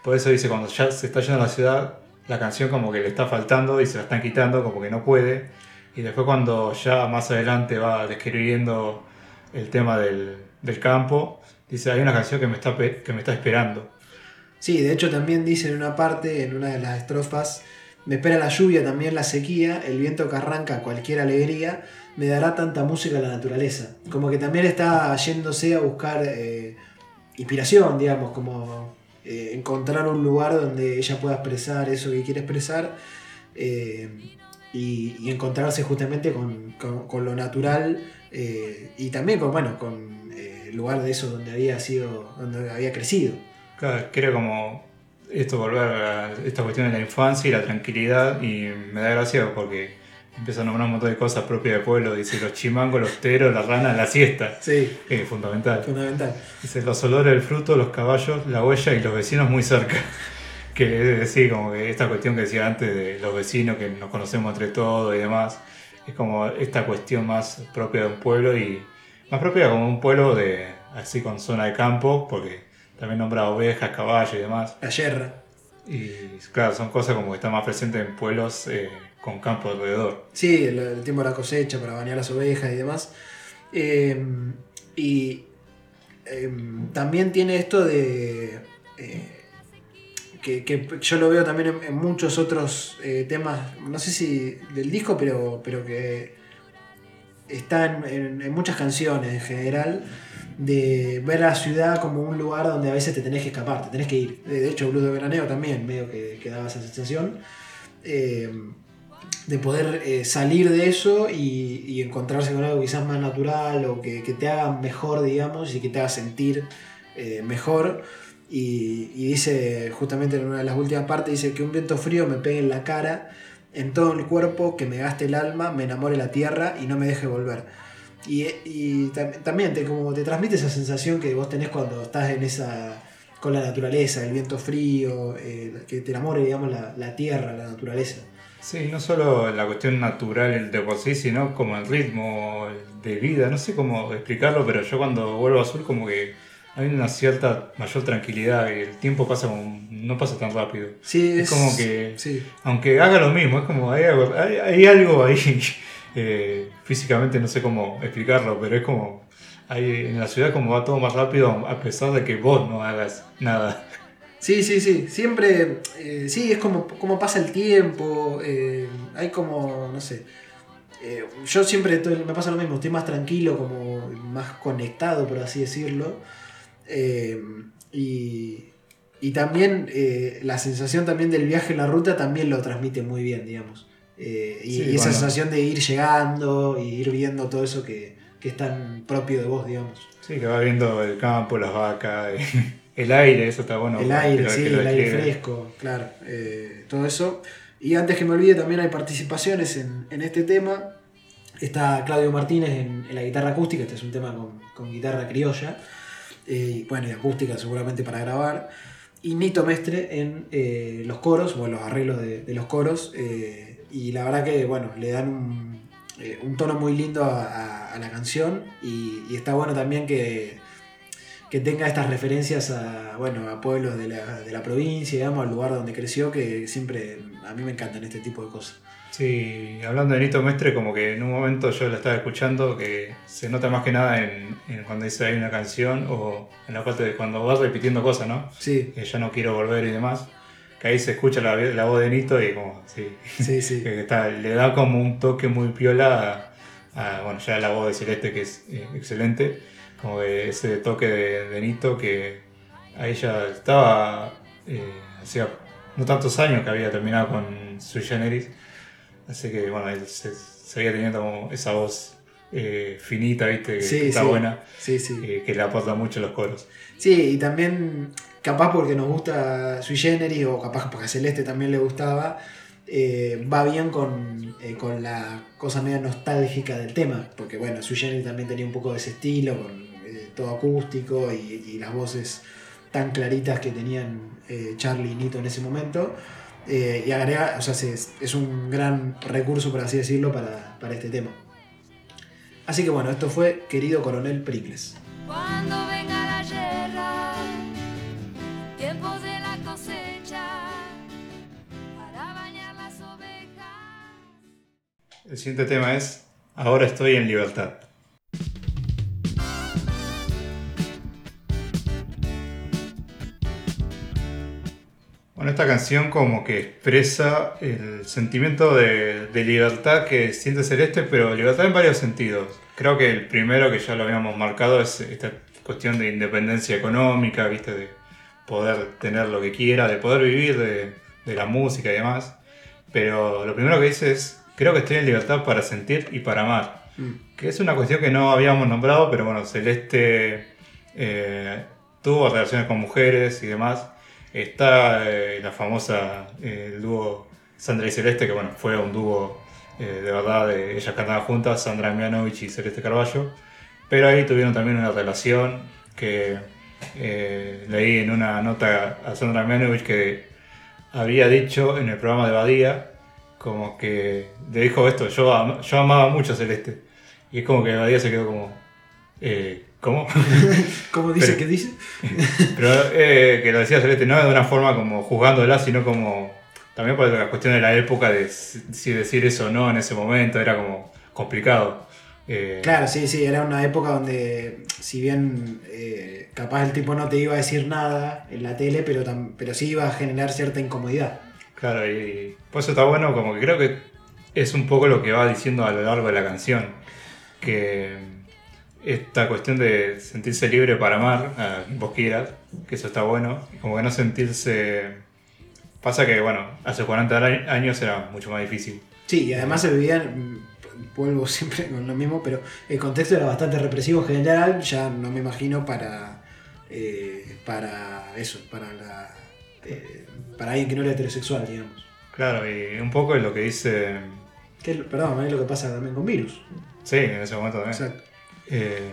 Por eso dice cuando ya se está yendo a la ciudad, la canción como que le está faltando y se la están quitando como que no puede. Y después cuando ya más adelante va describiendo el tema del, del campo, dice hay una canción que me está, que me está esperando. Sí, de hecho también dice en una parte, en una de las estrofas, me espera la lluvia, también la sequía, el viento que arranca cualquier alegría, me dará tanta música la naturaleza. Como que también está yéndose a buscar eh, inspiración, digamos, como eh, encontrar un lugar donde ella pueda expresar eso que quiere expresar eh, y, encontrarse justamente con, con- con lo natural y también con, bueno, con el lugar de eso donde había sido, donde había crecido. Claro, quiero como esto volver a esta cuestión de la infancia y la tranquilidad y me da gracia porque empieza a nombrar un montón de cosas propias del pueblo, dice los chimangos, los teros, la rana, la siesta, Sí, es fundamental. fundamental. Dice los olores del fruto, los caballos, la huella y los vecinos muy cerca. Que es decir, como que esta cuestión que decía antes de los vecinos que nos conocemos entre todos y demás, es como esta cuestión más propia de un pueblo y más propia como un pueblo de así con zona de campo, porque también nombra ovejas, caballos y demás. La yerra. Y claro, son cosas como que están más presentes en pueblos eh, con campo alrededor. Sí, el, el tiempo de la cosecha para bañar las ovejas y demás. Eh, y eh, también tiene esto de. eh, que, que yo lo veo también en, en muchos otros temas, no sé si del disco, pero, pero que está en, en- en muchas canciones en general, de ver a la ciudad como un lugar donde a veces te tenés que escapar, te tenés que ir. De hecho, Blues de Veraneo también medio que, que daba esa sensación. Eh, de poder eh, salir de eso y, y encontrarse con algo quizás más natural o que, que te haga mejor, digamos, y que te haga sentir eh, mejor. Y, y dice, justamente en una de las últimas partes, dice que un viento frío me pegue en la cara, en todo el cuerpo, que me gaste el alma, me enamore la tierra y no me deje volver. Y, y tam- también te, como te transmite esa sensación que vos tenés cuando estás en esa con la naturaleza, el viento frío, eh, que te enamore, digamos, la, la tierra, la naturaleza. Sí, no solo la cuestión natural de por sí, sino como el ritmo de vida. No sé cómo explicarlo, pero yo cuando vuelvo a Azul como que hay una cierta mayor tranquilidad y el tiempo pasa como, no pasa tan rápido. Sí, Es como que- Sí, Aunque haga lo mismo, es como hay algo, hay, hay algo ahí, eh, físicamente no sé cómo explicarlo, pero es como, hay, en la ciudad como va todo más rápido a pesar de que vos no hagas nada. sí, sí, sí. Siempre, eh, sí, es como, como pasa el tiempo. eh, hay como, no sé. yo siempre me pasa lo mismo, estoy más tranquilo, como más conectado, por así decirlo. y, y también la sensación también del viaje en la ruta también lo transmite muy bien, digamos. Eh, y, Sí, y esa sensación de ir llegando y ir viendo todo eso que, que es tan propio de vos, digamos. Sí, que va viendo el campo, las vacas, el aire, eso está bueno. el aire, sí, que el aire fresco, claro. eh, todo eso. Y antes que me olvide, también hay participaciones en, en este tema. Está Claudio Martínez en, en la guitarra acústica, este es un tema con, con guitarra criolla. eh, y bueno, y acústica seguramente para grabar. Y Nito Mestre en eh, los coros, o en los arreglos de, de los coros. Y la verdad que, bueno, le dan un, eh, un tono muy lindo a, a- a la canción. Y, y está bueno también que, que tenga estas referencias a, bueno, a pueblos de la, de la provincia, digamos, al lugar donde creció, que siempre a mí me encantan este tipo de cosas. Sí, hablando de Nito Mestre, como que en un momento yo lo estaba escuchando, que se nota más que nada en, en cuando dice hay una canción o en la parte de cuando vas repitiendo cosas, ¿no? Sí, Que ya no quiero volver y demás. Que ahí se escucha la, la voz de Nito y como, sí, sí, sí. está, le da como un toque muy piola a, a, bueno, ya la voz de Celeste que es eh, excelente, como ese toque de, de Nito que a ella estaba, eh, hacía no tantos años que había terminado con Sui Generis, así que bueno, él se, seguía teniendo como esa voz eh, finita, viste, que está sí. buena, Sí, sí. eh, que le aporta mucho los coros. Sí, y también, capaz porque nos gusta Sui Generis, o capaz porque a Celeste también le gustaba, eh, va bien con, eh, con la cosa media nostálgica del tema. Porque bueno, Sui Generis también tenía un poco de ese estilo, con eh, todo acústico y, y las voces tan claritas que tenían Charlie y Nito en ese momento. Y agrega, o sea, se- es un gran recurso, por así decirlo, para, para este tema. Así que bueno, esto fue Querido Coronel Pericles. Cuando venga la guerra, El siguiente tema es Ahora estoy en libertad. Bueno, esta canción como que expresa el sentimiento de, de libertad que siente Celeste, pero libertad en varios sentidos. Creo que el primero que ya lo habíamos marcado es esta cuestión de independencia económica, ¿viste? De poder tener lo que quiera, de poder vivir de, de la música y demás. Pero lo primero que dice es, creo que estoy en libertad para sentir y para amar. Mm. Que es una cuestión que no habíamos nombrado, pero bueno, Celeste eh, tuvo relaciones con mujeres y demás. Está eh, la famosa eh, el dúo Sandra y Celeste, que bueno, fue un dúo eh, de verdad, de- ellas cantaban juntas, Sandra Mianovich y Celeste Carballo. Pero ahí tuvieron también una relación que leí en una nota a Sandra Mianovich que había dicho en el programa de Badía, como que le dijo esto, yo, am- yo amaba mucho a Celeste. Y es como que Badía se quedó como, eh, ¿Cómo? ¿Cómo dice Pero- que dice? Pero eh, que lo decía Celeste, no de una forma como juzgándola, sino como también por la cuestión de la época de si decir eso o no en ese momento, era como complicado. Eh, Claro, sí, sí, era una época donde, si bien eh, capaz el tipo no te iba a decir nada en la tele, pero, pero sí iba a generar cierta incomodidad. Claro, y por eso está bueno, como que creo que es un poco lo que va diciendo a lo largo de la canción. Que esta cuestión de sentirse libre para amar vos quieras, que eso está bueno, como que no sentirse. Pasa que, bueno, hace 40 a- años era mucho más difícil. Sí, y además se vivía, en- vuelvo siempre con lo mismo, pero el contexto era bastante represivo en general, ya no me imagino para, eh, para eso, para, la, eh, para alguien que no era heterosexual, digamos. Claro, y un poco es lo que dice. Que, perdón, es lo que pasa también con virus. Sí, en ese momento también. Exacto. Eh,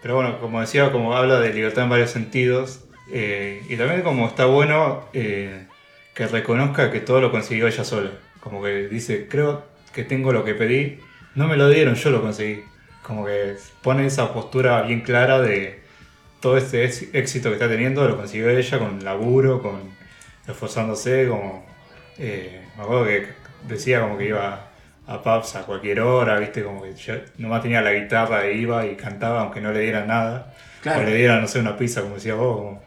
pero bueno, como decía, como habla de libertad en varios sentidos, eh, y también como está bueno eh, que reconozca que todo lo consiguió ella sola. Como que dice, creo que tengo lo que pedí, no me lo dieron, yo lo conseguí. Como que pone esa postura bien clara de todo este éxito que está teniendo, lo consiguió ella con laburo, con esforzándose, como... eh, me acuerdo que decía como que iba a pubs a cualquier hora, viste, como que yo nomás tenía la guitarra e iba y cantaba aunque no le dieran nada. Claro. O le dieran, no sé, una pizza, como decía vos. como,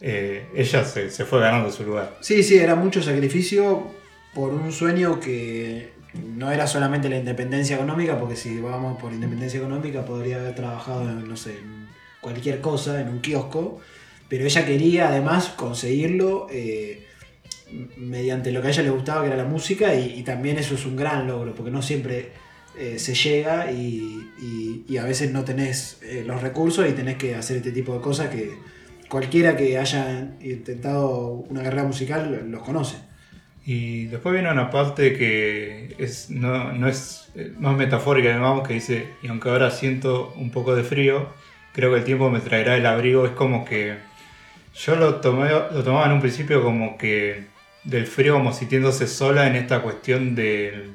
eh, ella se, se fue ganando su lugar. Sí, sí, era mucho sacrificio por un sueño que no era solamente la independencia económica, porque si vamos por independencia económica podría haber trabajado en, no sé, en cualquier cosa, en un kiosco, pero ella quería además conseguirlo eh, mediante lo que a ella le gustaba, que era la música, y, también eso es un gran logro, porque no siempre eh, se llega y, y- a veces no tenés eh, los recursos y tenés que hacer este tipo de cosas que cualquiera que haya intentado una carrera musical los conoce. Y después viene una parte que es, no, no es más metafórica, digamos, que dice, y aunque ahora siento un poco de frío, creo que el tiempo me traerá el abrigo. Es como que yo lo, tomé, lo tomaba en un principio como que del frío como sintiéndose sola en esta cuestión de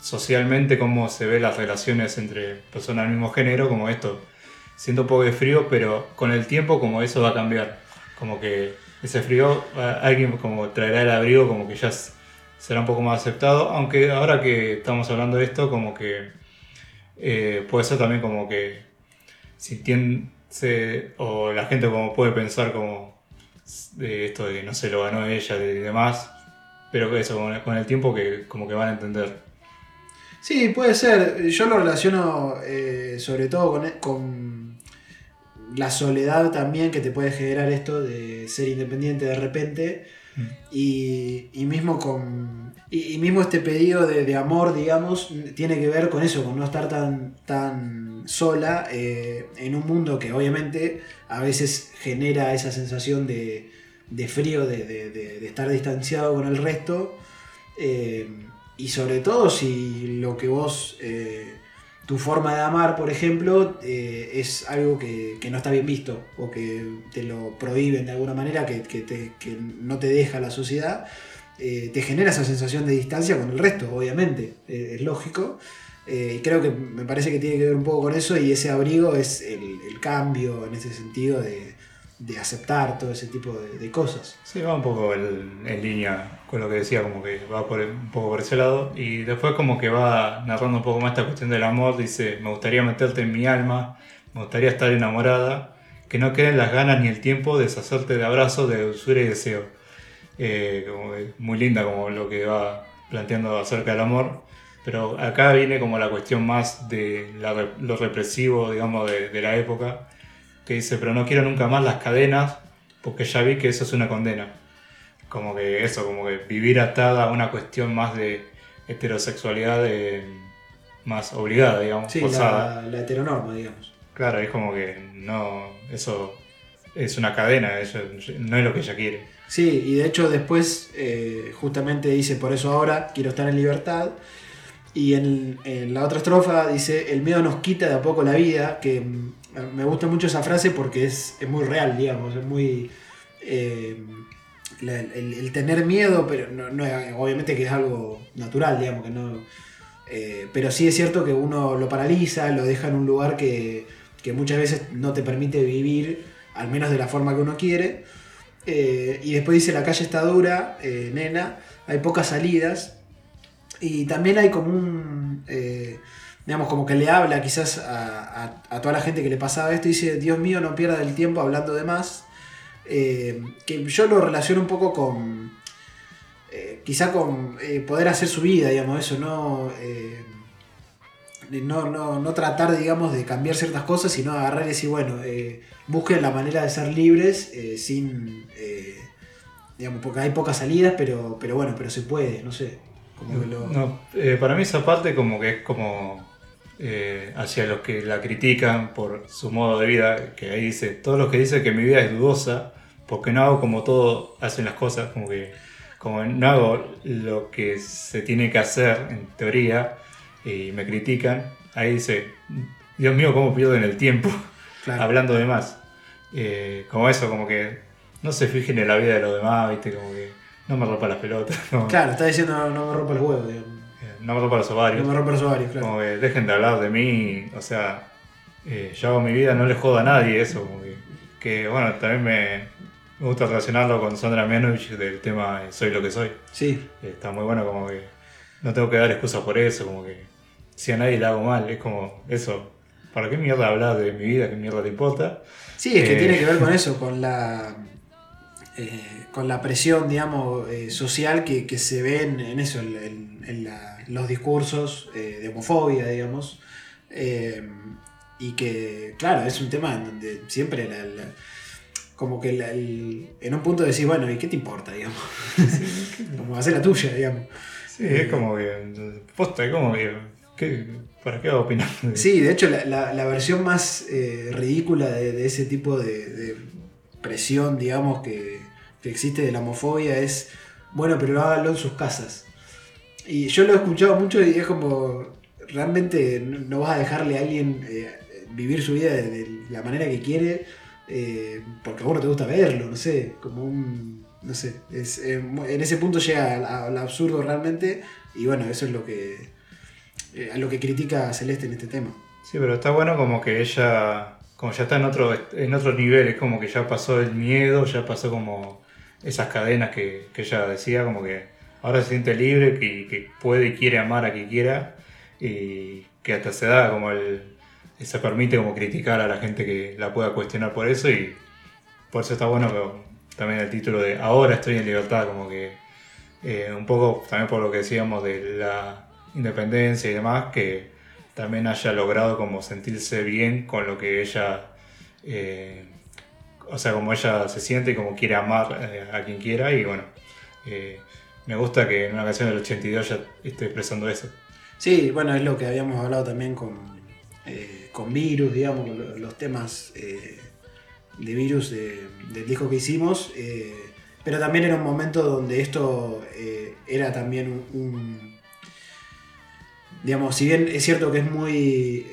socialmente cómo se ven las relaciones entre personas del mismo género, como esto. Siento un poco de frío, pero con el tiempo como eso va a cambiar. Como que ese frío, alguien como traerá el abrigo, como que ya será un poco más aceptado. Aunque ahora que estamos hablando de esto, como que eh, puede ser también como que sintiéndose, o la gente como puede pensar como de esto de que no se lo ganó ella y demás. Pero eso, con el, tiempo que como que van a entender. Sí, puede ser. Yo lo relaciono eh, sobre todo con, con la soledad también que te puede generar esto de ser independiente de repente. Y, y mismo con. Y, y mismo este pedido de, de amor, digamos, tiene que ver con eso, con no estar tan, tan sola eh, en un mundo que obviamente a veces genera esa sensación de, de frío, de, de- estar distanciado con el resto. Eh, y sobre todo si lo que vos, eh, tu forma de amar, por ejemplo, es algo que, que no está bien visto o que te lo prohíben de alguna manera, que, que te- que no te deja la sociedad, te genera esa sensación de distancia con el resto, obviamente, es lógico. Eh, y creo que me parece que tiene que ver un poco con eso y ese abrigo es el, el cambio en ese sentido de, de aceptar todo ese tipo de, de cosas. Sí, va un poco el- en línea con lo que decía, como que va por un poco por ese lado. Y después como que va narrando un poco más esta cuestión del amor. Dice, me gustaría meterte en mi alma, me gustaría estar enamorada, que no queden las ganas ni el tiempo de deshacerte de abrazos, de dulzura y deseo. Eh, como muy linda como lo que va planteando acerca del amor. Pero acá viene como la cuestión más de la lo represivo, digamos, de, de la época, que dice, pero no quiero nunca más las cadenas, porque ya vi que eso es una condena. Como que eso, como que vivir atada a una cuestión más de heterosexualidad más obligada, digamos, Sí, forzada. la, la heteronorma, digamos. Claro, es como que no, eso es una cadena, eso no es lo que ella quiere. Sí, y de hecho después eh, justamente dice, por eso ahora quiero estar en libertad. Y en, la otra estrofa dice, el miedo nos quita de a poco la vida, que mm, me gusta mucho esa frase porque es, es muy real, digamos, es muy... eh, el, tener miedo, pero no, obviamente que es algo natural, digamos, que no... eh, pero sí es cierto que uno lo paraliza, lo deja en un lugar que, que muchas veces no te permite vivir, al menos de la forma que uno quiere. Eh, y después dice, la calle está dura, nena, hay pocas salidas. Y también hay como un... eh, digamos, como que le habla quizás a, a- toda la gente que le pasaba esto y dice, Dios mío, no pierda el tiempo hablando de más. Eh, que yo lo relaciono un poco con... eh, quizá con eh, poder hacer su vida, digamos, eso, no... no, no, no tratar, digamos, de cambiar ciertas cosas, sino agarrar y decir, bueno, eh, busquen la manera de ser libres sin, eh, digamos, porque hay pocas salidas, pero, pero bueno, pero se puede, no sé. Como que lo- No, eh, para mí esa parte como que es como eh, hacia los que la critican por su modo de vida, que ahí dice, todos los que dicen que mi vida es dudosa, porque no hago como todos hacen las cosas, como que como no hago lo que se tiene que hacer en teoría y me critican, ahí dice, Dios mío, cómo pierden el tiempo claro. hablando de más. Eh, como eso, como que no se fijen en la vida de los demás, viste, como que no me rompa las pelotas, no, Claro, está diciendo no, no me rompa los huevos, digamos. eh, no me rompa los ovarios. No me rompa los ovarios, claro. Como que dejen de hablar de mí, o sea, eh, yo hago mi vida, no le jodo a nadie eso. Como que, que, bueno, también me, me gusta relacionarlo con Sandra Mianovich del tema Soy lo que soy. Sí, Eh, Está muy bueno, como que no tengo que dar excusas por eso, como que si a nadie le hago mal, es como eso. ¿Para qué mierda hablar de mi vida? ¿Qué mierda te importa? sí, es que Eh. tiene que ver con eso, con la eh, con la presión, digamos, eh, social que, que se ve en, en eso, en, en- en la- los discursos eh, de homofobia, digamos. Eh, y que, claro, es un tema en donde siempre la- la- como que la- el- en un punto decís, bueno, ¿y qué te importa, digamos? como hacer la tuya, digamos. Sí, es como que. Posta, es como que. ¿qué- ¿Para qué opinar? Sí, de hecho la, la- la versión más eh, ridícula de, de ese tipo de, de presión, digamos, que, que existe de la homofobia es, bueno, pero háganlo en sus casas. Y yo lo he escuchado mucho y es como, realmente no vas a dejarle a alguien eh, vivir su vida de, la manera que quiere, eh, porque a vos te gusta verlo, no sé, como un... No sé, es, eh, en ese punto llega al, absurdo realmente y bueno, eso es lo que, a lo que critica Celeste en este tema. Sí, pero está bueno como que ella, como ya está en otro, en otro nivel, es como que ya pasó el miedo, ya pasó como esas cadenas que, que ella decía, como que ahora se siente libre, que, que puede y quiere amar a quien quiera, y que hasta se da como el, se permite como criticar a la gente que la pueda cuestionar por eso, y por eso está bueno que también el título de Ahora estoy en libertad, como que eh, un poco también por lo que decíamos de la independencia y demás, que también haya logrado como sentirse bien con lo que ella, eh, o sea, como ella se siente y como quiere amar eh, a quien quiera y bueno, eh, me gusta que en una canción del 82 ya esté expresando eso. Sí, bueno, es lo que habíamos hablado también con, eh, con Virus, digamos, los temas de Virus de- del disco que hicimos. pero también era un momento donde esto era también un- Digamos, si bien es cierto que es muy.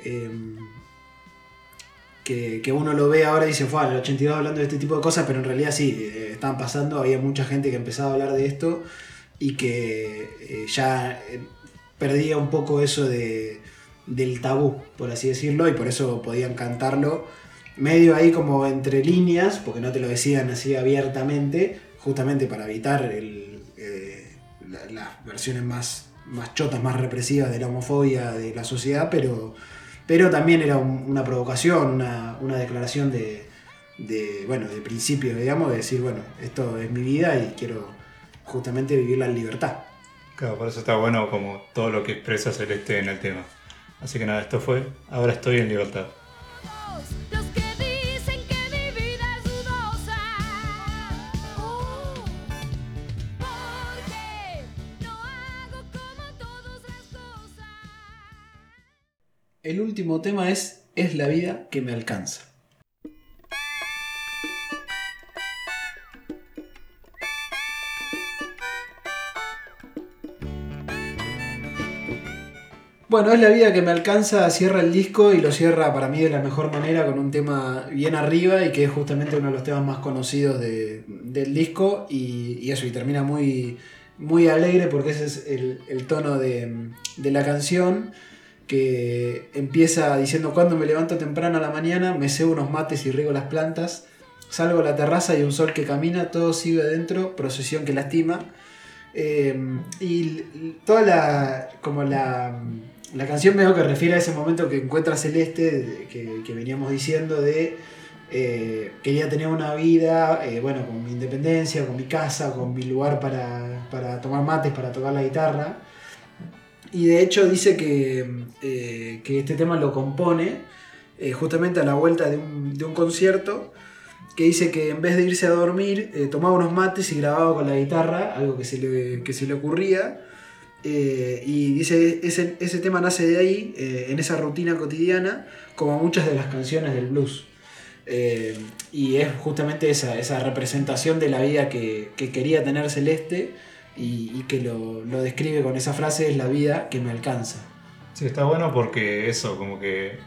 Que, que uno lo ve ahora y dice, fue el 82 hablando de este tipo de cosas, pero en realidad sí, eh, estaban pasando, había mucha gente que empezaba a hablar de esto y que eh, ya eh, perdía un poco eso de, del tabú, por así decirlo, y por eso podían cantarlo medio ahí como entre líneas, porque no te lo decían así abiertamente, justamente para evitar el, la- las versiones más, más chotas, más represivas de la homofobia de la sociedad, pero, pero también era un- una provocación, una, una declaración de, de, bueno, de principio, digamos, de decir, bueno, esto es mi vida y quiero justamente vivirla en libertad. Claro, por eso está bueno como todo lo que expresa Celeste en el tema. Así que nada, esto fue, ahora estoy en libertad. El último tema es Es la vida que me alcanza. Bueno, es la vida que me alcanza, cierra el disco y lo cierra para mí de la mejor manera con un tema bien arriba y que es justamente uno de los temas más conocidos de- del disco y, eso, y termina muy, muy alegre porque ese es el, el tono de, de la canción. Que empieza diciendo cuando me levanto temprano a la mañana, me cebo unos mates y riego las plantas, salgo a la terraza y un sol que camina, todo sigue adentro, procesión que lastima. Eh, y toda la, como la, la canción veo que refiere a ese momento que encuentra Celeste, que, que veníamos diciendo de eh, quería tener una vida, eh, bueno, con mi independencia, con mi casa, con mi lugar para, para tomar mates, para tocar la guitarra. Y de hecho dice que, eh, que este tema lo compone eh, justamente a la vuelta de un, de un concierto, que dice que en vez de irse a dormir, eh, tomaba unos mates y grababa con la guitarra, algo que se le, que se le ocurría. Y dice, ese, ese tema nace de ahí, en esa rutina cotidiana, como muchas de las canciones del blues. Y es justamente esa, esa representación de la vida que quería tener Celeste y, y que lo, lo describe con esa frase, es la vida que me alcanza. Sí, está bueno porque eso, como que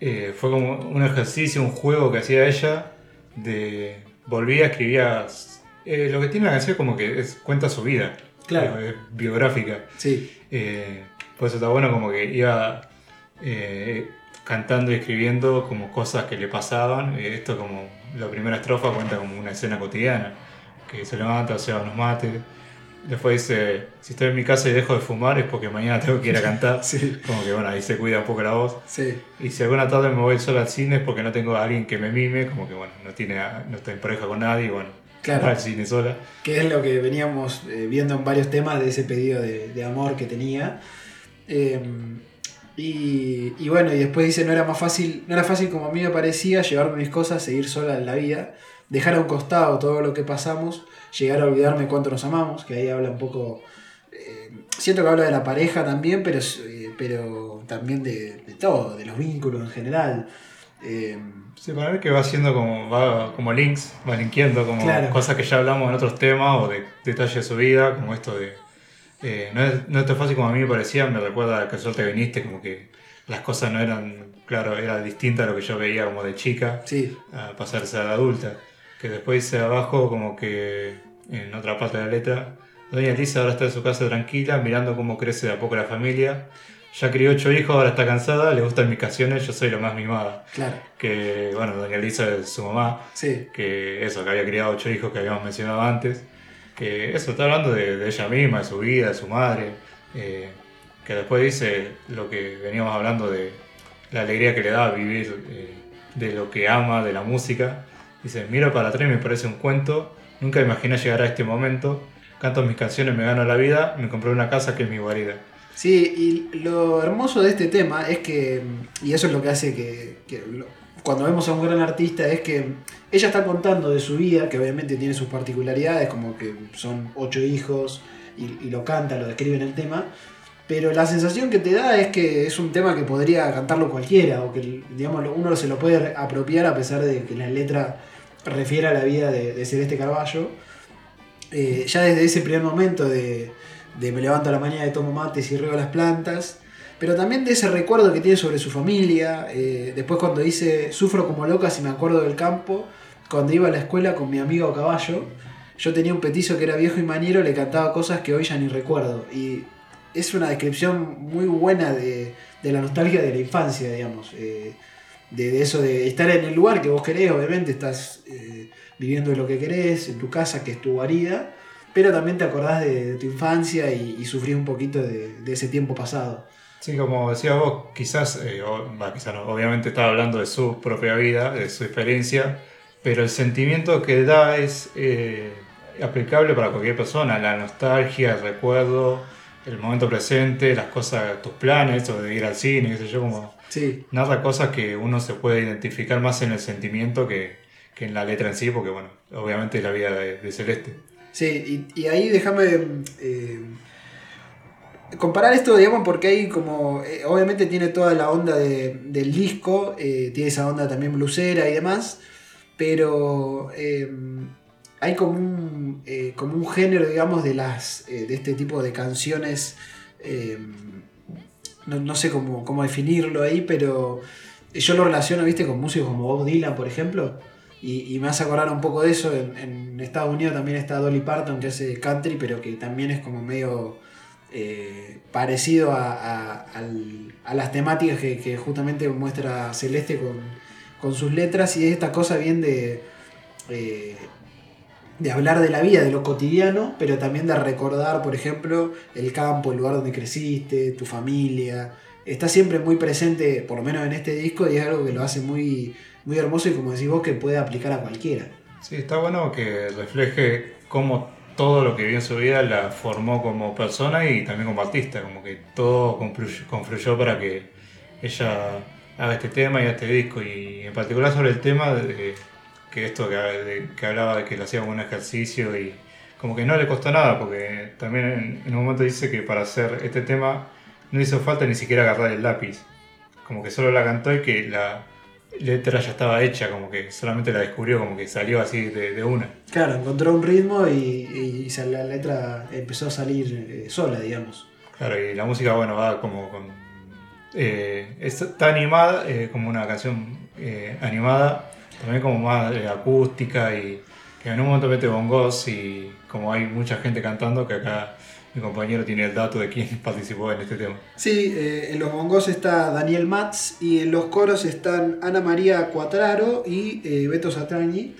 eh, fue como un ejercicio, un juego que hacía ella, de volvía, escribía... eh, lo que tiene la canción es como que es- cuenta su vida, Claro. eh, biográfica. Sí, Eh, por eso está bueno como que iba eh, cantando y escribiendo como cosas que le pasaban. Esto como la primera estrofa cuenta como una escena cotidiana, que se levanta, se va unos mates. Después dice, si estoy en mi casa y dejo de fumar es porque mañana tengo que ir a cantar. Sí. Como que bueno, ahí se cuida un poco la voz. sí, Y si alguna tarde me voy solo al cine es porque no tengo a alguien que me mime, como que bueno, no, tiene no está en pareja con nadie, y bueno, Claro. al cine sola. que es lo que veníamos eh, viendo en varios temas de ese pedido de, de amor que tenía. Eh, y, y bueno, y después dice, no era más fácil, no era fácil como a mí me parecía llevarme mis cosas, seguir sola en la vida, dejar a un costado todo lo que pasamos, llegar a olvidarme cuánto nos amamos, que ahí habla un poco, eh, siento que habla de la pareja también, pero, eh, pero también de, de todo, de los vínculos en general. Eh, Sí, para mí que va haciendo como, va como links, va linkeando como Claro. cosas que ya hablamos en otros temas o de detalles de su vida, como esto de... eh, no, es, no es tan fácil como a mí me parecía, me recuerda que suerte viniste, como que las cosas no eran, claro, era distinta a lo que yo veía como de chica, sí, a pasarse a la adulta. Que después dice abajo como que en otra parte de la letra, Doña Elisa ahora está en su casa tranquila, mirando cómo crece de a poco la familia. Ya crió ocho hijos, ahora está cansada, le gustan mis canciones, yo soy la más mimada claro, que bueno, doña Elisa es su mamá, sí, que eso, que había criado ocho hijos que habíamos mencionado antes, que eso, está hablando de, de ella misma, de su vida, de su madre, eh, que después dice lo que veníamos hablando de la alegría que le da vivir eh, de lo que ama, de la música, dice, miro para atrás y me parece un cuento, nunca imaginé llegar a este momento, canto mis canciones, me gano la vida, me compré una casa que es mi guarida. Sí, y lo hermoso de este tema es que, y eso es lo que hace que, cuando vemos a un gran artista, es que ella está contando de su vida, que obviamente tiene sus particularidades, como que son ocho hijos y, y lo canta, lo describe en el tema, pero la sensación que te da es que es un tema que podría cantarlo cualquiera, o que digamos, uno se lo puede apropiar a pesar de que la letra refiere a la vida de, de Celeste Carballo. Eh, ya desde ese primer momento de, de me levanto a la mañana y tomo mates y riego las plantas, pero también de ese recuerdo que tiene sobre su familia, eh, después cuando dice sufro como loca si me acuerdo del campo, cuando iba a la escuela con mi amigo caballo, yo tenía un petizo que era viejo y maniero, le cantaba cosas que hoy ya ni recuerdo, y es una descripción muy buena de, de la nostalgia de la infancia, digamos, eh, de, eso de estar en el lugar que vos querés, obviamente estás eh, viviendo lo que querés, en tu casa que es tu guarida, pero también te acordás de, tu infancia y, y sufrís un poquito de, ese tiempo pasado. Sí, como decía vos, quizás, eh, no, obviamente estaba hablando de su propia vida, de su experiencia, pero el sentimiento que da es eh, aplicable para cualquier persona, la nostalgia, el recuerdo, el momento presente, las cosas, tus planes, o de ir al cine, qué sé yo, como Sí, narra cosas que uno se puede identificar más en el sentimiento que, que en la letra en sí, porque bueno, obviamente es la vida de, de Celeste. sí, y, y ahí déjame eh, comparar esto, digamos, porque hay como, eh, obviamente tiene toda la onda de- del disco, eh, tiene esa onda también blusera y demás, pero hay como un, como un género, digamos, de, las, de este tipo de canciones, no, no sé cómo, cómo definirlo ahí, pero yo lo relaciono, viste, con músicos como Bob Dylan, por ejemplo, y, y me hace acordar un poco de eso. En, Estados Unidos también está Dolly Parton, que hace country, pero que también es como medio eh, parecido a, a- las temáticas que, que justamente muestra Celeste con, con sus letras y es esta cosa bien de, eh, de hablar de la vida, de lo cotidiano, pero también de recordar, por ejemplo, el campo, el lugar donde creciste, tu familia. Está siempre muy presente, por lo menos en este disco, y es algo que lo hace muy, muy hermoso y como decís vos, que puede aplicar a cualquiera. Sí, está bueno que refleje cómo todo lo que vivió en su vida la formó como persona y también como artista, como que todo confluyó, confluyó para que ella haga este tema y haga este disco, y en particular sobre el tema de que esto que, que hablaba de que lo hacía como un ejercicio y como que no le costó nada, porque también en, en un momento dice que para hacer este tema no hizo falta ni siquiera agarrar el lápiz, como que solo la cantó y que la letra ya estaba hecha, como que solamente la descubrió, como que salió así de, de una. Claro, encontró un ritmo y, y sa- la letra empezó a salir eh, sola, digamos. Claro, y la música, bueno, va como con... eh, está animada, eh, como una canción eh, animada, también como más eh, acústica y que en un momento mete bongos y como hay mucha gente cantando, que acá mi compañero tiene el dato de quién participó en este tema. Sí, eh, en los bongos está Daniel Matz y en los coros están Ana María Cuatraro y eh, Beto Satragni,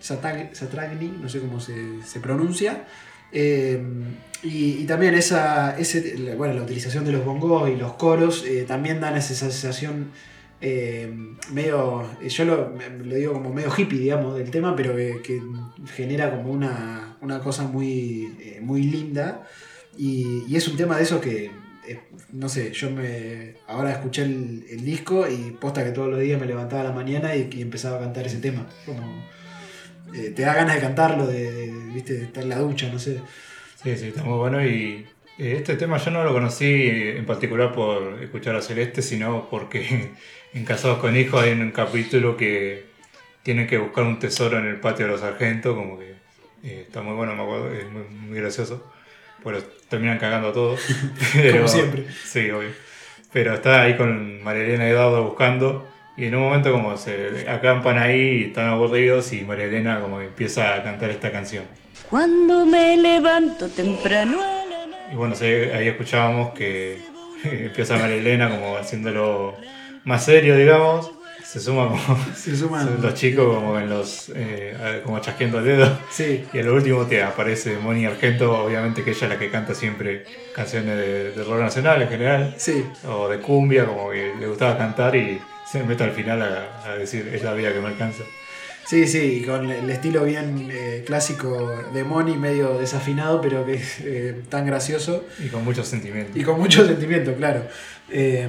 Satragni, no sé cómo se, se pronuncia. Eh, y, también esa, bueno, la utilización de los bongos y los coros también dan esa sensación eh, medio, yo lo, digo como medio hippie, digamos, del tema, pero que, genera como una, una cosa muy, eh, muy linda. Y, es un tema de esos que, eh, no sé, yo me ahora escuché el, disco y posta que todos los días me levantaba a la mañana y, empezaba a cantar ese tema. Como, te da ganas de cantarlo, de, de, ¿viste? de estar en la ducha, no sé. Sí, sí, está muy bueno y este tema yo no lo conocí en particular por escuchar a Celeste, sino porque en Casados con Hijos hay un capítulo que tienen que buscar un tesoro en el patio de los sargentos, como que eh, está muy bueno, me acuerdo, es muy, muy gracioso, pero terminan cagando a todos. Pero- siempre. Sí, obvio. Pero está ahí con María Elena y Eduardo buscando y en un momento como se acampan ahí y están aburridos y María Elena como que empieza a cantar esta canción. Cuando me levanto temprano a la Y bueno, ahí escuchábamos que empieza María Elena como haciéndolo más serio, digamos. Se suma como Se suman. los chicos como en los eh, como chasqueando el dedo. Sí, Y a lo último te aparece Moni Argento, obviamente que ella es la que canta siempre canciones de, de rock nacional en general, sí. o de cumbia, como que le gustaba cantar y se mete al final a, a decir es la vida que me alcanza. Sí, sí, con el estilo bien eh, clásico de Moni, medio desafinado, pero que es eh, tan gracioso. Y con mucho sentimiento. Y con mucho sentimiento, claro. Eh,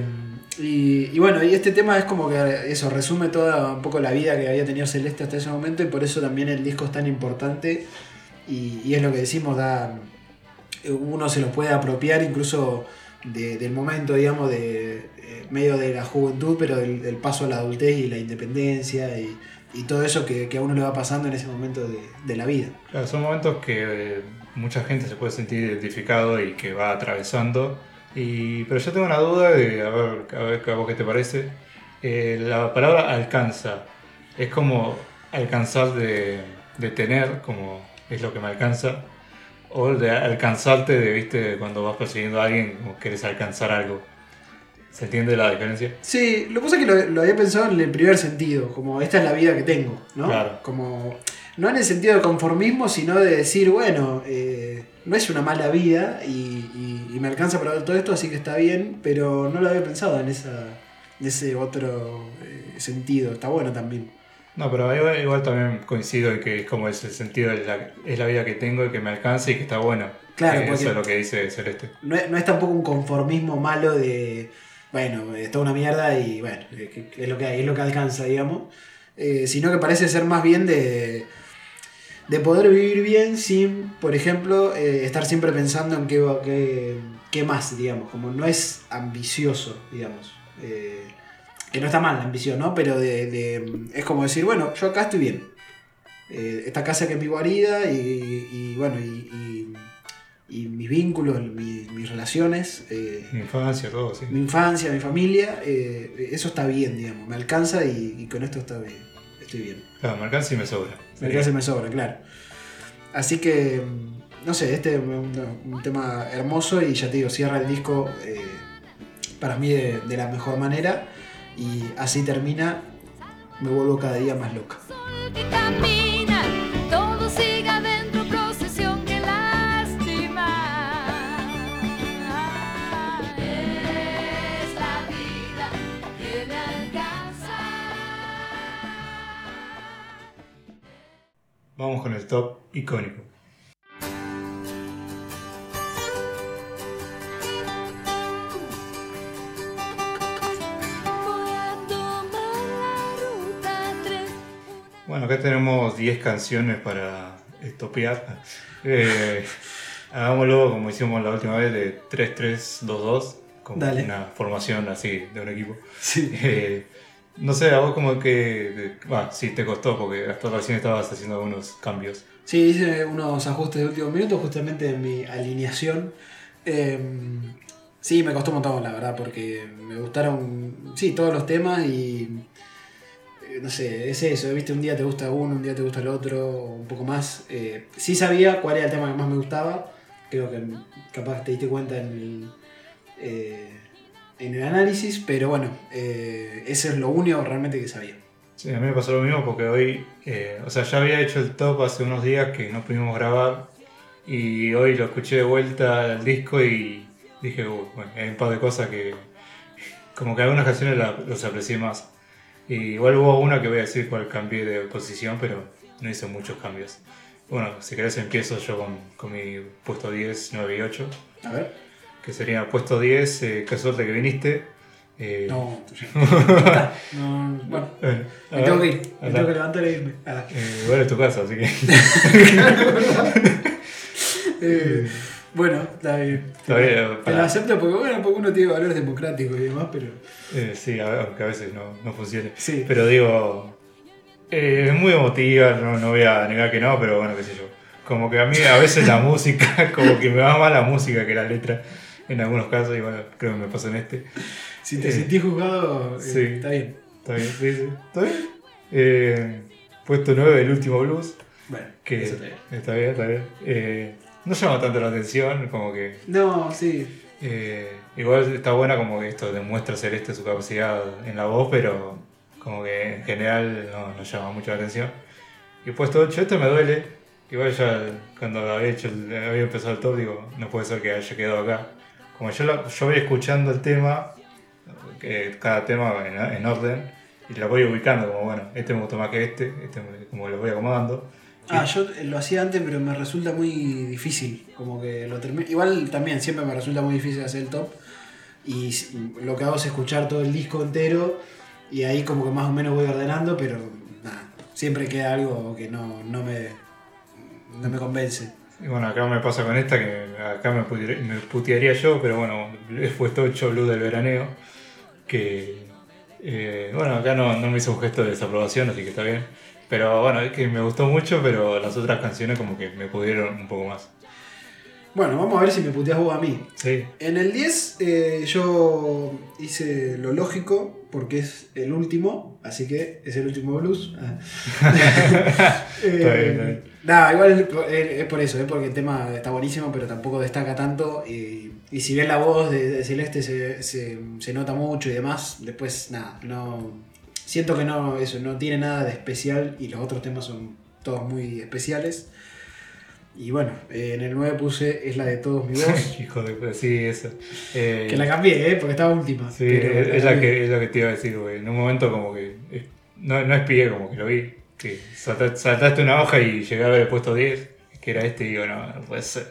y, bueno, y este tema es como que eso resume toda un poco la vida que había tenido Celeste hasta ese momento y por eso también el disco es tan importante y, es lo que decimos, da uno se lo puede apropiar incluso de- del momento, digamos, de eh, medio de la juventud, pero del, paso a la adultez y la independencia y, todo eso que, a uno le va pasando en ese momento de, de la vida. Claro, son momentos que eh, mucha gente se puede sentir identificado y que va atravesando. Y, pero yo tengo una duda de, a ver, a ver a vos qué te parece. Eh, la palabra alcanza es como alcanzar de, de tener, como es lo que me alcanza, o de alcanzarte de, viste, cuando vas persiguiendo a alguien, como quieres alcanzar algo. ¿Se entiende la diferencia? Sí, lo que pasa es que lo, lo había pensado en el primer sentido, como esta es la vida que tengo, ¿no? Claro. Como, no en el sentido de conformismo, sino de decir, bueno, eh, no es una mala vida y, y- y me alcanza para ver todo esto, así que está bien, pero no lo había pensado en, esa, en ese otro eh, sentido, está bueno también. No, pero igual, igual también coincido en que es como ese sentido, es la, es la vida que tengo y que me alcanza y que está bueno. Claro, Eh, Eso es lo que dice Celeste. No es, no es tampoco un conformismo malo de, bueno, está una mierda y bueno, es lo que hay, es lo que alcanza, digamos. Eh, sino que parece ser más bien de, de poder vivir bien sin, por ejemplo, eh, estar siempre pensando en qué, qué, qué más, digamos. Como no es ambicioso, digamos. Eh, que no está mal la ambición, ¿no? Pero de, de- es como decir, bueno, yo acá estoy bien. Eh, esta casa que es mi guarida y, y, bueno, y, y- y mis vínculos, mi- mis relaciones, Mi infancia, todo, sí. mi infancia, mi familia, eso está bien, digamos. Me alcanza y, y con esto está bien, estoy bien. Claro, me alcanza y me sobra. Me alcanza y me sobra, claro. Así que, no sé, este es un, un tema hermoso y ya te digo, cierra el disco eh, para mí de, de la mejor manera y así termina, me vuelvo cada día más loca. Vamos con el top icónico. Voy a tomar la ruta 3. Bueno, acá tenemos 10 canciones para estopear. Eh, hagámoslo como hicimos la última vez de 3-3-2-2, como Dale. una formación así de un equipo. Sí. Eh, no sé, a vos como que... Ah, sí, te costó porque hasta recién estabas haciendo algunos cambios. Sí, hice unos ajustes de último minuto justamente en mi alineación. Eh, sí, me costó un montón, la verdad, porque me gustaron, sí, todos los temas y... eh, No sé, es eso, ¿viste? Un día te gusta uno, un día te gusta el otro, un poco más. Eh, sí sabía cuál era el tema que más me gustaba, creo que capaz te diste cuenta en el, eh, en el análisis, pero bueno, eh, eso es lo único realmente que sabía. Sí, a mí me pasó lo mismo porque hoy, eh, o sea, ya había hecho el top hace unos días que no pudimos grabar y hoy lo escuché de vuelta al disco y dije, "Uy, bueno, hay un par de cosas que, como que algunas canciones la- los aprecié más. Y igual hubo una que voy a decir cuál cambié de posición, pero no hice muchos cambios. Bueno, si querés empiezo yo con, con mi puesto 10, 9 y 8, A ver. Que sería puesto 10, eh, qué suerte que viniste. Eh, No, ya. no, bueno. bueno, a Me tengo que ir, me tengo que levantar e irme. Ah. Eh, igual es tu casa, así que... Eh, bueno, está bien. Está bien, Te lo acepto porque, bueno, porque uno tiene valores democráticos y demás, pero. Eh, sí, aunque a veces no, no funcione. Sí. Pero digo, eh, es muy emotiva, no, no voy a negar que no, pero bueno, qué sé yo. Como que a mí a veces la música, como que me va más la música que la letra en algunos casos, bueno, creo que me pasó en este. Si te Eh, sentís juzgado, eh, sí. está bien. Está bien, sí, sí. ¿Está bien? Eh, puesto 9, el último blues. Bueno, Que eso está bien. está bien, está bien. Eh, no llama tanto la atención, como que No, sí. Igual está buena como que esto demuestra Celeste su capacidad en la voz, pero como que en general no, no llama mucho la atención. Y puesto 8, este me duele. Igual ya cuando había, hecho había empezado el top, digo, no puede ser que haya quedado acá. Como yo, la- yo voy escuchando el tema, que cada tema en, en orden, y la voy ubicando, como bueno, este me gustó más que este, este me- como lo voy acomodando. Ah, yo eh, lo hacía antes, pero me resulta muy difícil. Como que lo termino. Igual también siempre me resulta muy difícil hacer el top. Y lo que hago es escuchar todo el disco entero. Y ahí como que más o menos voy ordenando, pero nada. Siempre queda algo que no, no me. no me convence. Y bueno, acá me pasa con esta que acá me, putearía, yo, pero bueno, he puesto 8 Blue del veraneo. Que eh, bueno, acá no, no me hizo un gesto de desaprobación, así que está bien. Pero bueno, es que me gustó mucho, pero las otras canciones como que me pudieron un poco más. Bueno, vamos a ver si me puteas vos a mí. Sí, En el 10 eh, yo hice lo lógico porque es el último, así que es el último blues. Ah. Eh. Nada, igual es por- es es por eso, es porque el tema está buenísimo, pero tampoco destaca tanto. Y, y si bien la voz de, de Celeste se, se- se nota mucho y demás, después nada, no. Siento que no, eso, no tiene nada de especial y los otros temas son todos muy especiales. Y bueno, eh, en el 9 puse es la de todos mi voz. hijo de sí, eso. Eh, Que la cambié, ¿eh? Porque estaba última. Sí, es, es la que, es la que te iba a decir, güey. En un momento como que... eh, No, no espié, como que lo vi. Que salta- saltaste una hoja y llegué a ver el puesto 10, que era este, y digo, no, no puede ser.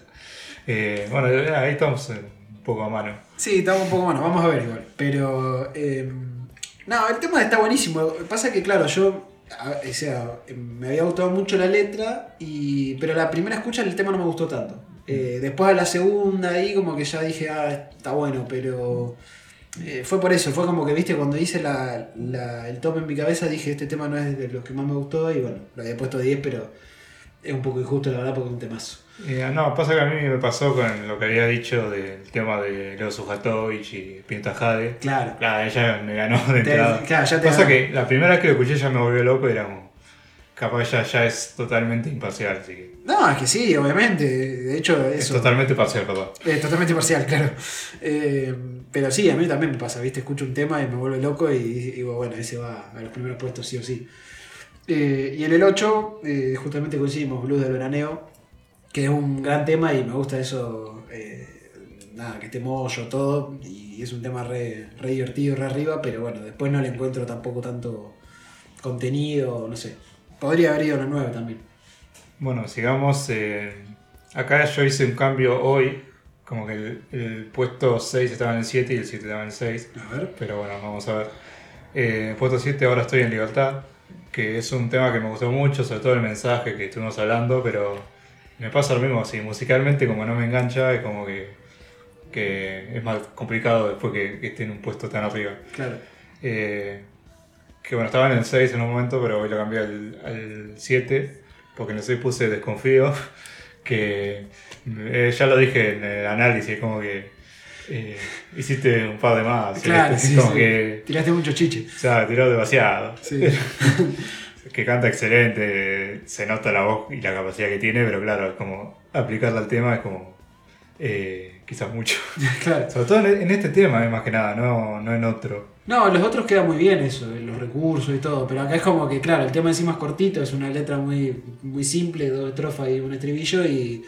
Eh, bueno, ahí estamos eh, un poco a mano. Sí, estaba un poco bueno, vamos a ver igual. Pero. eh, no, el tema está buenísimo. Pasa que, claro, yo. A- O sea, me había gustado mucho la letra, y pero la primera escucha el tema no me gustó tanto. Eh, después a la segunda ahí como que ya dije, ah, está bueno, pero eh, fue por eso, fue como que, viste, cuando hice la, la- el top en mi cabeza dije, este tema no es de los que más me gustó, y bueno, lo había puesto 10, pero es un poco injusto la verdad porque es un temazo. Eh, no, pasa que a mí me pasó con lo que había dicho del tema de Leo Sujatovich y Pinta Jade. Claro. Claro, ella me ganó de Te- entrada. claro, ya te pasa ganó. que la primera vez que lo escuché ya me volvió loco y era como... capaz ya, ya es totalmente imparcial, así que. No, es que sí, obviamente. De hecho, Es eso. totalmente parcial, perdón. Eh, totalmente parcial, claro. Eh, pero sí, a mí también me pasa, ¿viste? Escucho un tema y me vuelve loco y digo, bueno, ese va a los primeros puestos sí o sí. Eh, y en el 8, eh, justamente coincidimos Blues del Veraneo, que es un gran tema y me gusta eso, eh, nada, que esté mollo todo, y es un tema re, re divertido, re arriba, pero bueno, después no le encuentro tampoco tanto contenido, no sé. Podría haber ido a la 9 también. Bueno, sigamos. eh, acá yo hice un cambio hoy. Como que el, el puesto 6 estaba en el 7 y el 7 estaba en el 6. A ver. Pero bueno, vamos a ver. Eh, puesto 7 ahora estoy en Libertad. Que es un tema que me gustó mucho, sobre todo el mensaje que estuvimos hablando. Pero me pasa lo mismo, así musicalmente como no me engancha, es como que, que es más complicado después que, que esté en un puesto tan arriba. Claro. Eh, que bueno, estaba en el 6 en un momento, pero hoy lo cambié al, al 7, porque en el 6 puse desconfío, que eh, ya lo dije en el análisis, como que eh, hiciste un par de más, Claro, sí, como sí. que Tiraste mucho chiche. o sea, tiró demasiado. Sí. que canta excelente, se nota la voz y la capacidad que tiene, pero claro, es como aplicarla al tema es como eh, quizás mucho. claro. Sobre todo en, este tema, eh, más que nada, no, no en otro. No, los otros queda muy bien eso, los recursos y todo, pero acá es como que, claro, el tema encima es cortito, es una letra muy, muy simple, dos estrofas y un estribillo y,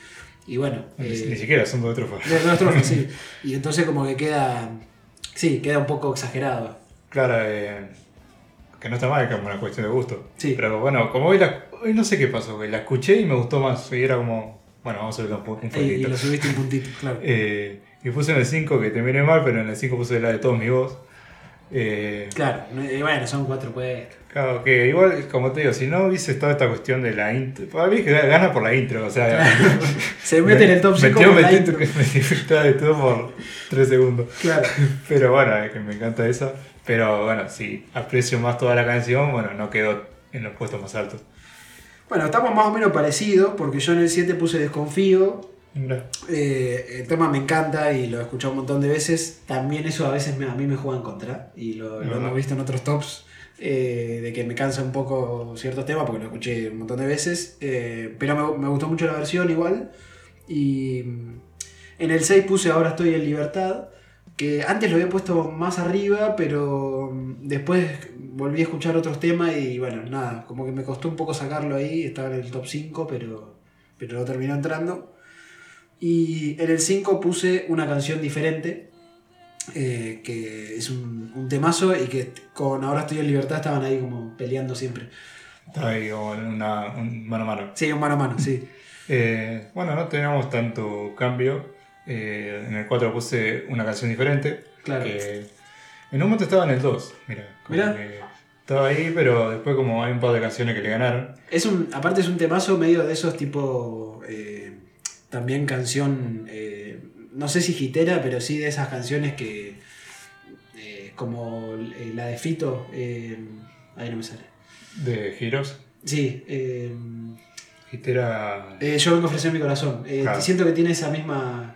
y bueno, Ni, eh, ni siquiera son dos estrofas. dos estrofas, sí. Y entonces como que queda, sí, queda un poco exagerado. Claro, eh, que no está mal, que es una cuestión de gusto. Sí. Pero bueno, como hoy, la, hoy no sé qué pasó, la escuché y me gustó más. Y era como, bueno, vamos a subir un, pu- un Y, y lo subiste un puntito, claro. Eh, y puse en el 5 que terminé mal, pero en el 5 puse la de todos mi voz. Eh, Claro, y bueno, son cuatro puestos. claro, que igual, como te digo, si no hubiese estado esta cuestión de la intro, para mí es que gana por la intro, o sea. Se mete en el top 5 metió, con la intro. metió de todo por 3 segundos. Claro. Pero bueno, es que me encanta esa. Pero bueno, si aprecio más toda la canción, bueno, no quedó en los puestos más altos. Bueno, estamos más o menos parecidos, porque yo en el 7 puse desconfío. Eh, el tema me encanta y lo he escuchado un montón de veces. También eso a veces me- a mí me juega en contra. Y lo, lo Ajá. hemos visto en otros tops. eh, de que me cansa un poco ciertos temas porque lo escuché un montón de veces. eh, pero me, me gustó mucho la versión igual. Y mm, en el 6 puse Ahora estoy en libertad. Que antes lo había puesto más arriba, pero mm, después volví a escuchar otros temas y bueno, nada, como que me costó un poco sacarlo ahí. Estaba en el top 5, pero, pero no terminó entrando. Y en el 5 puse una canción diferente, eh, que es un, un temazo y que con Ahora estoy en libertad estaban ahí como peleando siempre. Está ahí una, un mano a mano. Sí, un mano a mano, sí. Eh, bueno, no teníamos tanto cambio. Eh, en el 4 puse una canción diferente. Claro. Que en un momento estaba en el 2. Mira, Mirá. estaba ahí, pero después como hay un par de canciones que le ganaron. Es un, aparte es un temazo medio de esos tipo, eh, también canción, eh, no sé si gitera, pero sí de esas canciones que, eh, como la de Fito, ahí no me sale. De Heroes. Sí, Gitera. Yo vengo a ofrecer mi corazón. Claro. Siento que tiene esa misma.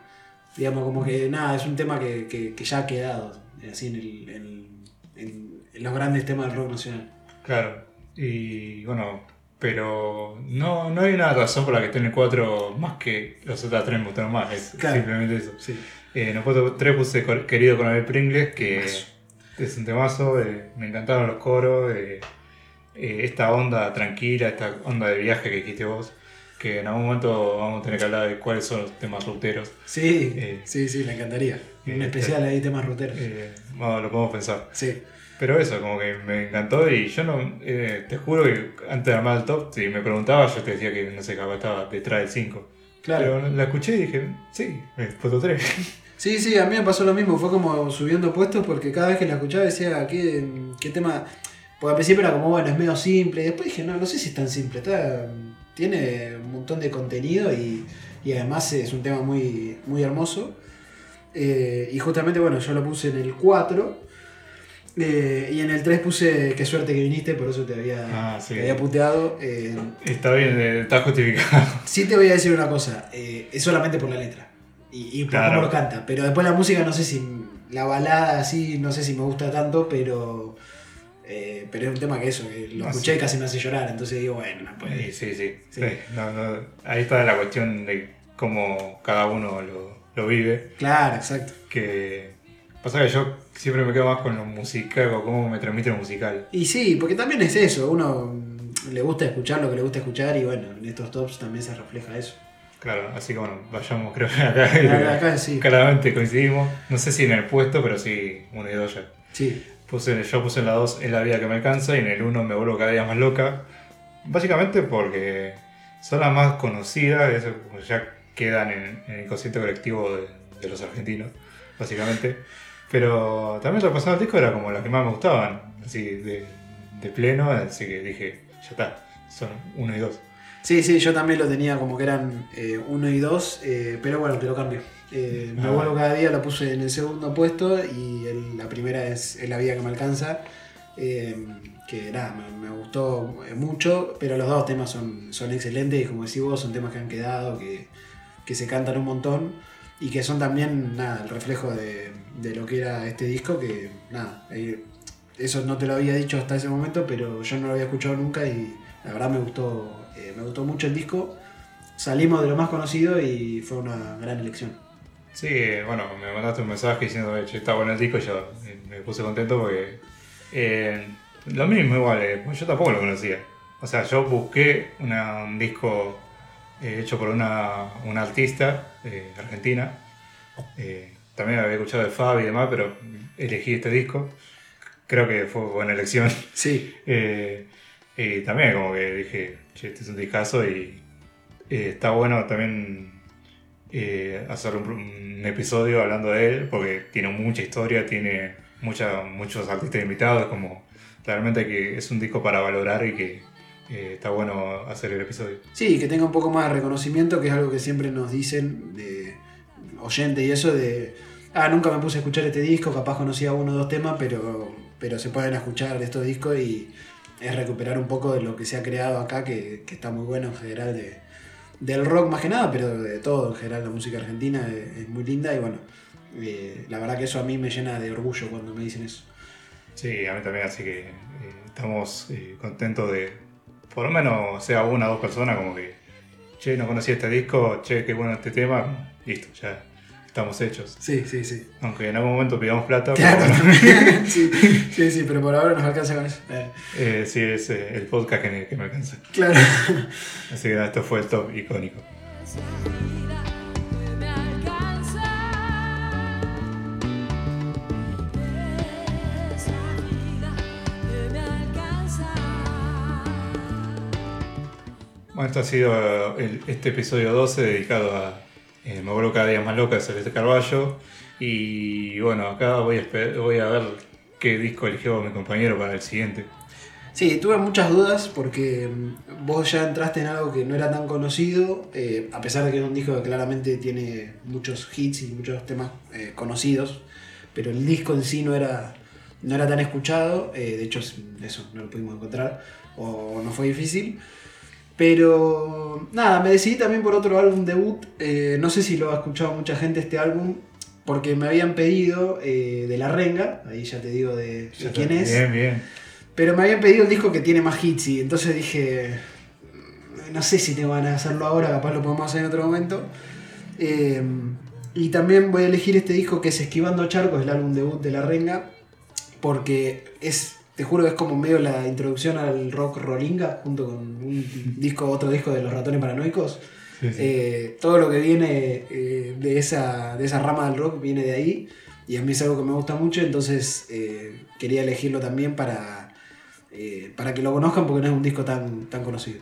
Digamos, como que nada, es un tema que, que- que ya ha quedado. Así en, el- en- en- en los grandes temas del rock nacional. Claro. Y bueno, pero no, no hay una razón por la que el 4 más que los otros tres me gustaron más. Es Claro. simplemente eso. Sí. Eh, en el puesto 3 puse Querido Coronel Pringles, que es un temazo. eh, me encantaron los coros. eh, eh, esta onda tranquila, esta onda de viaje que dijiste vos. Que en algún momento vamos a tener que hablar de cuáles son los temas ruteros. Sí, Eh, sí, sí, me encantaría. Un eh, especial ahí, temas ruteros. Eh, lo podemos pensar. Sí. Pero eso, como que me encantó y yo no, eh, te juro que antes de armar el top, si me preguntabas, yo te decía que no sé, capaz estaba detrás del 5. Claro. Pero la escuché y dije, sí, el puesto 3. Sí, sí, a mí me pasó lo mismo. Fue como subiendo puestos porque cada vez que la escuchaba decía, ¿qué, qué tema? Porque al principio era como, bueno, es medio simple. Y después dije, no, no sé si es tan simple. Está, tiene un montón de contenido y, y además es un tema muy, muy hermoso. Eh, y justamente, bueno, yo lo puse en el 4. eh, y en el 3 puse Qué suerte que viniste, por eso te había, Ah, sí. te había puteado. Eh, Está bien, está justificado. Sí te voy a decir una cosa, es solamente por la letra y, y por Claro. cómo lo canta, pero después la música no sé si, la balada así, no sé si me gusta tanto, pero Eh, pero es un tema que eso, que lo Ah, escuché y casi me hace llorar, entonces digo, bueno, no puede. Sí, sí, sí. Sí. Sí, no, no, ahí está la cuestión de cómo cada uno lo, lo vive. Claro, exacto. Que pasa que yo siempre me quedo más con lo musical o cómo me transmite lo musical. Y sí, porque también es eso, uno le gusta escuchar lo que le gusta escuchar y bueno, en estos tops también se refleja eso. Claro, así que bueno, vayamos, creo que acá, Acá- acá sí. claramente coincidimos. No sé si en el puesto, pero sí, uno y dos ya. Sí, Puse, yo puse en la 2 Es la vida que me alcanza y en el 1 me vuelvo cada día más loca. Básicamente porque son las más conocidas, eso ya quedan en, en el inconsciente colectivo de, los argentinos, básicamente. Pero también repasando el disco era como las que más me gustaban, así de, pleno, así que dije, ya está, son 1 y 2. sí, sí, yo también lo tenía como que eran eh, uno y dos, eh, pero bueno, te lo cambio. Eh, me Ah. vuelvo cada día, lo puse en el segundo puesto y el- la primera es, es La vida que me alcanza, eh, que nada, me, me gustó eh, mucho, pero los dos temas son, son excelentes y como decís vos, son temas que han quedado, que, que se cantan un montón y que son también nada, el reflejo de, de lo que era este disco, que nada, eh, eso no te lo había dicho hasta ese momento, pero yo no lo había escuchado nunca y la verdad me gustó, me gustó mucho el disco. Salimos de lo más conocido y fue una gran elección. Sí, bueno, me mandaste un mensaje diciendo que está bueno el disco y yo eh, me puse contento porque eh, lo mismo igual, eh, pues yo tampoco lo conocía. O sea, yo busqué una- un disco eh, hecho por una, una artista argentina. Eh, también había escuchado de Fabi y demás, pero elegí este disco. Creo que fue buena elección. Sí, y también como que dije, che, este es un discazo y está bueno también eh, hacer un, un episodio hablando de él, porque tiene mucha historia, tiene mucha, muchos artistas invitados, como realmente que es un disco para valorar y que eh, está bueno hacer el episodio. sí, que tenga un poco más de reconocimiento, que es algo que siempre nos dicen de oyente y eso de, ah, nunca me puse a escuchar este disco, capaz conocía uno o dos temas, pero, pero se pueden escuchar estos discos y es recuperar un poco de lo que se ha creado acá, que, que está muy bueno en general de, del rock más que nada, pero de todo en general, la música argentina es, muy linda y bueno, eh, la verdad que eso a mí me llena de orgullo cuando me dicen eso. Sí, a mí también, así que eh, estamos eh, contentos de, por lo menos sea una o dos personas como que, che, no conocía este disco, che, qué bueno este tema, listo, ya estamos hechos. Sí, sí, sí. Aunque en algún momento pidamos plata, Claro, pero bueno, sí, sí, sí, pero por ahora nos alcanza con eso. Eh, eh, sí, es eh, el podcast que me, que me alcanza. claro. Así que nada, esto fue el top icónico. Bueno, esto ha sido el- este episodio 12 dedicado a eh, Me vuelvo cada día más loca de Celeste Carballo. Y bueno, acá voy a, ver qué disco eligió mi compañero para el siguiente. Sí, tuve muchas dudas porque mm, vos ya entraste en algo que no era tan conocido, eh, a pesar de que es un disco que claramente tiene muchos hits y muchos temas eh, conocidos, pero el disco en sí no era, no era tan escuchado, de hecho es- eso no lo pudimos encontrar o no fue difícil. Pero nada, me decidí también por otro álbum debut, eh, no sé si lo ha escuchado mucha gente este álbum, porque me habían pedido eh, de La Renga, ahí ya te digo de, de quién es. Bien, bien. Pero me habían pedido el disco que tiene más hits y entonces dije, "Mm, no sé si te van a hacerlo ahora, capaz lo podemos hacer en otro momento. Eh, y también voy a elegir este disco que es Esquivando Charcos, el álbum debut de La Renga, porque es, te juro que es como medio la introducción al rock rollinga, junto con un disco, otro disco de Los Ratones Paranoicos. Sí, sí. Eh, todo lo que viene eh, de, esa, de esa rama del rock viene de ahí y a mí es algo que me gusta mucho, entonces eh, quería elegirlo también para, para que lo conozcan porque no es un disco tan, tan conocido.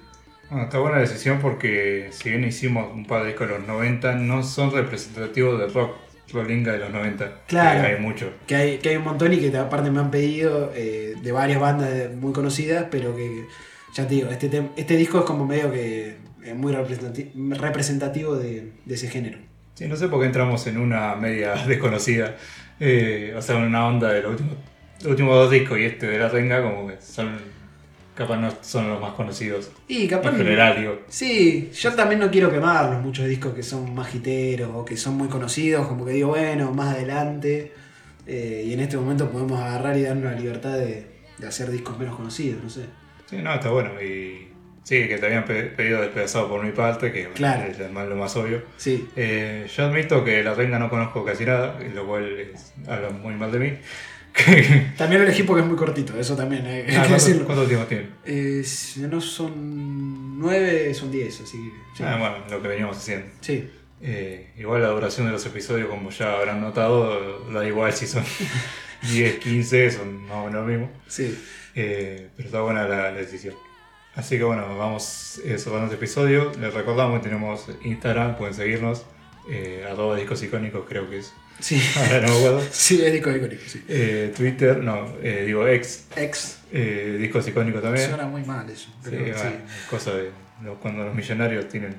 Bueno, está buena decisión porque si bien hicimos un par de discos de los 90, no son representativos del rock rollinga de los 90. Claro. Que hay mucho. Que hay, que hay un montón y que aparte me han pedido eh, de varias bandas muy conocidas, pero que ya te digo, este, este disco es como medio que es muy representati- representativo de, de ese género. Sí, no sé por qué entramos en una media desconocida. Eh, o sea, en una onda de los últimos, los últimos dos discos y este de la renga, como que son. Capaz no son los más conocidos. Y capaz En general, digo. Sí, yo también no quiero quemarlos muchos discos que son más o que son muy conocidos, como que digo, bueno, más adelante. eh, y en este momento podemos agarrar y darnos la libertad de, de hacer discos menos conocidos, no sé. Sí, no, está bueno. Y sí, que te habían pe- pedido despedazado por mi parte, que Claro. es más- lo más obvio. Sí, Eh, yo admito que la reina no conozco casi nada, lo cual es- habla muy mal de mí. también lo elegí porque es muy cortito, eso también hay que Ah, ¿cuánto, decirlo. cuánto tiempo tiene? Eh, si no son nueve, son diez, así que. Sí. Ah, bueno, lo que veníamos haciendo. Sí. Eh, igual la duración de los episodios, como ya habrán notado, da igual si son 10, 15, son más o menos lo mismo. sí. Eh, pero está buena la, la decisión. Así que bueno, vamos eh, cerrando este episodio. Les recordamos que tenemos Instagram, pueden seguirnos. Eh, arroba discos icónicos creo que es. Sí. Ahora no me acuerdo. Sí, es disco icónico, sí. Eh, Twitter, no, eh, digo ex, Ex. eh, discos icónicos también. Suena muy mal eso. Sí, Pero, sí. bueno, cosa de cuando los millonarios tienen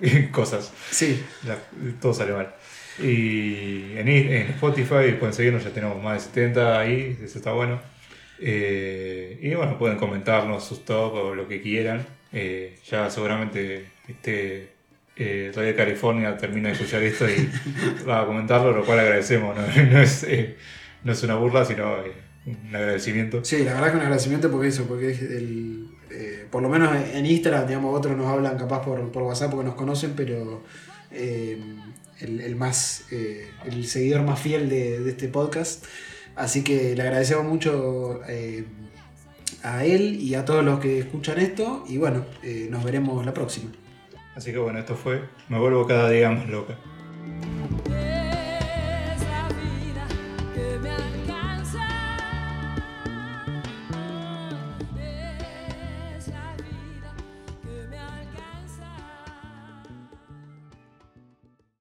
cosas, Sí. la- todo sale mal. Y en, en Spotify pueden seguirnos, ya tenemos más de 70 ahí, eso está bueno. Eh, y bueno, pueden comentarnos sus top o lo que quieran. Eh, ya seguramente este eh, Radio California termina de escuchar esto y va a comentarlo, lo cual agradecemos. No, es, eh, no es una burla, sino eh, un agradecimiento. Sí, la verdad que un agradecimiento porque eso, porque el, eh, por lo menos en Instagram, digamos, otros nos hablan capaz por, por WhatsApp porque nos conocen, pero el, más, el seguidor más fiel de, este podcast. Así que le agradecemos mucho a él y a todos los que escuchan esto. Y bueno, nos veremos la próxima. Así que bueno, esto fue Me vuelvo cada día más loca.